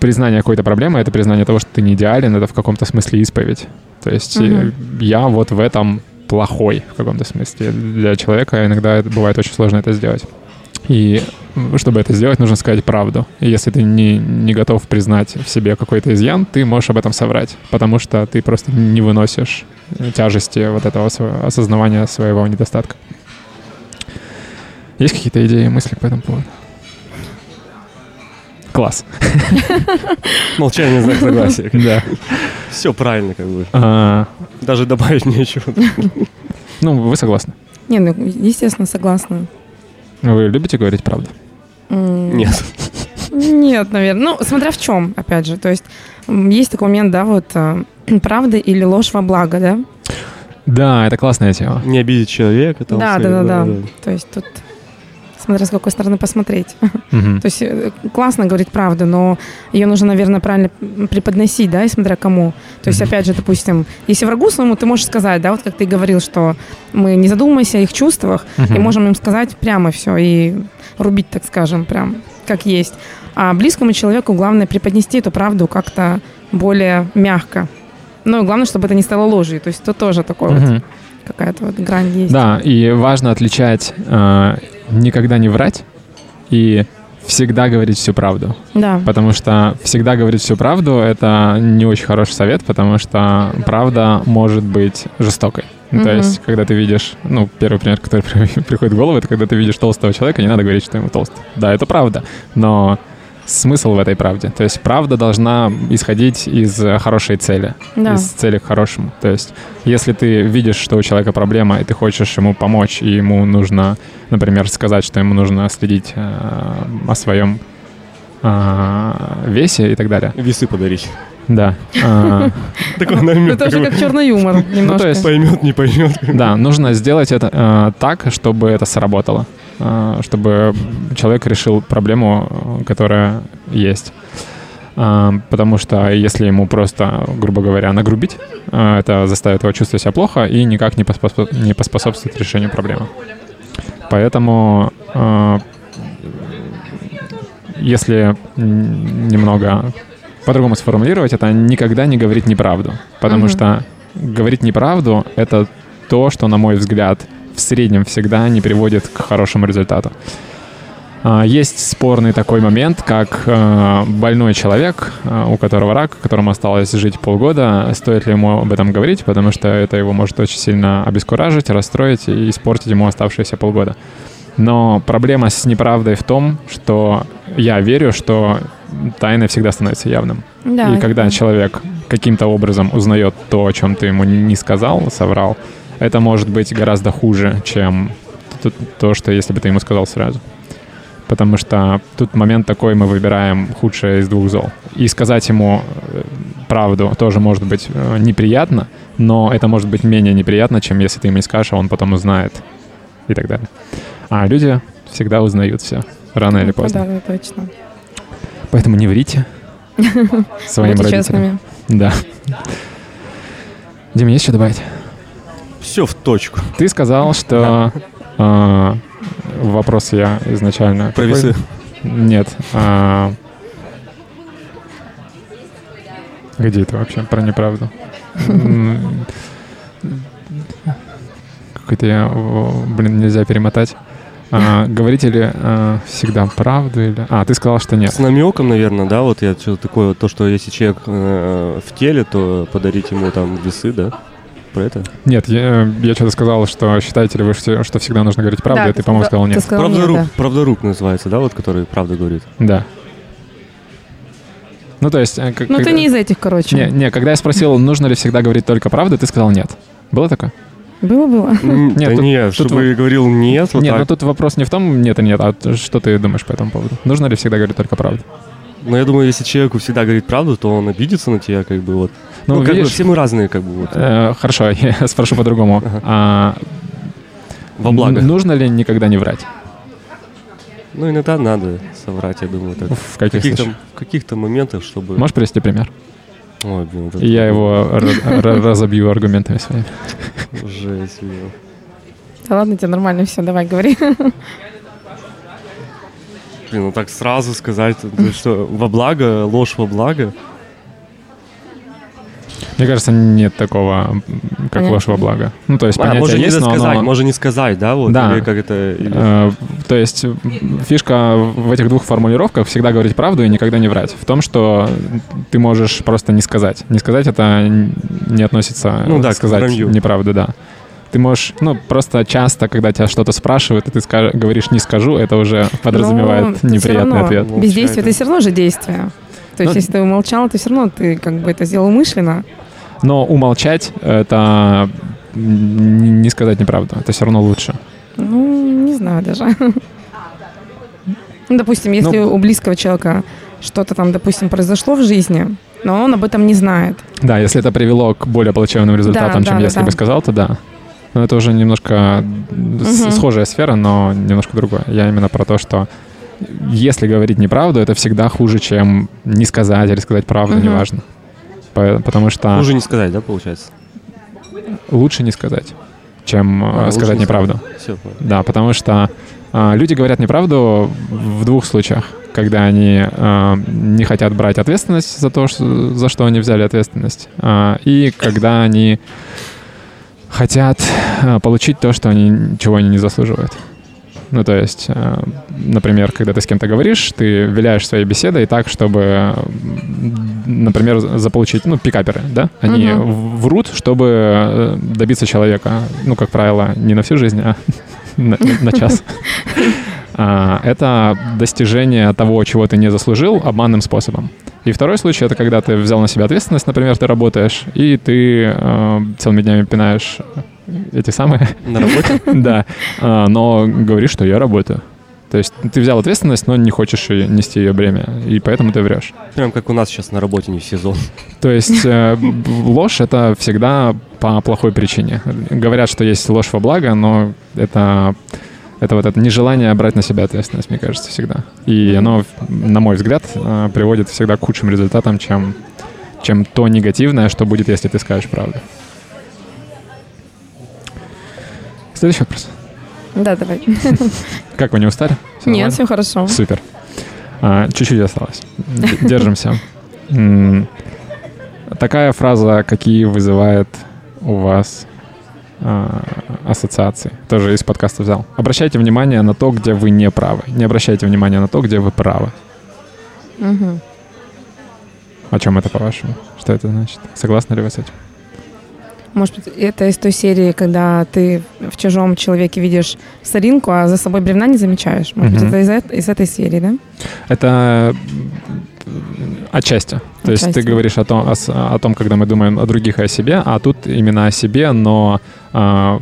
Speaker 1: признание какой-то проблемы — это признание того, что ты не идеален, это в каком-то смысле исповедь. То есть
Speaker 3: Мгм.
Speaker 1: я вот в этом плохой в каком-то смысле. Для человека иногда бывает очень сложно это сделать. И чтобы это сделать, нужно сказать правду. И если ты не, не готов признать в себе какой-то изъян, ты можешь об этом соврать, потому что ты просто не выносишь э, тяжести вот этого осознавания своего недостатка. Есть какие-то идеи, мысли по этому поводу? Класс. <laughs>
Speaker 2: Молчание знак согласия. <laughs>
Speaker 1: Да.
Speaker 2: Все правильно, как бы.
Speaker 1: А,
Speaker 2: Даже добавить нечего.
Speaker 1: ну, вы согласны?
Speaker 3: Не, ну, естественно, согласна.
Speaker 1: Вы любите говорить правду?
Speaker 2: Нет.
Speaker 3: Нет, наверное. Ну, смотря в чем, опять же. То есть есть такой момент, да, вот, а, <clears throat> правда или ложь во благо, да?
Speaker 1: Да, это классная тема.
Speaker 2: Не обидеть человека. Там,
Speaker 3: Да, да, да, да. То есть тут смотря с какой стороны посмотреть.
Speaker 1: Мгм.
Speaker 3: То есть э, классно говорить правду, но ее нужно, наверное, правильно преподносить, да, и смотря кому. То есть, опять же, допустим, если врагу своему ты можешь сказать, да, вот как ты говорил, что мы не задумывайся о их чувствах, и
Speaker 1: Мгм.
Speaker 3: можем им сказать прямо все и рубить, так скажем, прям как есть. А близкому человеку главное преподнести эту правду как-то более мягко. Ну и главное, чтобы это не стало ложью. То есть это тоже такой вот
Speaker 1: Мгм.
Speaker 3: какая-то вот грань есть.
Speaker 1: Да, и важно отличать э, никогда не врать и всегда говорить всю правду.
Speaker 3: Да.
Speaker 1: Потому что всегда говорить всю правду — это не очень хороший совет, потому что правда может быть жестокой. Ну, То есть, когда ты видишь, ну, первый пример, который при- <laughs> приходит в голову, это когда ты видишь толстого человека, не надо говорить, что ему толстый. Да, это правда, но смысл в этой правде. То есть правда должна исходить из э, хорошей цели,
Speaker 3: Да.
Speaker 1: из цели к хорошему. То есть если ты видишь, что у человека проблема, и ты хочешь ему помочь, и ему нужно, например, сказать, что ему нужно следить э, о своем э, весе и так далее.
Speaker 2: Весы подарить.
Speaker 1: Да. <laughs> А,
Speaker 2: Такой намек.
Speaker 3: Это уже как черный юмор
Speaker 1: Ну, то
Speaker 3: немножко.
Speaker 1: есть-
Speaker 2: Поймет, не поймет.
Speaker 1: Да, нужно сделать это э, так, чтобы это сработало, чтобы человек решил проблему, э, которая есть. Э, потому что если ему просто, грубо говоря, нагрубить, э, это заставит его чувствовать себя плохо и никак не, поспособ- не поспособствует решению проблемы. Поэтому, э, если немного по-другому сформулировать, это никогда не говорить неправду. Потому
Speaker 3: Мгм.
Speaker 1: что говорить неправду — это то, что, на мой взгляд, в среднем всегда не приводит к хорошему результату. А, Есть спорный такой момент, как э, больной человек, э, у которого рак, которому осталось жить полгода, стоит ли ему об этом говорить, потому что это его может очень сильно обескуражить, расстроить и испортить ему оставшиеся полгода. Но проблема с неправдой в том, что я верю, что тайна всегда становится явным.
Speaker 3: Да.
Speaker 1: И когда человек каким-то образом узнает то, о чем ты ему не сказал, соврал, это может быть гораздо хуже, чем то, что если бы ты ему сказал сразу. Потому что тут момент такой, мы выбираем худшее из двух зол. И сказать ему э, правду тоже может быть э, неприятно, но это может быть менее неприятно, чем если ты ему не скажешь, а он потом узнает и так далее. А люди всегда узнают все, рано или
Speaker 3: Ну,
Speaker 1: поздно.
Speaker 3: Да, точно.
Speaker 1: Поэтому не врите <laughs> своим
Speaker 3: Будьте
Speaker 1: родителям.
Speaker 3: честными.
Speaker 1: Да. Дим, есть что добавить?
Speaker 2: Все в точку.
Speaker 1: Ты сказал, что а, вопрос я изначально...
Speaker 2: Про
Speaker 1: какой?
Speaker 2: весы.
Speaker 1: Нет. а, Где это вообще? Про неправду. Какой-то я... Блин, нельзя перемотать. А, Говорите ли а, всегда правду или... А, ты сказал, что нет.
Speaker 2: С намеком, наверное, да, вот я что-то такое, то, что если человек э, в теле, то подарить ему там весы, да? Про это?
Speaker 1: Нет, я, я что-то сказал, что считаете ли вы, что что всегда нужно говорить правду,
Speaker 3: Да,
Speaker 1: и ты, по-моему, сказал
Speaker 3: ты
Speaker 1: нет.
Speaker 3: сказал нет,
Speaker 2: Правдорук,
Speaker 3: да.
Speaker 2: правдорук называется, да, вот который правду говорит.
Speaker 1: Да. Ну, то есть... э, как-
Speaker 3: Ну, ты не из этих, короче.
Speaker 1: Не, не, когда я спросил, нужно ли всегда говорить только правду, ты сказал нет. Было такое?
Speaker 3: Было-было.
Speaker 2: М, <laughs>
Speaker 1: Нет,
Speaker 2: да
Speaker 1: тут-
Speaker 2: нет,
Speaker 1: тут
Speaker 2: чтобы говорил нет, вот
Speaker 1: нет, ну
Speaker 2: так.
Speaker 1: тут вопрос не в том, нет и нет, а что ты думаешь по этому поводу? Нужно ли всегда говорить только правду?
Speaker 2: Но я думаю, если человеку всегда говорит правду, то он обидится на тебя, как бы вот.
Speaker 1: Ну,
Speaker 2: Ну, как бы
Speaker 1: видишь,
Speaker 2: все мы разные, как бы вот.
Speaker 1: э, хорошо, <laughs> я спрошу по-другому.
Speaker 2: Ага.
Speaker 1: А,
Speaker 2: Во благо.
Speaker 1: Нужно ли никогда не врать?
Speaker 2: Ну, иногда надо соврать, я думаю, так.
Speaker 1: В каких
Speaker 2: каких-то, в каких-то моментах, чтобы...
Speaker 1: Можешь привести пример?
Speaker 2: Ой, блин, это
Speaker 1: И я его ра- ра- разобью аргументами своими.
Speaker 2: жесть, блин.
Speaker 3: Да ладно, тебе нормально все, давай, говори. <laughs>
Speaker 2: Блин, ну так сразу сказать, что, во благо, ложь во благо.
Speaker 1: Мне кажется, нет такого, как
Speaker 3: Понятно.
Speaker 1: ложь во благо. Ну, то есть
Speaker 2: А,
Speaker 1: понятие
Speaker 2: может не
Speaker 1: есть, но
Speaker 2: сказать,
Speaker 1: оно-
Speaker 2: может не сказать, да, вот,
Speaker 1: Да.
Speaker 2: или как это... или-
Speaker 1: Э, То есть фишка в этих двух формулировках всегда говорить правду и никогда не врать. В том, что ты можешь просто не сказать. Не сказать это не относится
Speaker 2: Ну да,
Speaker 1: сказать неправду, да. Ты можешь, ну, просто часто, когда тебя что-то спрашивают, и ты ска- говоришь «не скажу», это уже подразумевает
Speaker 3: Но
Speaker 1: неприятный
Speaker 3: равно
Speaker 1: ответ.
Speaker 2: Ну,
Speaker 3: Бездействие —
Speaker 2: это-
Speaker 3: все равно же действие. То есть,
Speaker 1: Ну,
Speaker 3: если ты умолчал, то все равно ты как бы это сделал умышленно.
Speaker 1: Но умолчать — это не сказать неправду. Это все равно лучше.
Speaker 3: Ну, не знаю даже. Ну, допустим, если
Speaker 1: Ну-
Speaker 3: у близкого человека что-то там, допустим, произошло в жизни, но он об этом не знает.
Speaker 1: Да, если это привело к более плачевным результатам, да, чем да, если да. бы сказал, то да. Но это уже немножко угу. схожая сфера, но немножко другое. Я именно про то, что если говорить неправду, это всегда хуже, чем не сказать или сказать правду, угу. неважно. Потому что...
Speaker 2: Хуже не сказать, да, получается?
Speaker 1: Лучше не сказать, чем а, сказать неправду. Все, да, потому что а, люди говорят неправду в двух случаях. Когда они а, не хотят брать ответственность за то, что, за что они взяли ответственность, а, и когда они хотят а, получить то, что они, чего они не заслуживают. Ну, то есть, э, например, когда ты с кем-то говоришь, ты виляешь своей беседой так, чтобы, например, заполучить, ну, пикаперы, да? Они угу. врут, чтобы э, добиться человека. Ну, как правило, не на всю жизнь, а <laughs> на, на час. <laughs> А, это достижение того, чего ты не заслужил, обманным способом. И второй случай — это когда ты взял на себя ответственность, например, ты работаешь, и ты э, целыми днями пинаешь эти самые...
Speaker 2: На работе? <laughs>
Speaker 1: да. А, но говоришь, что я работаю. То есть ты взял ответственность, но не хочешь нести ее бремя, и поэтому ты врешь.
Speaker 2: Прям как у нас сейчас на работе не в сезон.
Speaker 1: То есть э, <laughs> ложь — это всегда по плохой причине. Говорят, что есть ложь во благо, но это, это вот это нежелание брать на себя ответственность, мне кажется, всегда. И оно, на мой взгляд, э, приводит всегда к худшим результатам, чем, чем то негативное, что будет, если ты скажешь правду. Следующий вопрос.
Speaker 3: Да, давай. <laughs>
Speaker 1: Как вы не устали?
Speaker 3: Все Нет, все хорошо.
Speaker 1: Супер. А, чуть-чуть осталось. Держимся. Такая фраза, какие вызывает у вас а, ассоциации. Тоже из подкаста взял. Обращайте внимание на то, где вы не правы. Не обращайте внимания на то, где вы правы. Угу. О чем это, по-вашему? Что это значит? Согласны ли вы с этим?
Speaker 3: Может быть, это из той серии, когда ты в чужом человеке видишь соринку, а за собой бревна не замечаешь. Может угу. быть, это из, из этой серии, да?
Speaker 1: Это отчасти. То отчасти. есть ты говоришь о том, о, о том, когда мы думаем о других и о себе, а тут именно о себе, но а,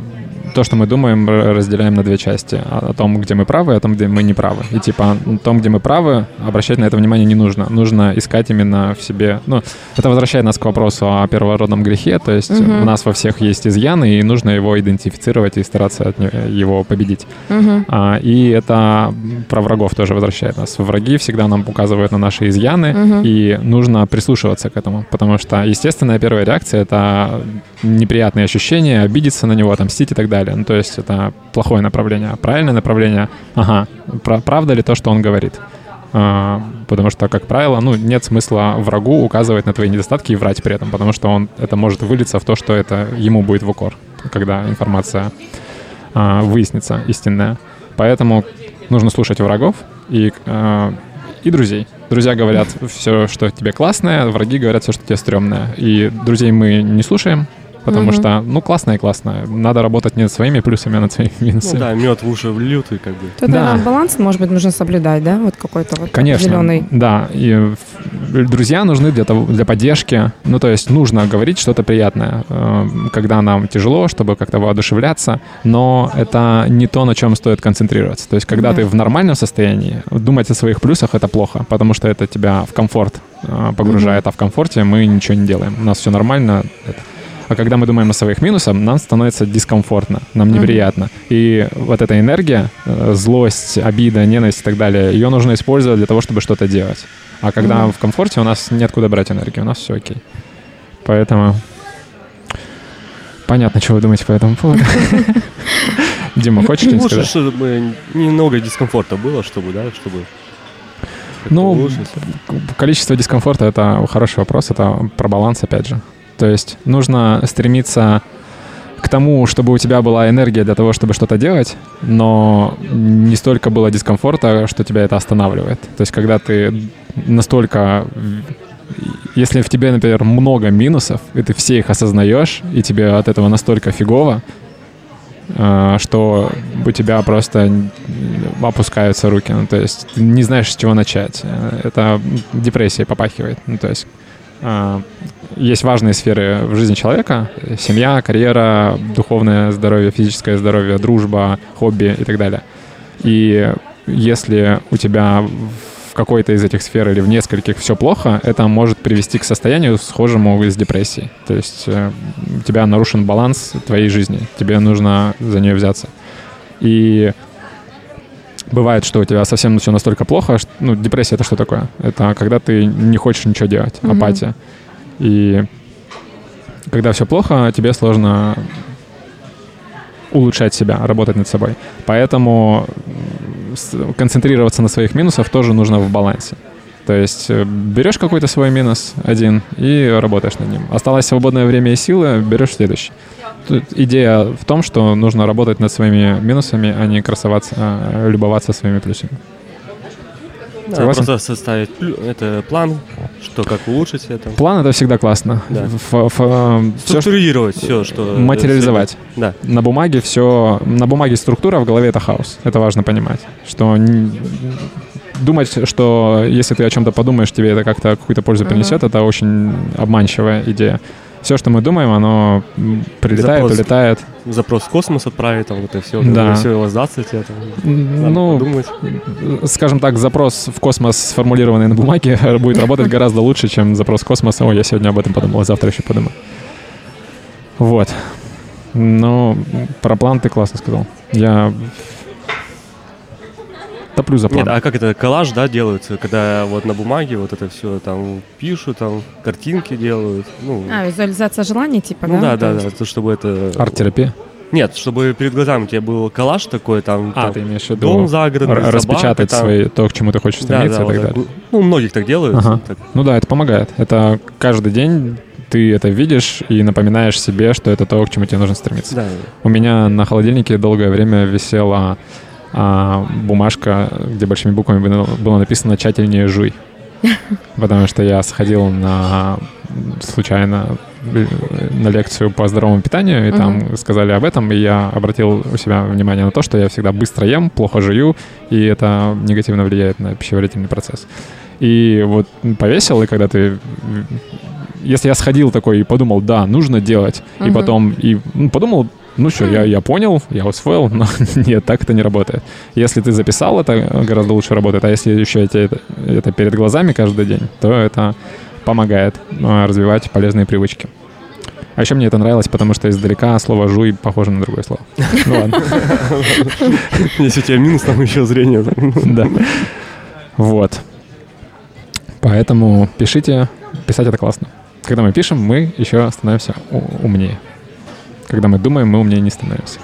Speaker 1: то, что мы думаем, разделяем на две части. О том, где мы правы, и о том, где мы не правы. И типа о том, где мы правы, обращать на это внимание не нужно. Нужно искать именно в себе... Ну, это возвращает нас к вопросу о первородном грехе. То есть угу. у нас во всех есть изъяны, и нужно его идентифицировать и стараться от его победить. Угу. А, и это про врагов тоже возвращает нас. Враги всегда нам указывают на наши изъяны, угу. и нужно прислушиваться к этому. Потому что естественная первая реакция — это неприятные ощущения, обидеться на него, отомстить и так далее. Ну, то есть это плохое направление. А правильное направление, ага, правда ли то, что он говорит? А, потому что, как правило, ну, нет смысла врагу указывать на твои недостатки и врать при этом, потому что он, это может вылиться в то, что это ему будет в укор, когда информация а, выяснится истинная. Поэтому нужно слушать врагов и, а, и друзей. Друзья говорят все, что тебе классное, враги говорят все, что тебе стрёмное. И друзей мы не слушаем, Потому угу. что, ну, классно и классно. Надо работать не над своими плюсами, а над своими минусами. Ну
Speaker 2: да, мед в уши влют и как бы.
Speaker 3: Тут да. баланс, может быть, нужно соблюдать, да? Вот какой-то вот
Speaker 1: Конечно, зеленый. Да. И друзья нужны для, того, для поддержки. Ну, то есть нужно говорить что-то приятное, э, когда нам тяжело, чтобы как-то воодушевляться. Но это не то, на чем стоит концентрироваться. То есть когда да. ты в нормальном состоянии, думать о своих плюсах — это плохо, потому что это тебя в комфорт э, погружает. Угу. А в комфорте мы ничего не делаем. У нас все нормально. Это а когда мы думаем о своих минусах, нам становится дискомфортно, нам неприятно. Mm-hmm. И вот эта энергия, э, злость, обида, ненависть и так далее, ее нужно использовать для того, чтобы что-то делать. А когда mm-hmm. в комфорте, у нас нет куда брать энергию, у нас все окей. Поэтому понятно, что вы думаете по этому поводу. <laughs> Дима, хочешь что-нибудь сказать?
Speaker 2: чтобы немного дискомфорта было, чтобы, да, чтобы
Speaker 1: ну, количество дискомфорта — это хороший вопрос, это про баланс, опять же. То есть нужно стремиться к тому, чтобы у тебя была энергия для того, чтобы что-то делать, но не столько было дискомфорта, что тебя это останавливает. То есть когда ты настолько... Если в тебе, например, много минусов, и ты все их осознаешь, и тебе от этого настолько фигово, э, что у тебя просто опускаются руки. Ну, то есть ты не знаешь, с чего начать. Э, это депрессия попахивает. Ну, то есть э, есть важные сферы в жизни человека. Семья, карьера, духовное здоровье, физическое здоровье, дружба, хобби и так далее. И если у тебя в какой-то из этих сфер или в нескольких все плохо, это может привести к состоянию схожему с депрессией. То есть э, у тебя нарушен баланс твоей жизни, тебе нужно за нее взяться. И бывает, что у тебя совсем все настолько плохо, что, ну, депрессия это что такое? Это когда ты не хочешь ничего делать, mm-hmm. апатия. И когда все плохо, тебе сложно улучшать себя, работать над собой. Поэтому концентрироваться на своих минусах тоже нужно в балансе. То есть э, берешь какой-то свой минус один и работаешь над ним. Осталось свободное время и силы, берешь следующий. Тут идея в том, что нужно работать над своими минусами, а не красоваться, а любоваться своими плюсами.
Speaker 2: Да, Согласен? просто составить это план, что как улучшить это.
Speaker 1: План это всегда классно. Да. Ф,
Speaker 2: ф, э, Структурировать все, что...
Speaker 1: Материализовать. Да. На бумаге все... На бумаге структура, в голове это хаос. Это важно понимать. Что думать, что если ты о чем-то подумаешь, тебе это как-то какую-то пользу принесет, это очень обманчивая идея все, что мы думаем, оно прилетает, запрос, улетает.
Speaker 2: Запрос в космос отправить, там вот и все.
Speaker 1: Да.
Speaker 2: Все воздастся тебе. Там,
Speaker 1: ну, подумать. скажем так, запрос в космос, сформулированный на бумаге, <laughs> будет работать гораздо лучше, чем запрос в космос. О, я сегодня об этом подумал, а завтра еще подумаю. Вот. Но про план ты классно сказал. Я топлю за план.
Speaker 2: Нет, а как это, коллаж, да, делается, когда вот на бумаге вот это все там пишут, там картинки делают. Ну,
Speaker 3: а, визуализация желаний, типа,
Speaker 2: ну, да? да, да, да, то, чтобы это...
Speaker 1: Арт-терапия?
Speaker 2: Нет, чтобы перед глазами у тебя был коллаж такой, там,
Speaker 1: а,
Speaker 2: там
Speaker 1: ты имеешь в виду
Speaker 2: дом загородный,
Speaker 1: собака, распечатать там... свои, то, к чему ты хочешь стремиться да, да, и так вот далее.
Speaker 2: Так. Ну, многих так делают.
Speaker 1: Ага.
Speaker 2: Так.
Speaker 1: Ну да, это помогает. Это каждый день ты это видишь и напоминаешь себе, что это то, к чему тебе нужно стремиться.
Speaker 2: Да.
Speaker 1: У меня на холодильнике долгое время висела а, бумажка, где большими буквами было написано «тщательнее жуй». <laughs> Потому что я сходил на случайно на лекцию по здоровому питанию, и uh-huh. там сказали об этом, и я обратил у себя внимание на то, что я всегда быстро ем, плохо жую, и это негативно влияет на пищеварительный процесс. И вот повесил, и когда ты... Если я сходил такой и подумал, да, нужно делать, uh-huh. и потом и ну, подумал, ну что, я, я понял, я усвоил, но <laughs> нет, так это не работает. Если ты записал, это гораздо лучше работает, а если еще это, это перед глазами каждый день, то это помогает а, развивать полезные привычки. А еще мне это нравилось, потому что издалека слово «жуй» похоже на другое слово. <laughs> Ну ладно.
Speaker 2: Если у тебя минус, там еще зрение. <laughs>
Speaker 1: Да. Вот. Поэтому пишите. Писать это классно. Когда мы пишем, мы еще становимся умнее. Когда мы думаем, мы умнее не становимся.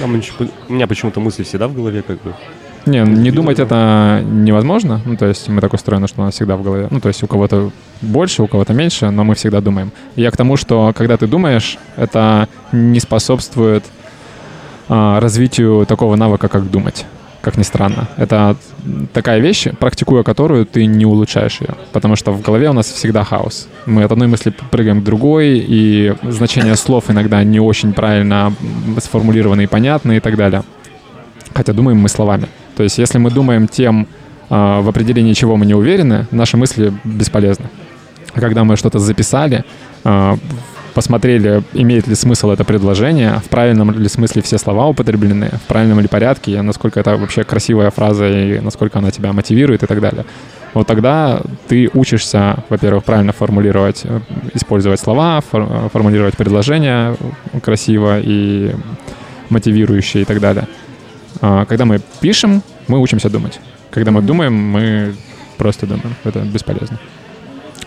Speaker 2: А у меня почему-то мысли всегда в голове как бы.
Speaker 1: Не, не думать это невозможно. Ну, то есть мы так устроены, что у нас всегда в голове. Ну, то есть у кого-то больше, у кого-то меньше, но мы всегда думаем. я к тому, что когда ты думаешь, это не способствует а, развитию такого навыка, как думать как ни странно. Это такая вещь, практикуя которую ты не улучшаешь ее, потому что в голове у нас всегда хаос. Мы от одной мысли прыгаем к другой, и значение слов иногда не очень правильно сформулированы и понятны и так далее. Хотя думаем мы словами. То есть если мы думаем тем, а, в определении чего мы не уверены, наши мысли бесполезны. А когда мы что-то записали, а, посмотрели, имеет ли смысл это предложение, в правильном ли смысле все слова употреблены, в правильном ли порядке, насколько это вообще красивая фраза и насколько она тебя мотивирует и так далее. Вот тогда ты учишься, во-первых, правильно формулировать, э, использовать слова, фор- формулировать предложения красиво и мотивирующие и так далее. А когда мы пишем, мы учимся думать. Когда мы думаем, мы просто думаем. Это бесполезно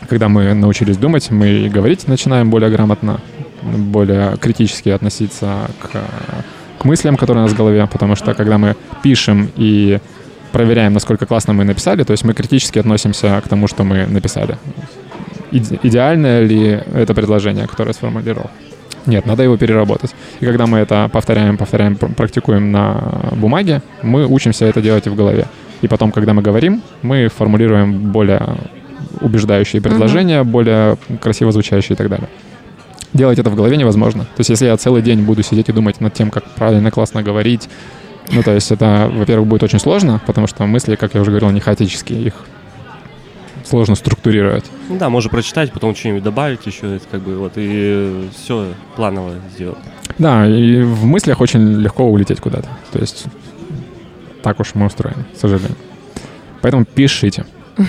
Speaker 1: когда мы научились думать, мы и говорить начинаем более грамотно, более критически относиться к, к мыслям, которые у нас в голове, потому что когда мы пишем и проверяем, насколько классно мы написали, то есть мы критически относимся к тому, что мы написали. Иде- идеальное ли это предложение, которое сформулировал? Нет, надо его переработать. И когда мы это повторяем, повторяем, практикуем на бумаге, мы учимся это делать и в голове. И потом, когда мы говорим, мы формулируем более убеждающие предложения, uh-huh. более красиво звучащие и так далее. Делать это в голове невозможно. То есть, если я целый день буду сидеть и думать над тем, как правильно, классно говорить, ну, то есть это, во-первых, будет очень сложно, потому что мысли, как я уже говорил, не хаотические, их сложно структурировать.
Speaker 2: Да, можно прочитать, потом что-нибудь добавить еще, это как бы вот, и все планово сделать.
Speaker 1: Да, и в мыслях очень легко улететь куда-то. То есть так уж мы устроены, к сожалению. Поэтому пишите. <laughs>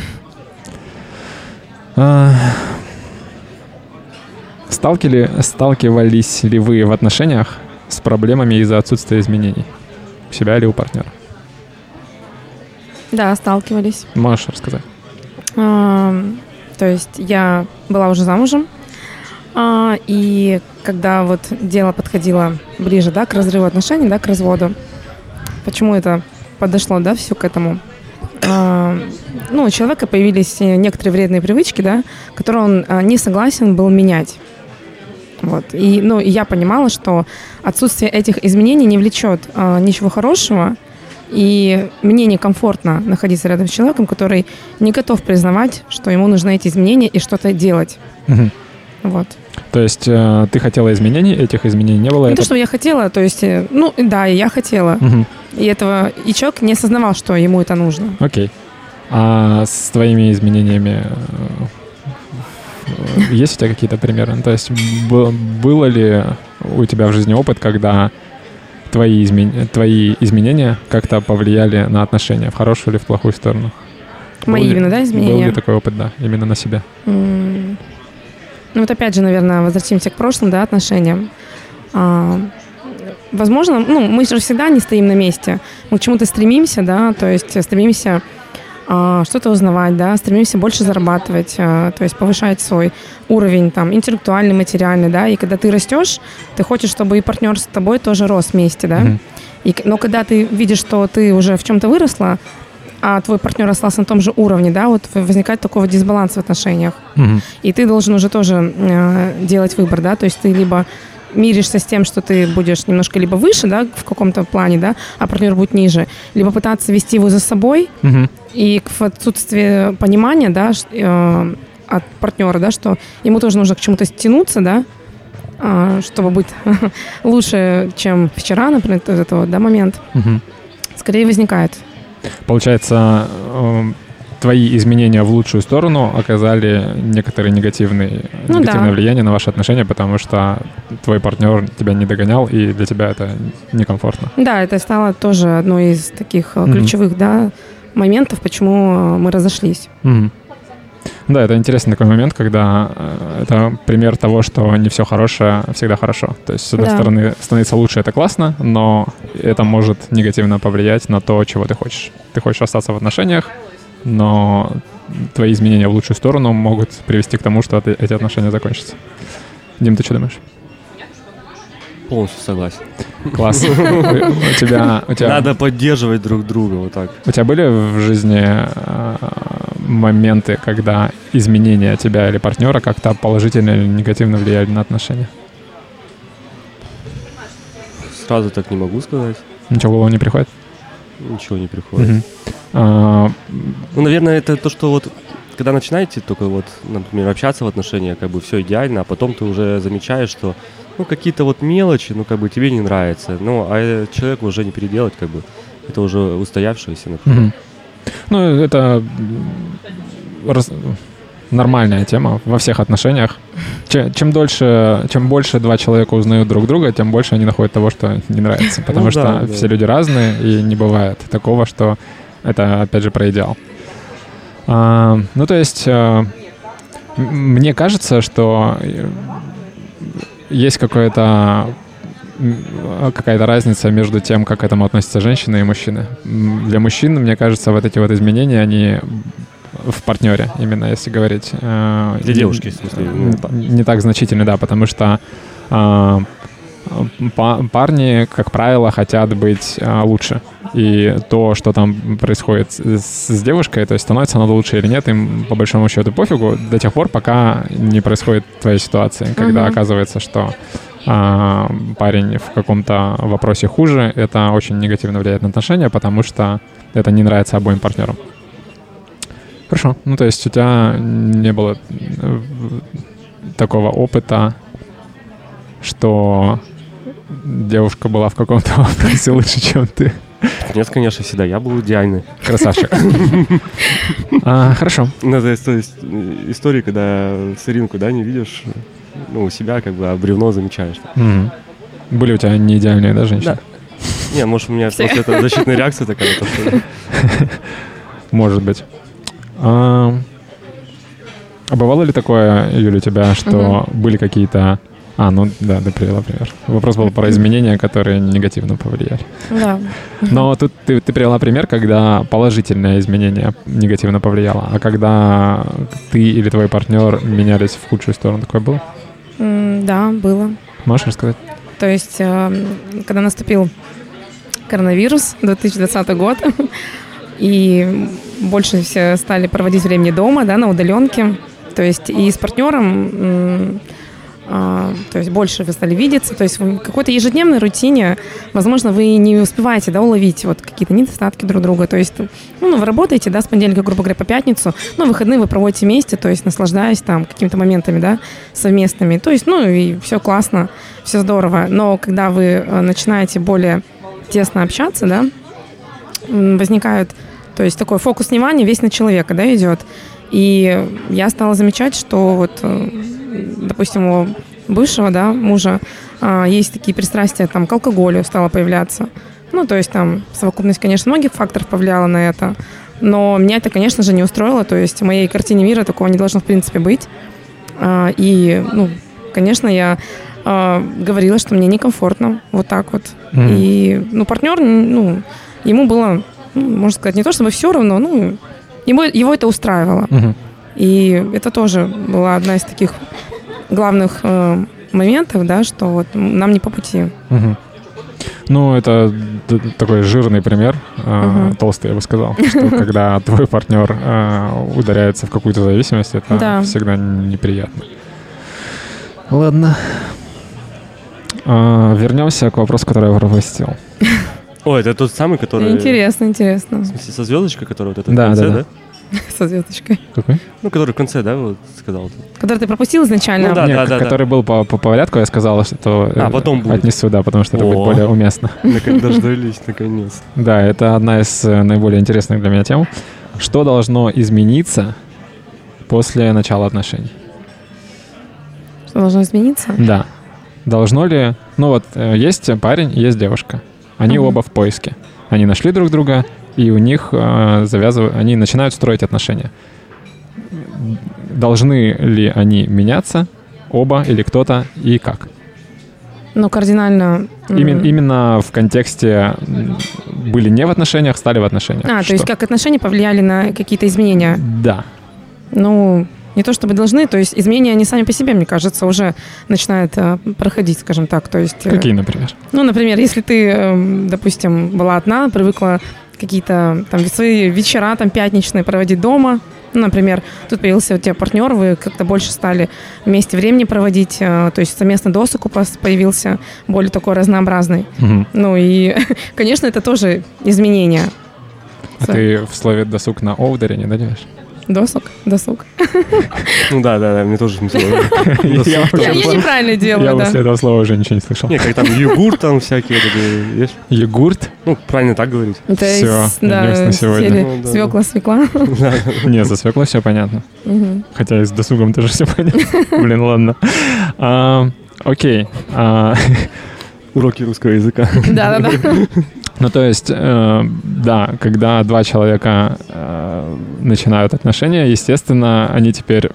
Speaker 1: А, Сталкивали, сталкивались ли вы в отношениях с проблемами из-за отсутствия изменений? У себя или у партнера?
Speaker 3: Да, сталкивались.
Speaker 1: Можешь рассказать?
Speaker 3: А, то есть я была уже замужем, а, и когда вот дело подходило ближе, да, к разрыву отношений, да, к разводу, почему это подошло, да, все к этому? А, ну, у человека появились некоторые вредные привычки, да, которые он а, не согласен был менять. Вот. И, ну, и я понимала, что отсутствие этих изменений не влечет а, ничего хорошего, и мне некомфортно находиться рядом с человеком, который не готов признавать, что ему нужны эти изменения и что-то делать.
Speaker 1: Мгм.
Speaker 3: Вот.
Speaker 1: То есть э, ты хотела изменений, этих изменений не было?
Speaker 3: Не
Speaker 1: это-
Speaker 3: то, что я хотела, то есть, э, ну, да, и я хотела.
Speaker 1: Мгм.
Speaker 3: И этого, и человек не осознавал, что ему это нужно.
Speaker 1: Окей. А с твоими изменениями э, есть у тебя какие-то примеры? Ну, То есть б- было ли у тебя в жизни опыт, когда твои, измен- твои изменения как-то повлияли на отношения, в хорошую или в плохую сторону?
Speaker 3: Мои
Speaker 1: Был ли-
Speaker 3: именно, да,
Speaker 1: Был
Speaker 3: изменения?
Speaker 1: ли такой опыт, да, именно на себя?
Speaker 3: М, Ну вот опять же, наверное, возвратимся к прошлым, да, отношениям. А, возможно, ну, мы же всегда не стоим на месте. Мы к чему-то стремимся, да, то есть стремимся а, что-то узнавать, да, стремимся больше зарабатывать, а, то есть повышать свой уровень там интеллектуальный, материальный, да, и когда ты растешь, ты хочешь, чтобы и партнер с тобой тоже рос вместе, да.
Speaker 1: Мгм.
Speaker 3: И, но когда ты видишь, что ты уже в чем-то выросла, а твой партнер остался на том же уровне, да, вот возникает такого дисбаланс в отношениях.
Speaker 1: Мгм.
Speaker 3: И ты должен уже тоже э, делать выбор, да, то есть ты либо миришься с тем, что ты будешь немножко либо выше, да, в каком-то плане, да, а партнер будет ниже, либо пытаться вести его за собой,
Speaker 1: Мгм.
Speaker 3: и в отсутствии понимания, да, э, от партнера, да, что ему тоже нужно к чему-то стянуться, да, а, чтобы быть <laughs> лучше, чем вчера, например, вот это вот, да, момент,
Speaker 1: Мгм.
Speaker 3: скорее возникает.
Speaker 1: Получается, эм, твои изменения в лучшую сторону оказали некоторые негативные,
Speaker 3: Ну
Speaker 1: негативное
Speaker 3: да.
Speaker 1: влияние на ваши отношения, потому что твой партнер тебя не догонял, и для тебя это некомфортно.
Speaker 3: Да, это стало тоже одной из таких
Speaker 1: Мгм.
Speaker 3: ключевых, да, моментов, почему э, мы разошлись.
Speaker 1: Мгм. Да, это интересный такой момент, когда э, это пример того, что не все хорошее всегда хорошо. То есть, с одной
Speaker 3: Да.
Speaker 1: стороны, становиться лучше это классно, но это может негативно повлиять на то, чего ты хочешь. Ты хочешь остаться в отношениях, но твои изменения в лучшую сторону могут привести к тому, что эти отношения закончатся. Дим, ты что думаешь?
Speaker 2: Полностью согласен.
Speaker 1: Класс. <laughs> У тебя, у тебя,
Speaker 2: Надо поддерживать друг друга вот так.
Speaker 1: у тебя были в жизни э, моменты, когда изменения тебя или партнера как-то положительно или негативно влияли на отношения?
Speaker 2: Сразу так не могу сказать.
Speaker 1: Ничего в голову не приходит?
Speaker 2: Ничего не приходит.
Speaker 1: Мгм. А,
Speaker 2: Ну, наверное, это то, что вот когда начинаете только вот, например, общаться в отношениях, как бы все идеально, а потом ты уже замечаешь, что ну какие-то вот мелочи, ну как бы тебе не нравятся, ну а э, человеку уже не переделать, как бы это уже устоявшееся, например.
Speaker 1: мгм. Ну, это раз- нормальная тема во всех отношениях. Че- Чем дольше, чем больше два человека узнают друг друга, тем больше они находят того, что не нравится. Потому
Speaker 2: Ну
Speaker 1: что
Speaker 2: да, да.
Speaker 1: все люди разные, и не бывает такого, что это, опять же, про идеал. А, ну, то есть, м- мне кажется, что э, есть какое-то м, какая-то разница между тем, как к этому относятся женщины и мужчины. Для мужчин, мне кажется, вот эти вот изменения, они в партнере, именно если говорить. э,
Speaker 2: Для
Speaker 1: не-
Speaker 2: девушки, в смысле, ну,
Speaker 1: Не так значительны, да, потому что а, парни, как правило, хотят быть а, лучше. И то, что там происходит с, девушкой, то есть становится она лучше или нет, им по большому счету пофигу до тех пор, пока не происходит твоя ситуация, когда
Speaker 3: Мгм.
Speaker 1: оказывается, что а, парень в каком-то вопросе хуже, это очень негативно влияет на отношения, потому что это не нравится обоим партнерам. Хорошо. Ну, то есть у тебя не было э, такого опыта, что девушка была в каком-то вопросе лучше, чем ты.
Speaker 2: Нет, конечно, всегда я был идеальный.
Speaker 1: Красавчик. А, Хорошо.
Speaker 2: Ну, то есть, э, истории, когда сыринку, да, не видишь, ну, у себя, как бы, а бревно замечаешь.
Speaker 1: Были у тебя не идеальные, да, женщины?
Speaker 2: Не, может, у меня просто это защитная реакция такая. то, что- <laughs>
Speaker 1: Может быть. А, а бывало ли такое, Юля, у тебя, что были какие-то... А, ну да, ты привела пример. Вопрос был про изменения, которые негативно повлияли.
Speaker 3: Да.
Speaker 1: Но тут ты, ты привела пример, когда положительное изменение негативно повлияло, а когда ты или твой партнер менялись в худшую сторону, такое было?
Speaker 3: Да, было.
Speaker 1: Можешь рассказать?
Speaker 3: То есть, э, когда наступил коронавирус, 2020 год, <laughs> и больше все стали проводить времени дома, да, на удаленке, то есть и с партнером, то есть больше вы стали видеться, то есть в какой-то ежедневной рутине, возможно, вы не успеваете, да, уловить вот какие-то недостатки друг друга, то есть, ну, вы работаете, да, с понедельника, грубо говоря, по пятницу, но выходные вы проводите вместе, то есть наслаждаясь там какими-то моментами, да, совместными, то есть, ну, и все классно, все здорово, но когда вы э, начинаете более тесно общаться, да, возникают, то есть такой фокус внимания весь на человека, да, идет. И я стала замечать, что вот, э, допустим, у бывшего, да, мужа а, есть такие пристрастия там к алкоголю стало появляться. Ну, то есть там совокупность, конечно, многих факторов повлияла на это. Но меня это, конечно же, не устроило. То есть в моей картине мира такого не должно, в принципе, быть. А, И, ну, конечно, я а, говорила, что мне некомфортно вот так вот.
Speaker 1: Мгм.
Speaker 3: И, ну, партнер, ну, ему было, ну, можно сказать, не то чтобы все равно, ну, ему, его это устраивало.
Speaker 1: Мгм.
Speaker 3: И это тоже была одна из таких главных э, моментов, да, что вот нам не по пути.
Speaker 1: Мгм. Ну, это такой жирный пример, а,
Speaker 3: Мгм.
Speaker 1: толстый, я бы сказал, что <laughs> когда твой партнер а, ударяется в какую-то зависимость, это
Speaker 3: Да.
Speaker 1: всегда неприятно. Ладно. А, вернемся к вопросу, который я пропустил.
Speaker 2: О, это тот самый, который...
Speaker 3: Интересно, интересно.
Speaker 2: В смысле, со звездочкой, который вот это
Speaker 1: Да,
Speaker 2: в конце,
Speaker 1: да,
Speaker 2: да,
Speaker 1: да. <laughs>
Speaker 3: Со звездочкой.
Speaker 1: Какой?
Speaker 2: Ну, который в конце, да, вот сказал.
Speaker 3: Который ты пропустил изначально.
Speaker 2: Ну да.
Speaker 1: Нет, который был по, по порядку, я сказал, что э,
Speaker 2: А, потом будет.
Speaker 1: отнесу, да, потому что это
Speaker 2: О.
Speaker 1: будет более уместно. <laughs>
Speaker 2: Наконец дождались, наконец.
Speaker 1: Да, это одна из э, наиболее интересных для меня тем. Что должно измениться после начала отношений?
Speaker 3: Что должно измениться?
Speaker 1: Да. Должно ли... Ну вот, э, есть парень, есть девушка. Они
Speaker 3: Мгм.
Speaker 1: оба в поиске. Они нашли друг друга, и у них э, завязывают... Они начинают строить отношения. Должны ли они меняться, оба или кто-то, и как?
Speaker 3: Ну, кардинально...
Speaker 1: Именно, именно в контексте были не в отношениях, стали в отношениях.
Speaker 3: А, то
Speaker 1: Что?
Speaker 3: есть как отношения повлияли на какие-то изменения?
Speaker 1: Да.
Speaker 3: Ну, не то чтобы должны, то есть изменения, они сами по себе, мне кажется, уже начинают э, проходить, скажем так. То есть, э,
Speaker 1: Какие, например?
Speaker 3: Ну, например, если ты, эм, допустим, была одна, привыкла какие-то там свои вечера там пятничные проводить дома, ну, например, тут появился у тебя партнер, вы как-то больше стали вместе времени проводить, э, то есть совместный досуг у вас появился более такой разнообразный.
Speaker 1: Мгм.
Speaker 3: Ну и, <laughs> конечно, это тоже изменения.
Speaker 1: А
Speaker 3: Со-
Speaker 1: ты в слове «досуг» на «о» ударение даешь?
Speaker 3: Досуг, досуг.
Speaker 2: Ну да, да, да, мне тоже смешно. <laughs>
Speaker 1: Я
Speaker 3: Я, я неправильно
Speaker 1: Я
Speaker 3: делаю, да.
Speaker 1: после этого слова уже ничего не слышал.
Speaker 2: Не, как там йогурт там всякие, есть?
Speaker 1: Йогурт?
Speaker 2: ну, правильно так говорить.
Speaker 3: Из, да,
Speaker 1: сегодня.
Speaker 2: Ну,
Speaker 3: свекла, <laughs> свекла.
Speaker 1: Не, за свеклой все понятно. Хотя и с досугом тоже все понятно. <laughs> Блин, ладно. А, Окей.
Speaker 2: Уроки русского языка.
Speaker 3: Да-да-да. <laughs>
Speaker 1: Ну, то есть, э, да, когда два человека э, начинают отношения, естественно, они теперь э,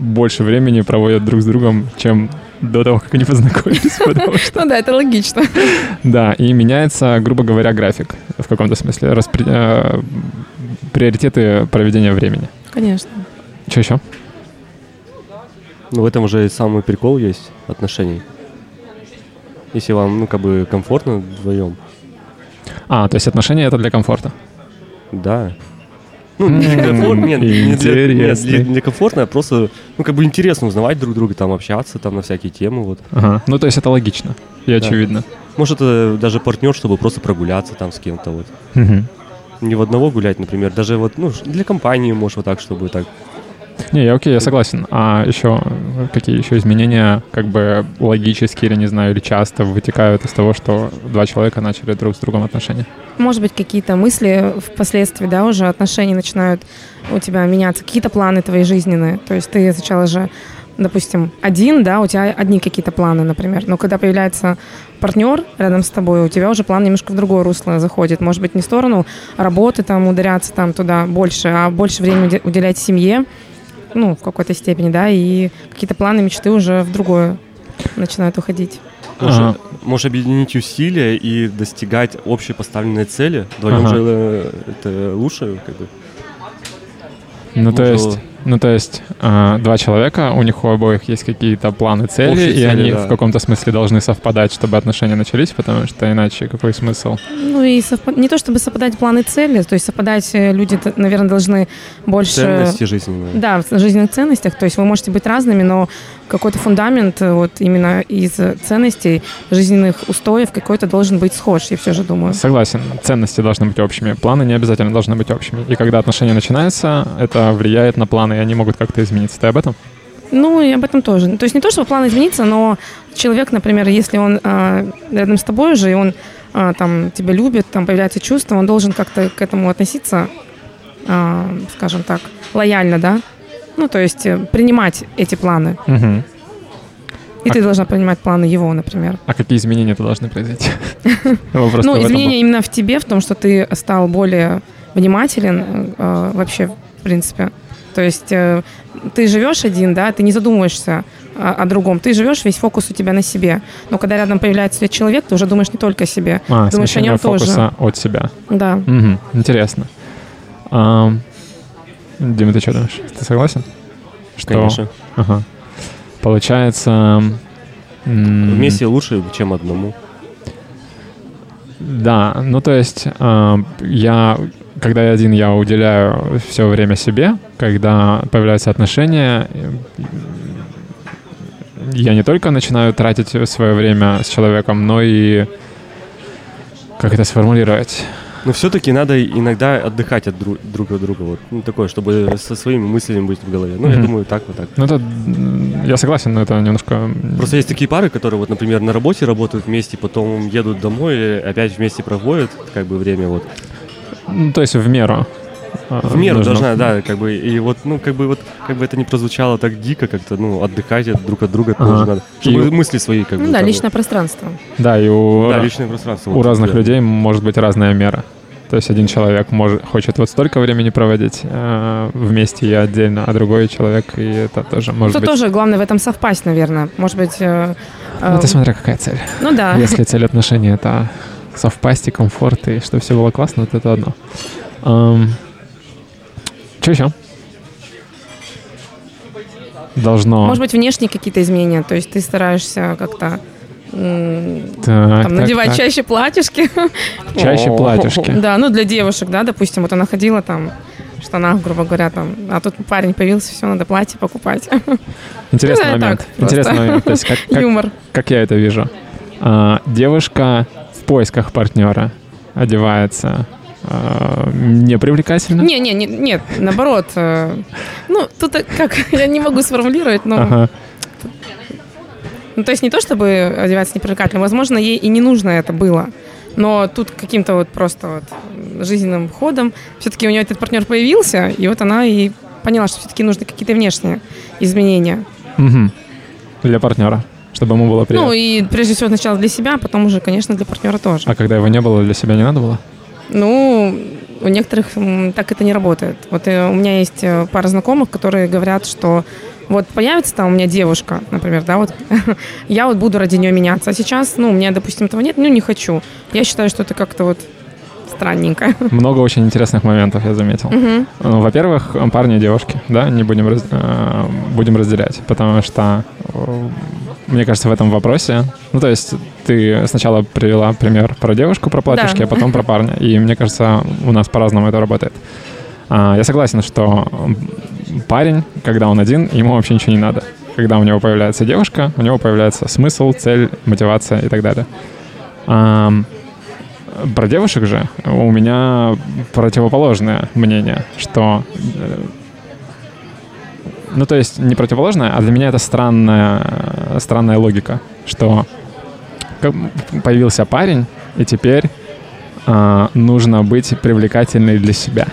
Speaker 1: больше времени проводят друг с другом, чем до того, как они познакомились. <laughs> Что,
Speaker 3: Ну да, это логично.
Speaker 1: да, и меняется, грубо говоря, график в каком-то смысле, распри- э, приоритеты проведения времени.
Speaker 3: Конечно.
Speaker 1: Что еще?
Speaker 2: Ну, в этом уже и самый прикол есть отношений. Если вам, ну, как бы комфортно вдвоем,
Speaker 1: А, то есть отношения это для комфорта.
Speaker 2: да. Ну, не для комфорта, нет, не для, нет, для, для комфортно, а просто, ну, как бы интересно узнавать друг друга, там, общаться, там, на всякие темы, вот.
Speaker 1: Ага. Ну, то есть это логично и
Speaker 2: Да.
Speaker 1: очевидно.
Speaker 2: Может, это даже партнер, чтобы просто прогуляться там с кем-то, вот.
Speaker 1: Мгм.
Speaker 2: Не в одного гулять, например, даже вот, ну, для компании, может, вот так, чтобы так.
Speaker 1: Не, я окей, я согласен. А еще э, какие еще изменения, как бы логические или не знаю, или часто вытекают из того, что два человека начали друг с другом отношения?
Speaker 3: Может быть, какие-то мысли впоследствии, да, уже отношения начинают у тебя меняться, какие-то планы твои жизненные. То есть ты сначала же допустим, один, да, у тебя одни какие-то планы, например. Но когда появляется партнер рядом с тобой, у тебя уже план немножко в другое русло заходит. Может быть, не в сторону работы, там, ударяться там туда больше, а больше времени уделять семье, ну, в какой-то степени, да, и какие-то планы, мечты уже в другое начинают уходить.
Speaker 2: Можешь, ага. можешь объединить усилия и достигать общей поставленной цели. Вдвоем ага. же это лучше, как бы.
Speaker 1: Ну, то есть, ну, то есть э, два человека, у них у обоих есть какие-то планы, цели, Общие и цели, они да. в каком-то смысле должны совпадать, чтобы отношения начались, потому что иначе какой смысл?
Speaker 3: Ну и совпад... не то чтобы совпадать планы, цели, то есть совпадать э, люди, наверное, должны больше...
Speaker 2: Ценности жизненные.
Speaker 3: Да, в жизненных ценностях, то есть вы можете быть разными, но какой-то фундамент э, вот именно из ценностей, жизненных устоев какой-то должен быть схож, я все же думаю.
Speaker 1: Согласен, ценности должны быть общими, планы не обязательно должны быть общими. И когда отношения начинаются, это влияет на планы, и они могут как-то измениться. Ты об этом?
Speaker 3: Ну, и об этом тоже. То есть не то, чтобы план измениться, но человек, например, если он э, рядом с тобой же, и он э, там тебя любит, там появляются чувства, он должен как-то к этому относиться, э, скажем так, лояльно, да? Ну, то есть э, принимать эти планы. Угу. И а ты должна принимать планы его, например.
Speaker 1: А какие изменения-то должны произойти? <laughs>
Speaker 3: Ну, изменения именно в тебе, в том, что ты стал более внимателен э, вообще, в принципе. То есть э, ты живешь один, да, ты не задумываешься о, о другом. Ты живешь, весь фокус у тебя на себе. Но когда рядом появляется человек, ты уже думаешь не только о себе.
Speaker 1: А,
Speaker 3: думаешь
Speaker 1: о нем фокуса тоже. от себя.
Speaker 3: Да.
Speaker 1: Угу, интересно. А, Дима, ты что думаешь? Ты согласен?
Speaker 2: Что... Конечно.
Speaker 1: Ага. Получается...
Speaker 2: Вместе лучше, чем одному.
Speaker 1: Да, ну то есть э, я, когда я один, я уделяю все время себе, когда появляются отношения, я не только начинаю тратить свое время с человеком, но и как это сформулировать?
Speaker 2: Но все-таки надо иногда отдыхать от друг, друг от друга. Вот, ну, такое, чтобы со своими мыслями быть в голове. Ну, mm-hmm. я думаю, так вот так.
Speaker 1: Ну, это, я согласен, но это немножко...
Speaker 2: Просто есть такие пары, которые, вот, например, на работе работают вместе, потом едут домой опять вместе проводят как бы время. Вот.
Speaker 1: Ну, то есть в меру.
Speaker 2: А, в меру нужно. должна, да, как бы, и вот, ну, как бы вот, как бы это не прозвучало так дико, как-то, ну, отдыхать друг от друга ага. тоже надо, чтобы и... мысли свои, как
Speaker 3: ну,
Speaker 2: бы.
Speaker 3: да, личное пространство.
Speaker 1: Да, и у,
Speaker 2: да, личное пространство,
Speaker 1: у вот, разных да. людей может быть разная мера. То есть один человек может, хочет вот столько времени проводить э, вместе и отдельно, а другой человек, и это тоже может
Speaker 3: это
Speaker 1: быть...
Speaker 3: тоже главное в этом совпасть, наверное. Может быть... Э,
Speaker 1: э... Ну, ты смотря какая цель.
Speaker 3: Ну да.
Speaker 1: Если цель отношений — это совпасть и комфорт, и чтобы все было классно, вот это одно. Эм, что еще? Должно...
Speaker 3: Может быть, внешние какие-то изменения, то есть ты стараешься как-то так, там, надевать так. чаще платьишки. <laughs>
Speaker 1: Чаще платьишки. <laughs>
Speaker 3: Да, ну для девушек, да, допустим, вот она ходила там в штанах, грубо говоря, там, а тут парень появился, все, надо платье покупать. <laughs>
Speaker 1: Интересный ну, момент. Так, Интересный момент. То есть, как, как, Юмор. Как я это вижу. А, девушка поисках партнера одевается а, не привлекательно?
Speaker 3: Не, не, не, нет, наоборот. Э, ну, тут как, <laughs> я не могу сформулировать, но... Ага. Ну, то есть не то, чтобы одеваться непривлекательно, возможно, ей и не нужно это было. Но тут каким-то вот просто вот жизненным ходом все-таки у нее этот партнер появился, и вот она и поняла, что все-таки нужны какие-то внешние изменения.
Speaker 1: Угу. Для партнера, чтобы ему было приятно.
Speaker 3: Ну и прежде всего сначала для себя, а потом уже, конечно, для партнера тоже.
Speaker 1: А когда его не было, для себя не надо было?
Speaker 3: Ну, у некоторых так это не работает. Вот э, у меня есть э, пара знакомых, которые говорят, что вот появится там у меня девушка, например, да, вот <laughs> я вот буду ради нее меняться. А сейчас, ну, у меня, допустим, этого нет, ну, не хочу. Я считаю, что это как-то вот странненько. <laughs>
Speaker 1: Много очень интересных моментов я заметил. Угу. Ну, во-первых, парни и девушки, да, не будем, раз, э, будем разделять, потому что э, мне кажется, в этом вопросе, ну, то есть ты сначала привела пример про девушку, про платьишки, да. а потом про <laughs> парня, и мне кажется, у нас по-разному это работает. А, я согласен, что парень, когда он один, ему вообще ничего не надо. Когда у него появляется девушка, у него появляется смысл, цель, мотивация и так далее. А, про девушек же у меня противоположное мнение, что э, ну, то есть не противоположное, а для меня это странная, странная логика, что появился парень, и теперь э, нужно быть привлекательной для себя.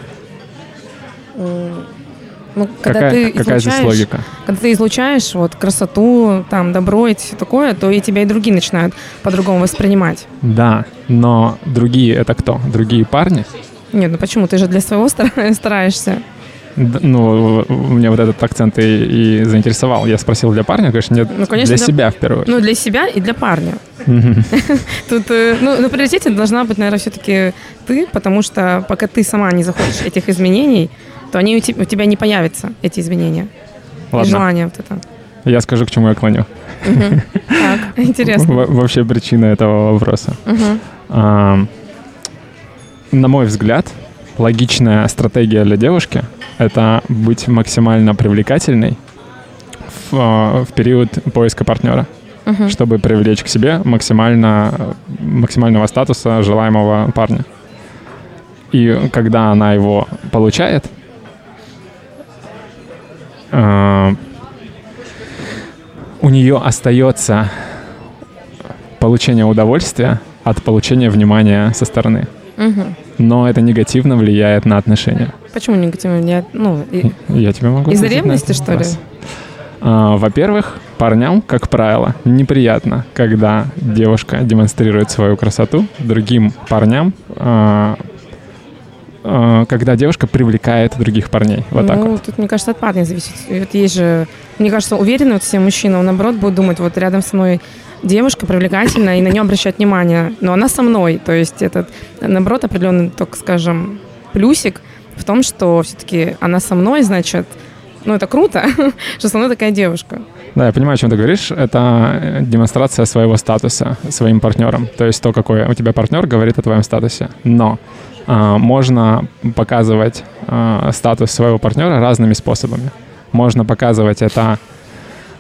Speaker 3: Ну, когда
Speaker 1: какая,
Speaker 3: ты
Speaker 1: какая здесь логика?
Speaker 3: Когда ты излучаешь вот красоту, там, добро и все такое, то и тебя и другие начинают по-другому воспринимать.
Speaker 1: Да, но другие это кто? Другие парни?
Speaker 3: Нет, ну почему? Ты же для своего стара- <laughs> стараешься.
Speaker 1: Ну, мне вот этот акцент и, и заинтересовал. Я спросил для парня, конечно, нет,
Speaker 3: Ну, конечно,
Speaker 1: для
Speaker 3: для-
Speaker 1: себя в первую очередь.
Speaker 3: Ну, для себя и для парня. <laughs> Тут, э, ну, на приоритете должна быть, наверное, все-таки ты, потому что пока ты сама не захочешь этих изменений, то они у, те- у тебя не появятся, эти изменения. И
Speaker 1: Ладно,
Speaker 3: желание вот это.
Speaker 1: я скажу, к чему я клоню.
Speaker 3: Так, <laughs> интересно.
Speaker 1: Во- Вообще причина этого вопроса. А, на мой взгляд, логичная стратегия для девушки — это быть максимально привлекательной в, а, в период поиска партнера,
Speaker 3: Мгм.
Speaker 1: чтобы привлечь к себе максимально, максимального статуса желаемого парня. И когда она его получает, а, у нее остается получение удовольствия от получения внимания со стороны.
Speaker 3: Мгм.
Speaker 1: Но это негативно влияет на отношения.
Speaker 3: Почему негативно влияет? Ну, и-
Speaker 1: Я тебе могу
Speaker 3: Из-за ревности, что ли?
Speaker 1: А, Во-первых, парням, как правило, неприятно, когда девушка демонстрирует свою красоту другим парням, а, когда девушка привлекает других парней. Вот так
Speaker 3: ну,
Speaker 1: вот.
Speaker 3: тут, мне кажется, от парня зависит. Вот есть же, мне кажется, уверенные вот все мужчины, он, наоборот, будет думать, вот рядом со мной девушка привлекательная, и на нее обращать внимание. Но она со мной. То есть этот, наоборот, определенный, только, скажем, плюсик в том, что все-таки она со мной, значит, ну, это круто, <laughs> что со мной такая девушка.
Speaker 1: Да, я понимаю, о чем ты говоришь. Это э, демонстрация своего статуса своим партнером. То есть то, какой у тебя партнер, говорит о твоем статусе. Но можно показывать а, статус своего партнера разными способами. Можно показывать это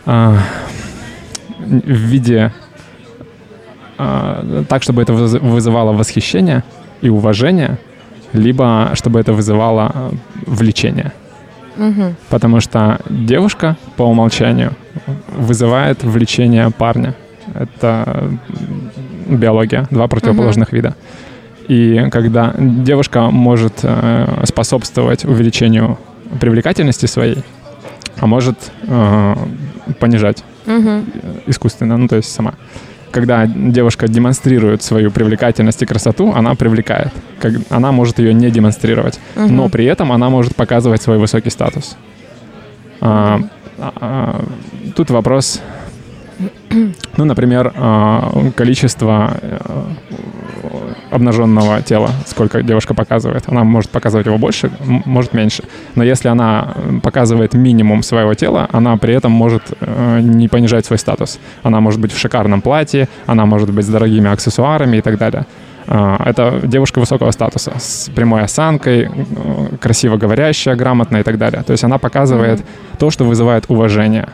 Speaker 1: а, в виде а, так, чтобы это выз- вызывало восхищение и уважение, либо чтобы это вызывало а, влечение.
Speaker 3: Мгм.
Speaker 1: Потому что девушка по умолчанию вызывает влечение парня. Это биология, два противоположных вида. И когда девушка может э, способствовать увеличению привлекательности своей, а может э, понижать
Speaker 3: Мгм.
Speaker 1: искусственно, ну то есть сама. Когда девушка демонстрирует свою привлекательность и красоту, она привлекает. Как, она может ее не демонстрировать,
Speaker 3: Мгм.
Speaker 1: но при этом она может показывать свой высокий статус. А, а, а, тут вопрос, <clears throat> ну, например, а, количество э, обнаженного тела, сколько девушка показывает. Она может показывать его больше, может меньше. Но если она э, показывает минимум своего тела, она при этом может э, не понижать свой статус. Она может быть в шикарном платье, она может быть с дорогими аксессуарами и так далее. Это девушка высокого статуса, с прямой осанкой, э, красиво говорящая, грамотная и так далее. То есть она показывает то, что вызывает уважение,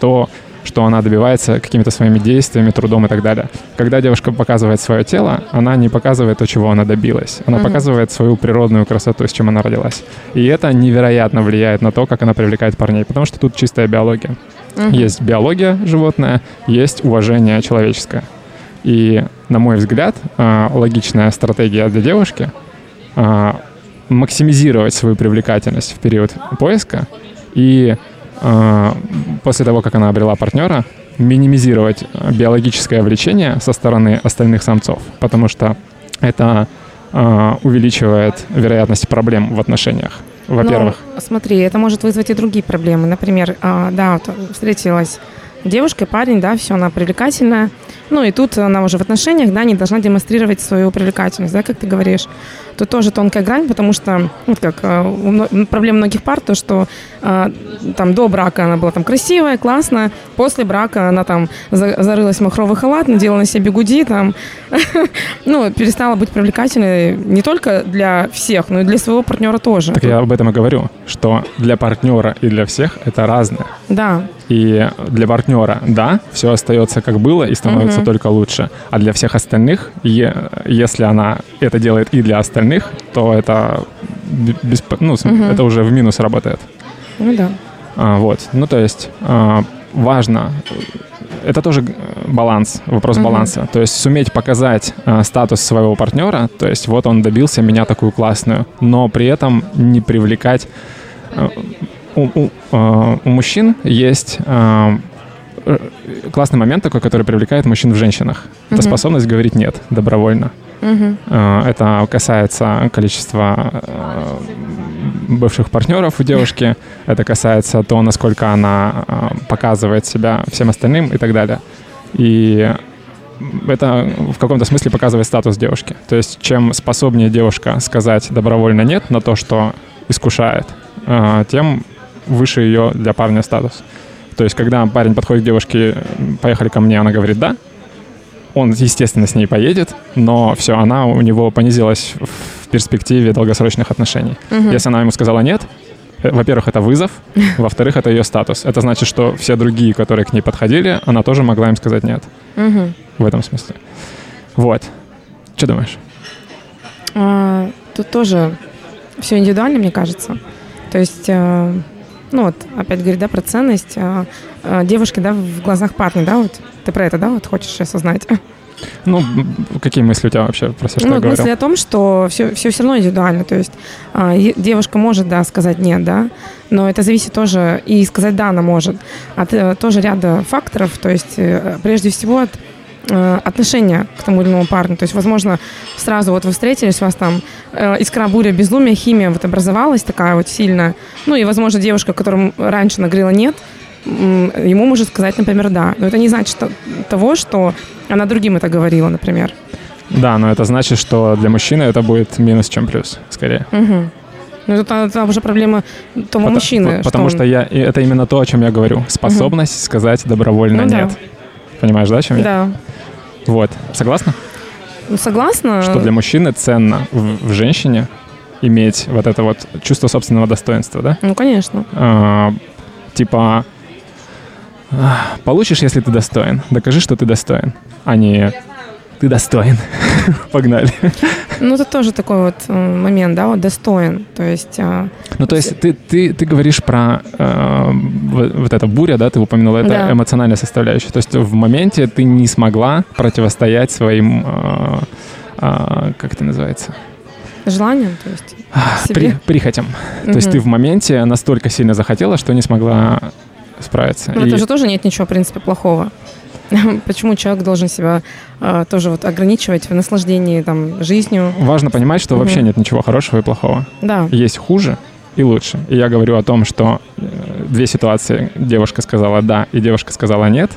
Speaker 1: то, что она добивается какими-то своими действиями, трудом и так далее. Когда девушка показывает свое тело, она не показывает то, чего она добилась. Она
Speaker 3: Мгм.
Speaker 1: показывает свою природную красоту, с чем она родилась. И это невероятно влияет на то, как она привлекает парней, потому что тут чистая биология.
Speaker 3: Мгм.
Speaker 1: Есть биология животная, есть уважение человеческое. И, на мой взгляд, а, логичная стратегия для девушки а, максимизировать свою привлекательность в период поиска и после того, как она обрела партнера, минимизировать а, биологическое влечение со стороны остальных самцов, потому что это а, увеличивает вероятность проблем в отношениях. Во-первых,
Speaker 3: Ну, смотри, это может вызвать и другие проблемы. Например, а, да, встретилась девушка, парень, да, все, она привлекательная. Ну и тут она уже в отношениях, да, не должна демонстрировать свою привлекательность, да, как ты говоришь. Тут тоже тонкая грань, потому что, вот как а, у проблем многих пар, то, что а, там до брака она была там красивая, классная, после брака она там за- зарылась в махровый халат, надела на себе бигуди, там, <laughs> ну, перестала быть привлекательной не только для всех, но и для своего партнера тоже.
Speaker 1: так я об этом и говорю, что для партнера и для всех это разное.
Speaker 3: Да,
Speaker 1: И для партнера, да, все остается как было и становится
Speaker 3: Мгм.
Speaker 1: только лучше. А для всех остальных, е- если она это делает и для остальных, то это, бесп- ну,
Speaker 3: Мгм.
Speaker 1: это уже в минус работает.
Speaker 3: ну да.
Speaker 1: А, вот. Ну, то есть а, важно. Это тоже э, баланс, вопрос
Speaker 3: Мгм.
Speaker 1: баланса. То есть суметь показать а, статус своего партнера, то есть вот он добился меня такую классную, но при этом не привлекать у, у, у мужчин есть классный момент такой, который привлекает мужчин в женщинах. Это угу. способность говорить нет добровольно. Угу. Это касается количества бывших партнеров у девушки. Это касается того, насколько она показывает себя всем остальным и так далее. И это в каком-то смысле показывает статус девушки. То есть чем способнее девушка сказать добровольно нет на то, что искушает, тем выше ее для парня статус. То есть, когда парень подходит к девушке, поехали ко мне, она говорит «да», он, естественно, с ней поедет, но все, она у него понизилась в перспективе долгосрочных отношений. Угу. Если она ему сказала «нет», э, во-первых, это вызов, <laughs> во-вторых, это ее статус. Это значит, что все другие, которые к ней подходили, она тоже могла им сказать «нет». Угу. В этом смысле. Вот. Что думаешь?
Speaker 3: А, тут тоже все индивидуально, мне кажется. То есть э, ну вот, опять говорит, да, про ценность э, э, девушки, да, в глазах парня, да, вот, ты про это, да, вот хочешь осознать?
Speaker 1: Ну, какие мысли у тебя вообще про все, что
Speaker 3: ну,
Speaker 1: я говорил?
Speaker 3: мысли о том, что все, все все равно индивидуально, то есть э, девушка может, да, сказать нет, да, но это зависит тоже, и сказать да, она может, от э, тоже ряда факторов, то есть э, прежде всего от отношение к тому или иному парню. То есть, возможно, сразу вот вы встретились, у вас там э, искра, буря, безумие, химия вот образовалась такая вот сильная. Ну и, возможно, девушка, которому раньше нагрела нет, ему может сказать, например, да. Но это не значит того, что она другим это говорила, например.
Speaker 1: Да, но это значит, что для мужчины это будет минус, чем плюс, скорее.
Speaker 3: Угу. Ну, это, это уже проблема того потому, мужчины.
Speaker 1: Потому что, что я, это именно то, о чем я говорю. Способность угу. сказать добровольно ну, нет. Да. Понимаешь, да, о чем
Speaker 3: я? Да.
Speaker 1: Вот. Согласна?
Speaker 3: Ну, согласна.
Speaker 1: Что для мужчины ценно в, в женщине иметь вот это вот чувство собственного достоинства, да?
Speaker 3: Ну, конечно.
Speaker 1: А, типа, получишь, если ты достоин. Докажи, что ты достоин, а не ты достоин. <laughs> Погнали.
Speaker 3: Ну, это тоже такой вот э, момент, да, вот достоин. То есть... А,
Speaker 1: ну, то есть ты, ты, ты говоришь про э, вот, эта буря, да, ты упомянула, это да. эмоциональная составляющая. То есть в моменте ты не смогла противостоять своим, э, э, как это называется?
Speaker 3: Желанием, то есть
Speaker 1: При, прихотям. Угу. То есть ты в моменте настолько сильно захотела, что не смогла справиться.
Speaker 3: Ну, И... это же тоже нет ничего, в принципе, плохого. <laughs> Почему человек должен себя э, тоже вот ограничивать в наслаждении там жизнью?
Speaker 1: Важно понимать, что вообще нет ничего хорошего и плохого.
Speaker 3: Да.
Speaker 1: Есть хуже и лучше. И я говорю о том, что э, две ситуации. Девушка сказала «да» и девушка сказала «нет».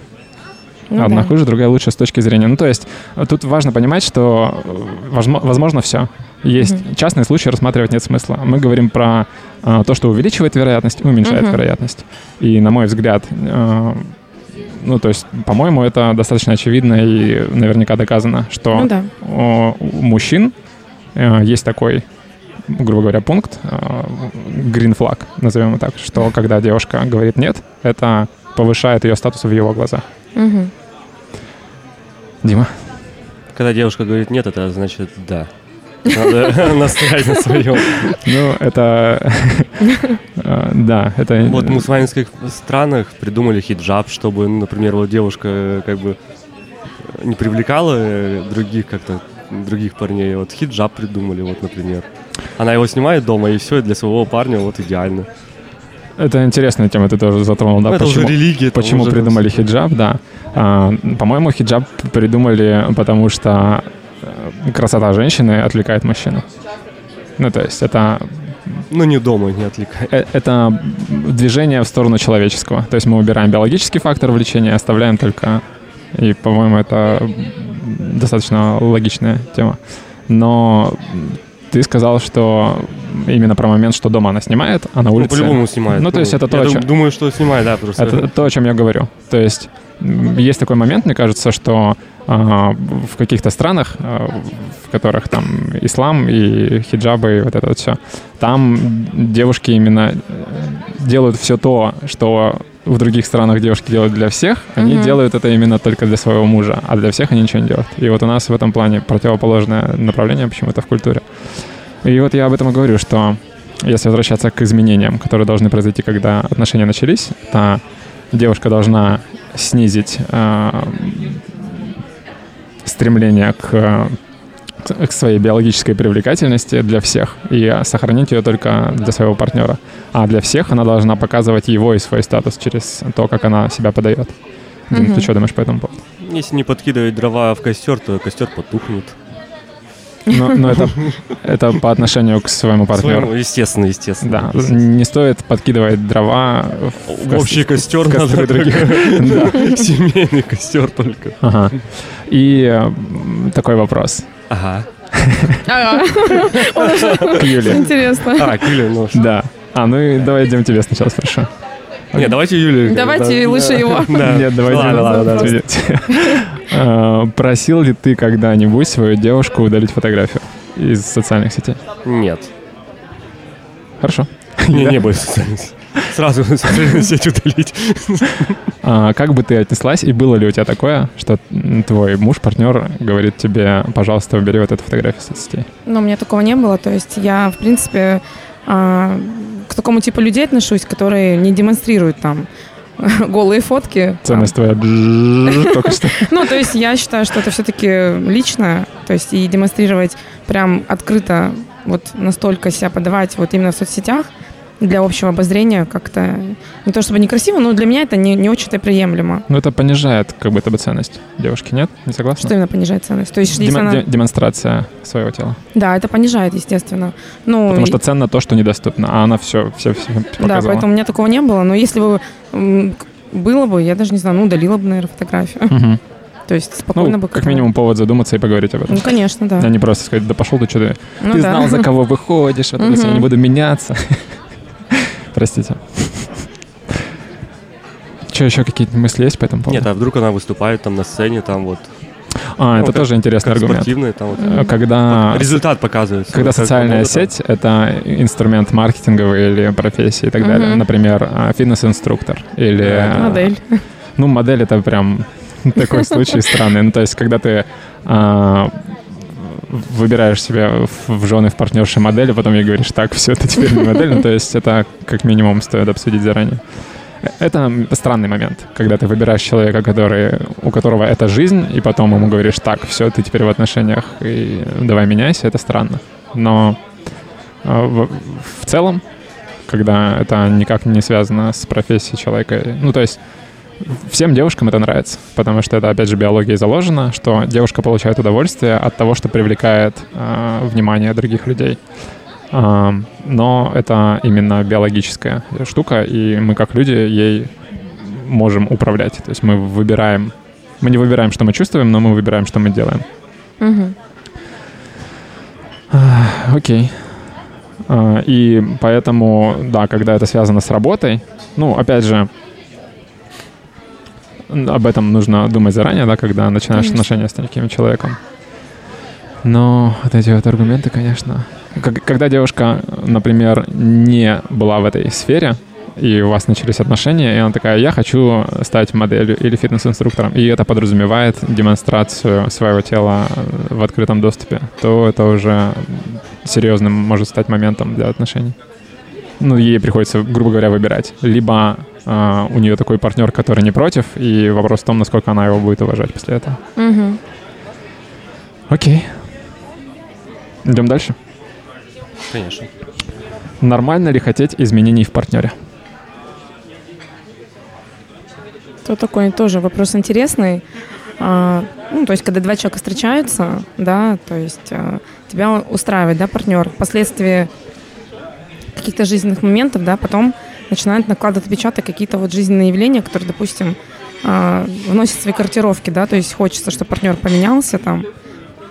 Speaker 1: Ну, Одна да. хуже, другая лучше с точки зрения. Ну, то есть э, тут важно понимать, что э, возможно все. Есть угу. частные случаи, рассматривать нет смысла. Мы говорим про э, то, что увеличивает вероятность, уменьшает угу. вероятность. И, на мой взгляд, э, ну, то есть, по-моему, это достаточно очевидно и наверняка доказано, что ну, да. у мужчин э, есть такой грубо говоря, пункт, э, green flag, назовем его так, что когда девушка говорит нет, это повышает ее статус в его глазах. Угу. Дима?
Speaker 2: Когда девушка говорит нет, это значит да. Надо <laughs> настоять на своем.
Speaker 1: Ну, это... А, <laughs> да, это...
Speaker 2: Вот в мусульманских странах придумали хиджаб, чтобы, ну, например, вот девушка как бы не привлекала других как-то других парней. Вот хиджаб придумали, вот, например. Она его снимает дома, и все, и для своего парня вот идеально.
Speaker 1: Это интересная тема, ты тоже затронул, да?
Speaker 2: Ну, это почему, уже религия.
Speaker 1: Почему уже придумали хиджаб, да. А, по-моему, хиджаб придумали, потому что Э, красота женщины отвлекает мужчину. Ну, то есть это...
Speaker 2: Ну, не дома не отвлекает.
Speaker 1: Э, это движение в сторону человеческого. То есть мы убираем биологический фактор влечения, оставляем только... И, по-моему, это достаточно логичная тема. Но ты сказал, что именно про момент, что дома она снимает, а на ну, улице...
Speaker 2: Ну, по-любому снимает.
Speaker 1: Ну, то есть это то,
Speaker 2: я о чем... думаю, что снимает, да, просто...
Speaker 1: Это то, о чем я говорю. То есть есть такой момент, мне кажется, что в каких-то странах, а, в которых там ислам и хиджабы и вот это вот все, там девушки именно э, делают все то, что в других странах девушки делают для всех, они mm-hmm. делают это именно только для своего мужа, а для всех они ничего не делают. И вот у нас в этом плане противоположное направление почему-то в культуре. И вот я об этом и говорю, что если возвращаться к изменениям, которые должны произойти, когда отношения начались, то девушка должна снизить э, стремление к к своей биологической привлекательности для всех и сохранить ее только для своего партнера. А для всех она должна показывать его и свой статус через то, как она себя подает. Дим,
Speaker 3: Мгм.
Speaker 1: ты что думаешь по этому поводу?
Speaker 2: Если не подкидывать дрова в костер, то костер потухнет.
Speaker 1: Но, но это, это по отношению к своему партнеру.
Speaker 2: Своему, естественно, естественно.
Speaker 1: Да, не стоит подкидывать дрова в,
Speaker 2: В общий костер
Speaker 1: в костры
Speaker 2: надо
Speaker 1: других. <laughs> Да. <laughs>
Speaker 2: Семейный костер только.
Speaker 1: Ага. И такой вопрос
Speaker 2: Ага.
Speaker 3: Ага.
Speaker 1: к Юле.
Speaker 3: Интересно.
Speaker 2: А, Юля, ну что?
Speaker 1: Да. А, ну и давай, Дим, тебе сначала спрошу.
Speaker 2: Не, давайте Юля.
Speaker 3: Давайте лучше его.
Speaker 2: Да.
Speaker 1: Нет, давай
Speaker 2: Ладно.
Speaker 1: А, Просил ли ты когда-нибудь свою девушку удалить фотографию из социальных сетей?
Speaker 2: Нет.
Speaker 1: Хорошо.
Speaker 2: Не, не будет. Сразу <laughs> социальную сеть удалить.
Speaker 1: А как бы ты отнеслась, и было ли у тебя такое, что твой муж, партнер говорит тебе, пожалуйста, убери вот эту фотографию с соцсетей?
Speaker 3: Но у меня такого не было. То есть я, в принципе, а, к такому типу людей отношусь, которые не демонстрируют там <laughs> голые фотки.
Speaker 1: Ценность твоя <laughs> только что.
Speaker 3: Ну, то есть я считаю, что это все-таки личное, то есть и демонстрировать прям открыто, вот настолько себя подавать вот именно в соцсетях для общего обозрения как-то не то чтобы некрасиво, но для меня это не, не очень-то приемлемо.
Speaker 1: Ну, это понижает как бы ценность девушки, нет? Не согласна?
Speaker 3: Что именно понижает ценность? То есть,
Speaker 1: Демо-
Speaker 3: она-
Speaker 1: де- демонстрация своего тела.
Speaker 3: Да, это понижает, естественно. Ну,
Speaker 1: Потому что ценно то, что недоступно, а она все, все, все
Speaker 3: Да,
Speaker 1: показала.
Speaker 3: поэтому у меня такого не было. Но если бы было бы, я даже не знаю, ну, удалила бы, наверное, фотографию.
Speaker 1: Мгм.
Speaker 3: То есть спокойно
Speaker 1: Ну,
Speaker 3: бы...
Speaker 1: как минимум повод задуматься и поговорить об этом.
Speaker 3: Ну, конечно, да.
Speaker 1: А не просто сказать, да пошел ты, что ты,
Speaker 3: Ну,
Speaker 1: ты
Speaker 3: да.
Speaker 1: знал, за кого <laughs> выходишь, вот это я не буду меняться. <laughs> Простите. Что, еще какие-то мысли есть по этому поводу?
Speaker 2: Нет, а вдруг она выступает там на сцене, там вот.
Speaker 1: А,
Speaker 2: ну,
Speaker 1: это
Speaker 2: как-
Speaker 1: тоже интересный
Speaker 2: Как
Speaker 1: аргумент.
Speaker 2: спортивная, там вот.
Speaker 1: Э, Когда,
Speaker 2: Результат показывается.
Speaker 1: когда
Speaker 2: как
Speaker 1: социальная
Speaker 2: там.
Speaker 1: сеть — это инструмент маркетинговый или профессии и так далее.
Speaker 3: Мгм.
Speaker 1: Например, а, фитнес-инструктор или...
Speaker 2: Да,
Speaker 1: а,
Speaker 3: Модель.
Speaker 1: Ну, модель — это прям <laughs> такой случай странный. Ну, то есть, когда ты а, выбираешь себе в, жены, в партнерши модель, а потом ей говоришь, так, все, ты теперь не модель. Ну, то есть, это как минимум стоит обсудить заранее. Это странный момент, когда ты выбираешь человека, который, у которого это жизнь, и потом ему говоришь, так, все, ты теперь в отношениях, и давай меняйся, это странно. Но а, в, в целом, когда это никак не связано с профессией человека, ну, то есть всем девушкам это нравится, потому что это, опять же, биологией заложено, что девушка получает удовольствие от того, что привлекает а, внимание других людей. А, но это именно биологическая штука, и мы как люди ей можем управлять. То есть мы выбираем, мы не выбираем, что мы чувствуем, но мы выбираем, что мы делаем.
Speaker 3: Мгм.
Speaker 1: Окей. А, И поэтому, да, когда это связано с работой, ну, опять же, об этом нужно думать заранее, да, когда начинаешь
Speaker 3: Конечно.
Speaker 1: отношения с таким человеком. Но вот эти вот аргументы, конечно. Когда девушка, например, не была в этой сфере, и у вас начались отношения, и она такая, я хочу стать моделью или фитнес-инструктором, и это подразумевает демонстрацию своего тела э, в открытом доступе, то это уже серьезным может стать моментом для отношений. Ну, ей приходится, грубо говоря, выбирать. Либо а, у нее такой партнер, который не против, и вопрос в том, насколько она его будет уважать после этого.
Speaker 3: Мгм.
Speaker 1: Окей. Идем дальше.
Speaker 2: Конечно.
Speaker 1: Нормально ли хотеть изменений в партнере?
Speaker 3: То такой тоже вопрос интересный. А, ну, то есть, когда два человека встречаются, да, то есть а, тебя устраивает, да, партнер. Впоследствии каких-то жизненных моментов, да, потом начинают накладывать отпечаток какие-то вот жизненные явления, которые, допустим, а, вносят свои корректировки, да, то есть хочется, чтобы партнер поменялся там.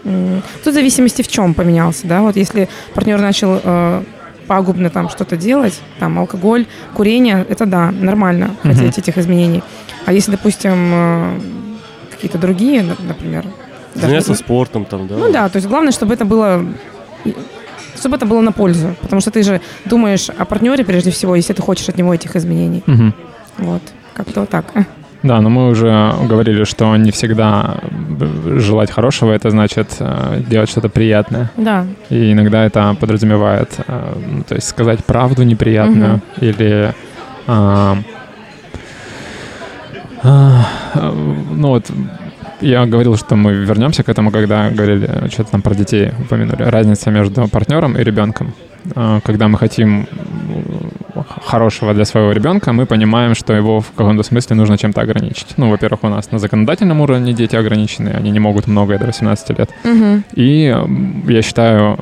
Speaker 3: Тут в зависимости в чем поменялся, да, вот если партнер начал э, пагубно там что-то делать, там алкоголь, курение, это да, нормально
Speaker 1: Мгм.
Speaker 3: хотеть этих изменений. А если, допустим, э, какие-то другие, на- например, даже-
Speaker 2: Заняться спортом там, да.
Speaker 3: ну да, то есть главное, чтобы это было чтобы это было на пользу. Потому что ты же думаешь о партнере прежде всего, если ты хочешь от него этих изменений.
Speaker 1: Мгм.
Speaker 3: Вот. Как-то вот так.
Speaker 1: Да, но мы уже говорили, что не всегда желать хорошего это значит э, делать что-то приятное.
Speaker 3: Да.
Speaker 1: И иногда это подразумевает, э, ну, то есть сказать правду неприятную
Speaker 3: Мгм.
Speaker 1: или а, а, ну вот я говорил, что мы вернемся к этому, когда говорили, что-то там про детей упомянули. Разница между партнером и ребенком. А, когда мы хотим хорошего для своего ребенка, мы понимаем, что его в каком-то смысле нужно чем-то ограничить. Ну, во-первых, у нас на законодательном уровне дети ограничены, они не могут многое до 18 лет. Угу. И я считаю,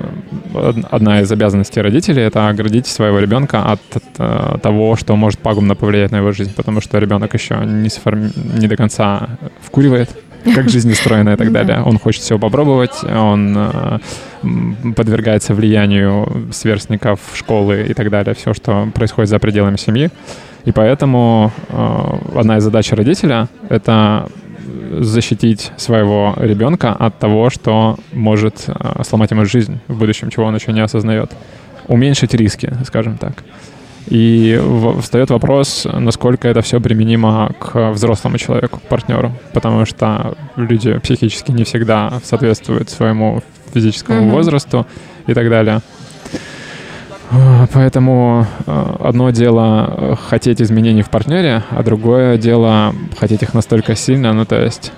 Speaker 1: одна из обязанностей родителей — это оградить своего ребенка от, от, от э, того, что может пагубно повлиять на его жизнь, потому что ребенок еще не, сформи... не до конца вкуривает, как жизнь устроена и так далее. Он хочет все попробовать, он э, подвергается влиянию сверстников, школы и так далее, все, что происходит за пределами семьи. И поэтому э, одна из задач родителя — это защитить своего ребенка от того, что может э, сломать ему жизнь в будущем, чего он еще не осознает. Уменьшить риски, скажем так. И встает вопрос, насколько это все применимо к взрослому человеку, к партнеру, потому что люди психически не всегда соответствуют своему физическому mm-hmm. возрасту и так далее. Поэтому э, одно дело хотеть изменений в партнере, а другое дело хотеть их настолько сильно, ну то есть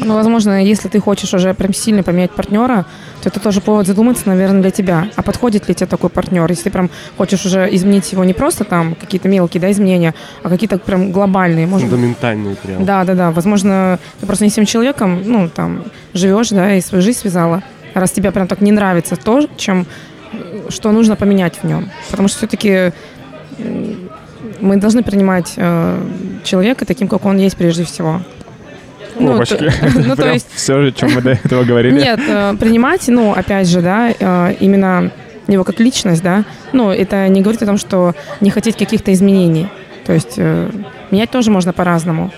Speaker 3: ну, возможно, если ты хочешь уже прям сильно поменять партнера, то это тоже повод задуматься, наверное, для тебя. А подходит ли тебе такой партнер? Если ты прям хочешь уже изменить его не просто там какие-то мелкие да, изменения, а какие-то прям глобальные.
Speaker 2: Может... Фундаментальные прям.
Speaker 3: Да, да, да. Возможно, ты просто не с тем человеком, ну, там, живешь, да, и свою жизнь связала. Раз тебе прям так не нравится то, чем, что нужно поменять в нем. Потому что все-таки мы должны принимать э, человека таким, как он есть прежде всего.
Speaker 1: Ну, Опачки. <laughs> ну, то есть... Все, о чем мы до этого говорили.
Speaker 3: Нет, э, принимать, ну, опять же, да, э, именно его как личность, да, ну, это не говорит о том, что не хотеть каких-то изменений. То есть э, менять тоже можно по-разному.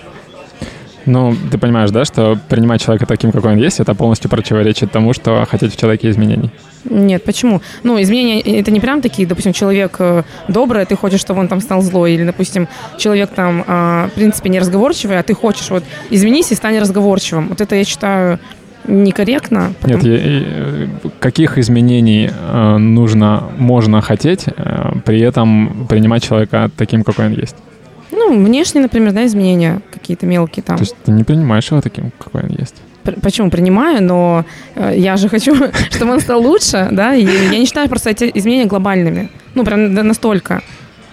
Speaker 1: Ну, ты понимаешь, да, что принимать человека таким, какой он есть, это полностью противоречит тому, что хотеть в человеке изменений.
Speaker 3: Нет, почему? Ну, изменения это не прям такие, допустим, человек э, добрый, а ты хочешь, чтобы он там стал злой, или, допустим, человек там, э, в принципе, неразговорчивый, а ты хочешь вот изменись и стань разговорчивым. Вот это я считаю некорректно.
Speaker 1: Потому... Нет, я, я, каких изменений э, нужно, можно хотеть, э, при этом принимать человека таким, какой он есть?
Speaker 3: Ну, внешние, например, да, изменения какие-то мелкие там.
Speaker 1: То есть ты не принимаешь его таким, какой он есть?
Speaker 3: Почему принимаю, но э, я же хочу, <laughs> чтобы он стал лучше, да, и я не считаю просто эти изменения глобальными, ну, прям настолько.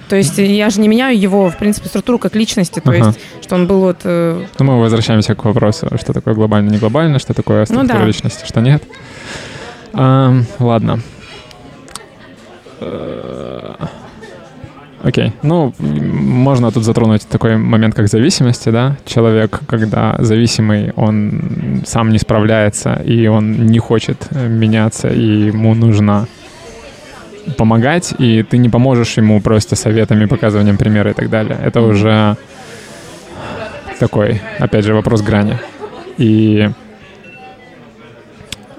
Speaker 3: То есть я же не меняю его, в принципе, структуру как личности, то ага. есть, что он был вот... Э...
Speaker 1: Ну, мы возвращаемся к вопросу, что такое глобально, не глобально, что такое структура ну, да. личности, что нет. А, ладно. Э, Окей. Ну, можно тут затронуть такой момент, как зависимости, да. Человек, когда зависимый, он сам не справляется, и он не хочет меняться, и ему нужно помогать, и ты не поможешь ему просто советами, показыванием примера и так далее. Это уже такой, опять же, вопрос грани. И Э,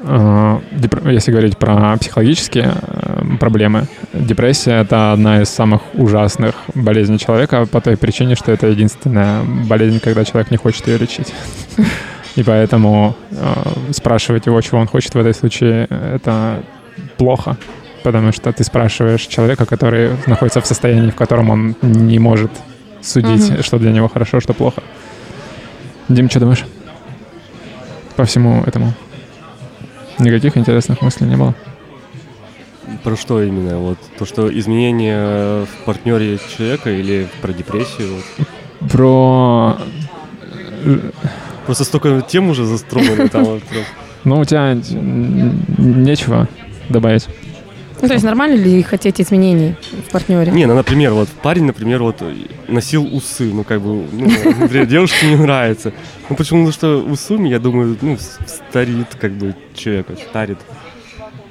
Speaker 1: если говорить про психологические э, проблемы, депрессия — это одна из самых ужасных болезней человека по той причине, что это единственная болезнь, когда человек не хочет ее лечить. И поэтому э, спрашивать его, чего он хочет в этой случае, это плохо, потому что ты спрашиваешь человека, который находится в состоянии, в котором он не может судить, угу. что для него хорошо, что плохо. Дим, что думаешь по всему этому? Никаких интересных мыслей не было.
Speaker 2: Про что именно? Вот то, что изменения в партнере человека или про депрессию?
Speaker 1: Про...
Speaker 2: Просто столько тем уже застроили там. Вот.
Speaker 1: Ну, у тебя нечего добавить.
Speaker 3: Ну, то есть нормально ли хотеть изменений в партнере?
Speaker 2: Не, ну, например, вот парень, например, вот носил усы, ну, как бы, ну, например, девушке не нравится. Ну, почему? Потому что усами, я думаю, ну, старит, как бы, человека, старит.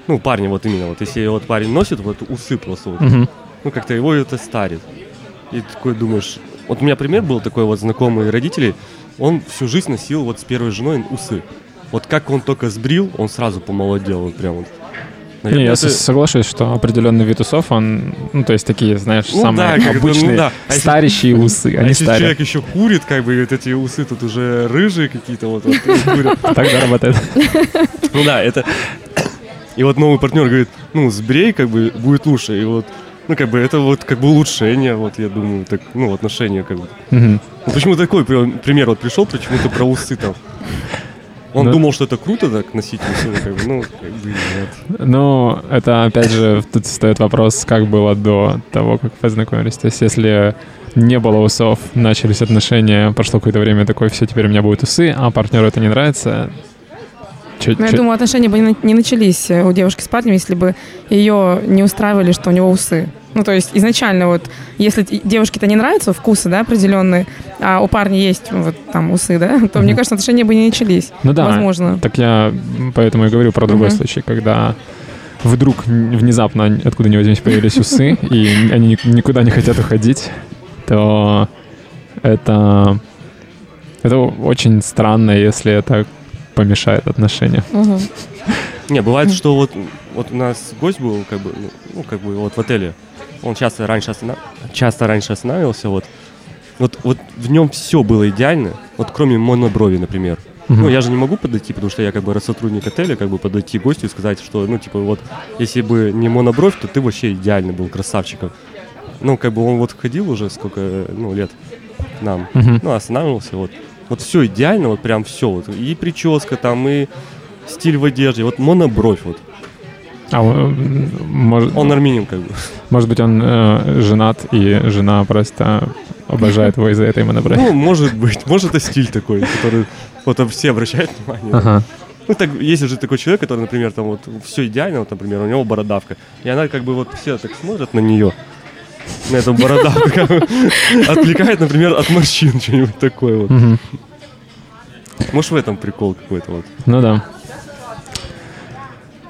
Speaker 2: Ну, парни вот именно, вот, если вот парень носит вот усы просто вот, uh ну, как-то его это старит. И такой думаешь, вот у меня пример был такой вот знакомый родителей, он всю жизнь носил вот с первой женой усы. Вот как он только сбрил, он сразу помолодел, вот прям вот.
Speaker 1: Наверное, Не, я это... соглашусь, что определенный вид усов, он, ну, то есть такие, знаешь, ну, самые да, обычные, ну, да. а старящие если, усы, <laughs>
Speaker 2: а
Speaker 1: они
Speaker 2: если
Speaker 1: старые.
Speaker 2: человек еще курит, как бы, вот эти усы тут уже рыжие какие-то, вот, вот
Speaker 1: курят. <laughs> Тогда работает.
Speaker 2: Ну да, это... <laughs> И вот новый партнер говорит, ну, сбрей, как бы, будет лучше. И вот Ну, как бы это вот как бы улучшение, вот я думаю, так, ну, отношения как бы.
Speaker 1: Мгм.
Speaker 2: Ну, почему такой при- пример вот пришел, почему-то про усы там. Он
Speaker 1: Ну-
Speaker 2: думал, что это круто так носить усы, как бы, ну, как бы нет.
Speaker 1: Ну, это опять же, тут стоит вопрос, как было до того, как познакомились. То есть, если не было усов, начались отношения, прошло какое-то время, такой, все, теперь у меня будут усы, а партнеру это не нравится. Чё-
Speaker 3: Ну, я
Speaker 1: чё-
Speaker 3: думаю, отношения бы не на- не начались э, у девушки с парнем, если бы ее не устраивали, что у него усы. Ну, то есть изначально вот, если девушке-то не нравятся вкусы, да, определенные, а у парня есть вот там усы, да, <laughs> то, мне
Speaker 1: Мгм.
Speaker 3: кажется, отношения бы не начались.
Speaker 1: Ну да,
Speaker 3: Возможно.
Speaker 1: так я поэтому и говорю про другой
Speaker 3: Мгм.
Speaker 1: случай, когда вдруг внезапно откуда ни возьмись появились усы, и они ни- никуда не хотят уходить, то это, это очень странно, если это помешает отношениям.
Speaker 2: Не, бывает, что вот, вот у нас гость был, как бы, ну, ну, как бы вот в отеле. Он часто раньше, останов- часто раньше останавливался, вот. Вот, вот в нем все было идеально, вот кроме моноброви, например.
Speaker 1: Мгм.
Speaker 2: Ну, я же не могу подойти, потому что я как бы сотрудник отеля, как бы подойти к гостю и сказать, что, ну, типа, вот, если бы не монобровь, то ты вообще идеальный был красавчиком. Ну, как бы он вот ходил уже сколько, ну, лет к нам,
Speaker 1: Мгм.
Speaker 2: ну, останавливался, вот. Вот все идеально, вот прям все, вот. И прическа там, и стиль в одежде, вот монобровь, вот.
Speaker 1: А он, может,
Speaker 2: Он армянин, как бы.
Speaker 1: может быть, он э, женат, и жена просто обожает его из-за этой моноброви.
Speaker 2: Ну, может быть, может, это стиль такой, который вот все обращают внимание.
Speaker 1: Ага.
Speaker 2: Ну, так, есть же такой человек, который, например, там вот все идеально, вот, например, у него бородавка. И она как бы вот все так смотрят на нее, на <laughs> как бы, отвлекает, например, от морщин, что-нибудь такое вот. Может, в этом прикол какой-то вот.
Speaker 1: Ну да.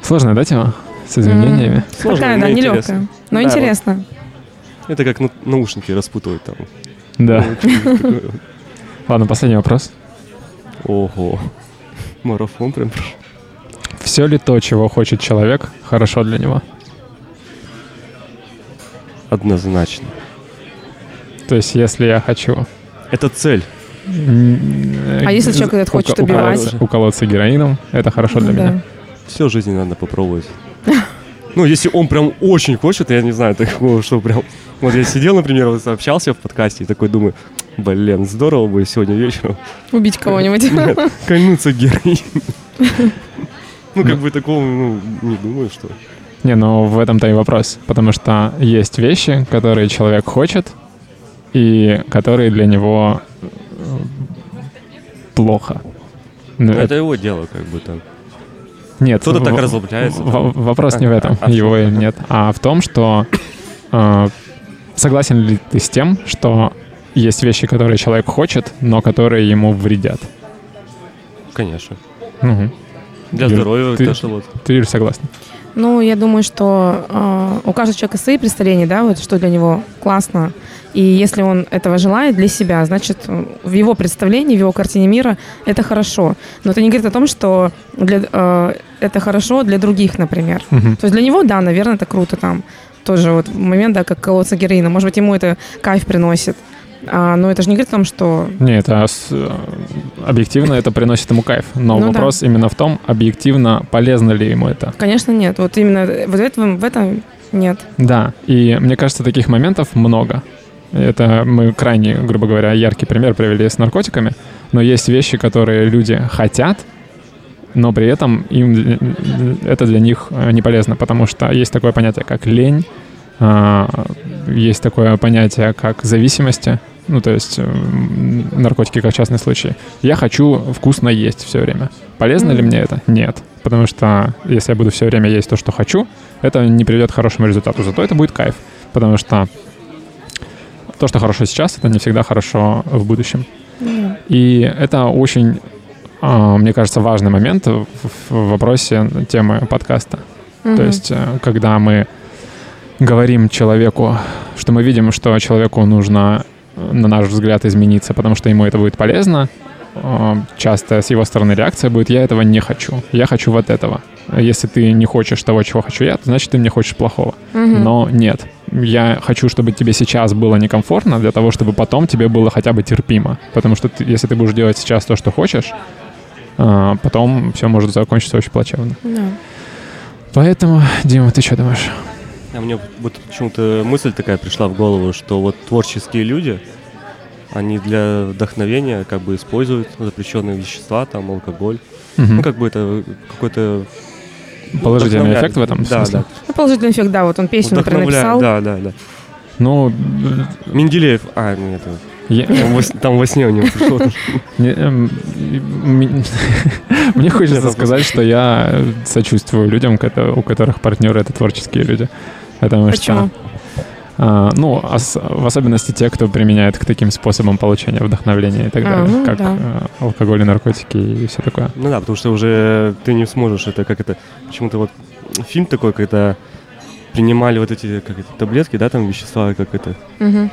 Speaker 1: Сложная, да, тема? С изменениями?
Speaker 2: Сложно,
Speaker 3: Такая, да, нелегкая. Но
Speaker 2: Да,
Speaker 3: интересно.
Speaker 2: Это как на- наушники распутывать там.
Speaker 1: Да.
Speaker 2: Ну.
Speaker 1: Ладно, последний вопрос.
Speaker 2: Ого. Марафон прям прошел.
Speaker 1: Все ли то, чего хочет человек, хорошо для него?
Speaker 2: Однозначно.
Speaker 1: То есть, если я хочу...
Speaker 2: Это цель.
Speaker 3: А если человек этот хочет
Speaker 1: уко-
Speaker 3: убивать?
Speaker 1: уколоться- Уколоться героином, это хорошо для
Speaker 3: Ну да.
Speaker 1: меня.
Speaker 2: Все в жизни надо попробовать. <laughs> Ну, если он прям очень хочет, я не знаю, такого, что прям... Вот я сидел, например, вот общался в подкасте и такой думаю, блин, здорово бы сегодня вечером
Speaker 3: Убить кого-нибудь. <laughs>
Speaker 2: нет, кольнуться героин. <laughs> Ну, как бы такого, ну, не думаю, что...
Speaker 1: Не, но в этом-то и вопрос. Потому что есть вещи, которые человек хочет, и которые для него э, плохо. Ну,
Speaker 2: Это его дело, как бы там.
Speaker 1: Нет,
Speaker 2: Кто-то так разлупляется,
Speaker 1: в- вопрос не в
Speaker 2: А,
Speaker 1: этом,
Speaker 2: а
Speaker 1: его или нет, а в том, что э, согласен ли ты с тем, что есть вещи, которые человек хочет, но которые ему вредят?
Speaker 2: Конечно.
Speaker 1: Мгм.
Speaker 2: Для
Speaker 1: Юль,
Speaker 2: здоровья,
Speaker 1: ты-
Speaker 2: то, что вот.
Speaker 1: Ты Юль, согласна?
Speaker 3: Ну, я думаю, что э, у каждого человека свои представления, да, вот что для него классно. И если он этого желает для себя, значит, в его представлении, в его картине мира это хорошо. Но это не говорит о том, что для, э, это хорошо для других, например.
Speaker 1: Мгм.
Speaker 3: То есть для него, да, наверное, это круто там. Тоже вот момент, да, как колоться героином. Может быть, ему это кайф приносит. А, но это же не говорит о том, что...
Speaker 1: Не, это э, объективно это приносит ему кайф. Но
Speaker 3: Ну да.
Speaker 1: вопрос именно в том, объективно полезно ли ему это.
Speaker 3: Конечно, нет. Вот именно вот в этом, в этом нет.
Speaker 1: Да, и мне кажется, таких моментов много. Это мы крайне, грубо говоря, яркий пример привели с наркотиками, но есть вещи, которые люди хотят, но при этом им это для них э, не полезно, потому что есть такое понятие, как лень, есть такое понятие, как зависимости, ну, то есть м, наркотики как частный случай. Я хочу вкусно есть все время. Полезно ли
Speaker 3: Мгм.
Speaker 1: мне это? Нет. Потому что если я буду все время есть то, что хочу, это не приведет к хорошему результату. Зато это будет кайф. Потому что то, что хорошо сейчас, это не всегда хорошо в будущем.
Speaker 3: Ну,
Speaker 1: И это очень, а, мне кажется, важный момент в вопросе темы подкаста. То
Speaker 3: мгм.
Speaker 1: есть, э, когда мы говорим человеку, что мы видим, что человеку нужно, э, на наш взгляд, измениться, потому что ему это будет полезно, э, часто с его стороны реакция будет «я этого не хочу, я хочу вот этого». Если ты не хочешь того, чего хочу я, то значит, ты мне хочешь плохого.
Speaker 3: Мгм.
Speaker 1: Но нет, я хочу, чтобы тебе сейчас было некомфортно, для того, чтобы потом тебе было хотя бы терпимо. Потому что ты- если ты будешь делать сейчас то, что хочешь, а, потом все может закончиться очень плачевно.
Speaker 3: Да.
Speaker 1: Поэтому, Дима, ты что думаешь?
Speaker 2: А мне вот почему-то мысль такая пришла в голову, что вот творческие люди, они для вдохновения как бы используют запрещенные вещества, там алкоголь.
Speaker 1: Мгм.
Speaker 2: Ну, как бы это какой-то...
Speaker 1: Положительный эффект в этом
Speaker 2: Да,
Speaker 1: смысле?
Speaker 2: да.
Speaker 3: Ну, положительный эффект, да, вот он песню, например, написал.
Speaker 2: Да, да, да.
Speaker 1: Ну,
Speaker 2: Менделеев, а, нет,
Speaker 1: я-
Speaker 2: там во, с- там во сне у него пришло.
Speaker 1: Не, эм, <laughs> Мне хочется сказать, что я сочувствую людям, у которых партнеры это творческие люди. Потому
Speaker 3: Почему?
Speaker 1: что, а, ну, ос- в особенности те, кто применяет к таким способам получения вдохновения и так
Speaker 3: А,
Speaker 1: далее,
Speaker 3: ну
Speaker 1: как
Speaker 3: да.
Speaker 1: э, алкоголь и наркотики и все такое.
Speaker 2: Ну да, потому что уже ты не сможешь, это как это, почему-то вот фильм такой, когда принимали вот эти, как это, таблетки, да, там вещества, как это,
Speaker 3: Мгм.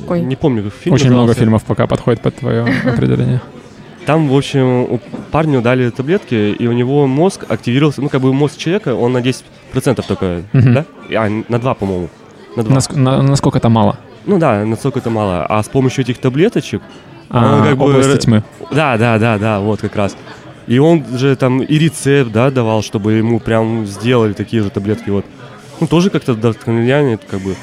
Speaker 3: Какой?
Speaker 2: не помню, как фильм
Speaker 1: Очень много
Speaker 2: назывался.
Speaker 1: фильмов пока подходит под твое <laughs> определение.
Speaker 2: Там, в общем, у парню дали таблетки, и у него мозг активировался, ну, как бы мозг человека, он на 10% только,
Speaker 1: Мгм.
Speaker 2: да? А, на 2, по-моему. На 2.
Speaker 1: Наск- на- Насколько это мало?
Speaker 2: Ну да, насколько это мало. А с помощью этих таблеточек,
Speaker 1: А,
Speaker 2: Ну, как бы
Speaker 1: области
Speaker 2: р-
Speaker 1: тьмы.
Speaker 2: да, да, да, да, вот как раз. И он же там и рецепт, да, давал, чтобы ему прям сделали такие же таблетки, вот. Ну, тоже как-то вдохновляние, как бы,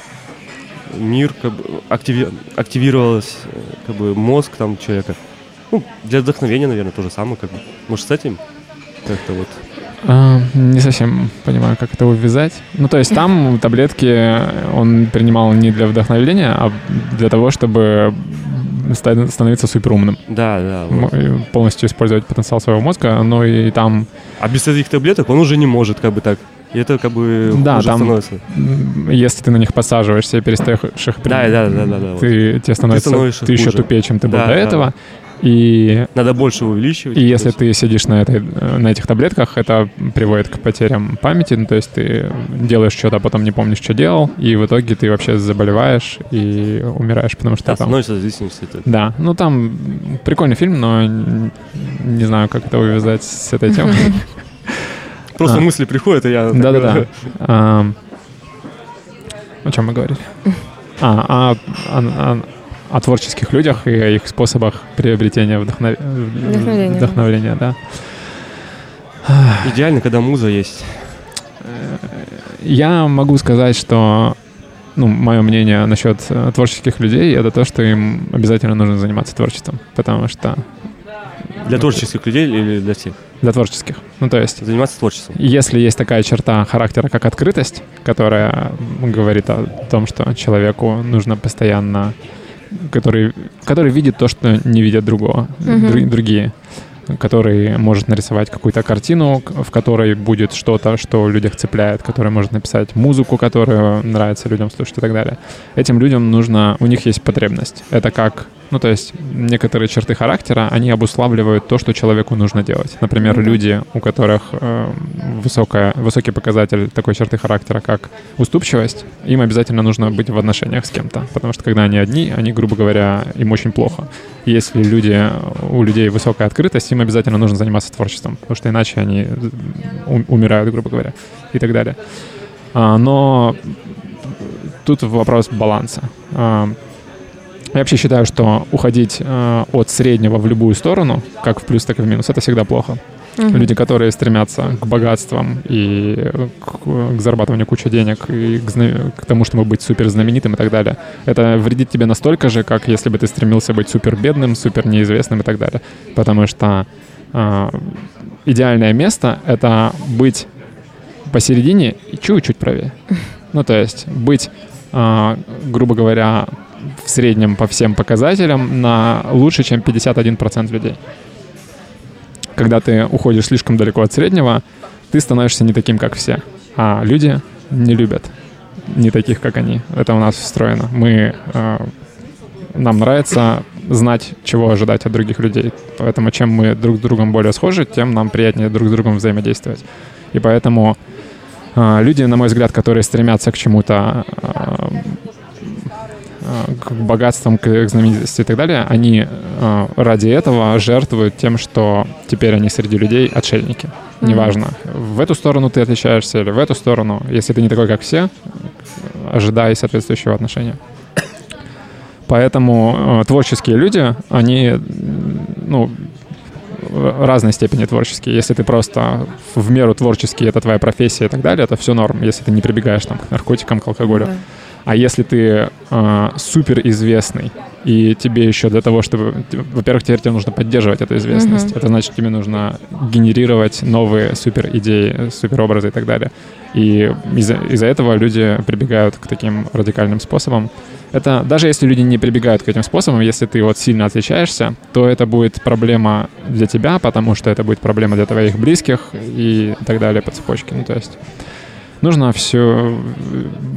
Speaker 2: мир, как бы, активи- активировалось, э, как бы, мозг там человека. Ну, для вдохновения, наверное, то же самое, как бы. Может, с этим как-то вот.
Speaker 1: А, не совсем понимаю, как это увязать. Ну, то есть там таблетки он принимал не для вдохновения, а для того, чтобы ста- становиться суперумным.
Speaker 2: Да, да. Вот.
Speaker 1: Полностью использовать потенциал своего мозга, но и там,
Speaker 2: А без этих таблеток он уже не может, как бы так. И это как бы
Speaker 1: Да,
Speaker 2: хуже
Speaker 1: там-
Speaker 2: становится.
Speaker 1: если ты на них подсаживаешься и перестаешь их
Speaker 2: Да, да, да, да, да. вот.
Speaker 1: ты, тебе становится,
Speaker 2: становишься
Speaker 1: ты еще
Speaker 2: хуже.
Speaker 1: тупее, чем ты был
Speaker 2: Да,
Speaker 1: до
Speaker 2: да,
Speaker 1: этого. И,
Speaker 2: Надо больше увеличивать.
Speaker 1: и если ты сидишь на, этой, на этих таблетках, это приводит к потерям памяти. Ну, то есть ты делаешь что-то, а потом не помнишь, что делал, и в итоге ты вообще заболеваешь и умираешь, потому что
Speaker 2: Да,
Speaker 1: там...
Speaker 2: становится зависимость. Это.
Speaker 1: Да, ну там прикольный фильм, но не знаю, как это увязать с этой темой. <laughs>
Speaker 2: Просто
Speaker 1: А.
Speaker 2: мысли приходят, и я...
Speaker 1: Да-да-да. О чем мы говорили? <laughs> А, а- а- о- о творческих людях и о их способах приобретения вдохнов-
Speaker 3: Вдохновения.
Speaker 1: вдохновления, да.
Speaker 2: Идеально, когда муза есть.
Speaker 1: Я могу сказать, что ну, мое мнение насчет э, творческих людей это то, что им обязательно нужно заниматься творчеством, потому что
Speaker 2: Для творческих людей или для всех?
Speaker 1: для творческих. Ну, то есть
Speaker 2: Заниматься творчеством.
Speaker 1: Если есть такая черта характера, как открытость, которая говорит о том, что человеку нужно постоянно, который, который видит то, что не видят другого, дру- другие, который может нарисовать какую-то картину, в которой будет что-то, что людях цепляет, который может написать музыку, которую нравится людям слушать и так далее. Этим людям нужно, у них есть потребность. Это как, ну то есть некоторые черты характера, они обуславливают то, что человеку нужно делать. Например,
Speaker 3: Ну
Speaker 1: люди, у которых э, высокая, высокий показатель такой черты характера, как уступчивость, им обязательно нужно быть в отношениях с кем-то, потому что когда они одни, они, грубо говоря, им очень плохо. Если люди, у людей высокая открытость, им обязательно нужно заниматься творчеством, потому что иначе они ум- умирают, грубо говоря, и так далее. А, но тут вопрос баланса. А, я вообще считаю, что уходить э, от среднего в любую сторону, как в плюс, так и в минус, это всегда плохо.
Speaker 3: Мгм.
Speaker 1: Люди, которые стремятся к богатствам и к, к зарабатыванию кучи денег и к, к тому, чтобы быть супер знаменитым и так далее, это вредит тебе настолько же, как если бы ты стремился быть супер бедным, супер неизвестным и так далее. Потому что а, идеальное место — это быть посередине и чуть-чуть правее. <laughs> Ну, то есть быть, а, грубо говоря, в среднем по всем показателям на лучше, чем 51% людей. Когда ты уходишь слишком далеко от среднего, ты становишься не таким, как все. А люди не любят не таких, как они. Это у нас встроено. Мы э, нам нравится знать, чего ожидать от других людей. Поэтому чем мы друг с другом более схожи, тем нам приятнее друг с другом взаимодействовать. И поэтому э, люди, на мой взгляд, которые стремятся к чему-то, э, к богатствам, к знаменитости и так далее, они э, ради этого жертвуют тем, что теперь они среди людей отшельники. Неважно, в эту сторону ты отличаешься или в эту сторону. Если ты не такой, как все, ожидай соответствующего отношения. Поэтому э, творческие люди, они, ну, разной степени творческие. Если ты просто в меру творческий, это твоя профессия и так далее, это все норм, если ты не прибегаешь там, к наркотикам, к алкоголю.
Speaker 3: Да.
Speaker 1: А если ты э, супер известный, и тебе еще для того, чтобы... Во-первых, теперь тебе нужно поддерживать эту известность.
Speaker 3: Мгм.
Speaker 1: Это значит, тебе нужно генерировать новые супер идеи, супер образы и так далее. И из-за из этого люди прибегают к таким радикальным способам. Это даже если люди не прибегают к этим способам, если ты вот сильно отличаешься, то это будет проблема для тебя, потому что это будет проблема для твоих близких и так далее по цепочке. Ну, то есть нужно все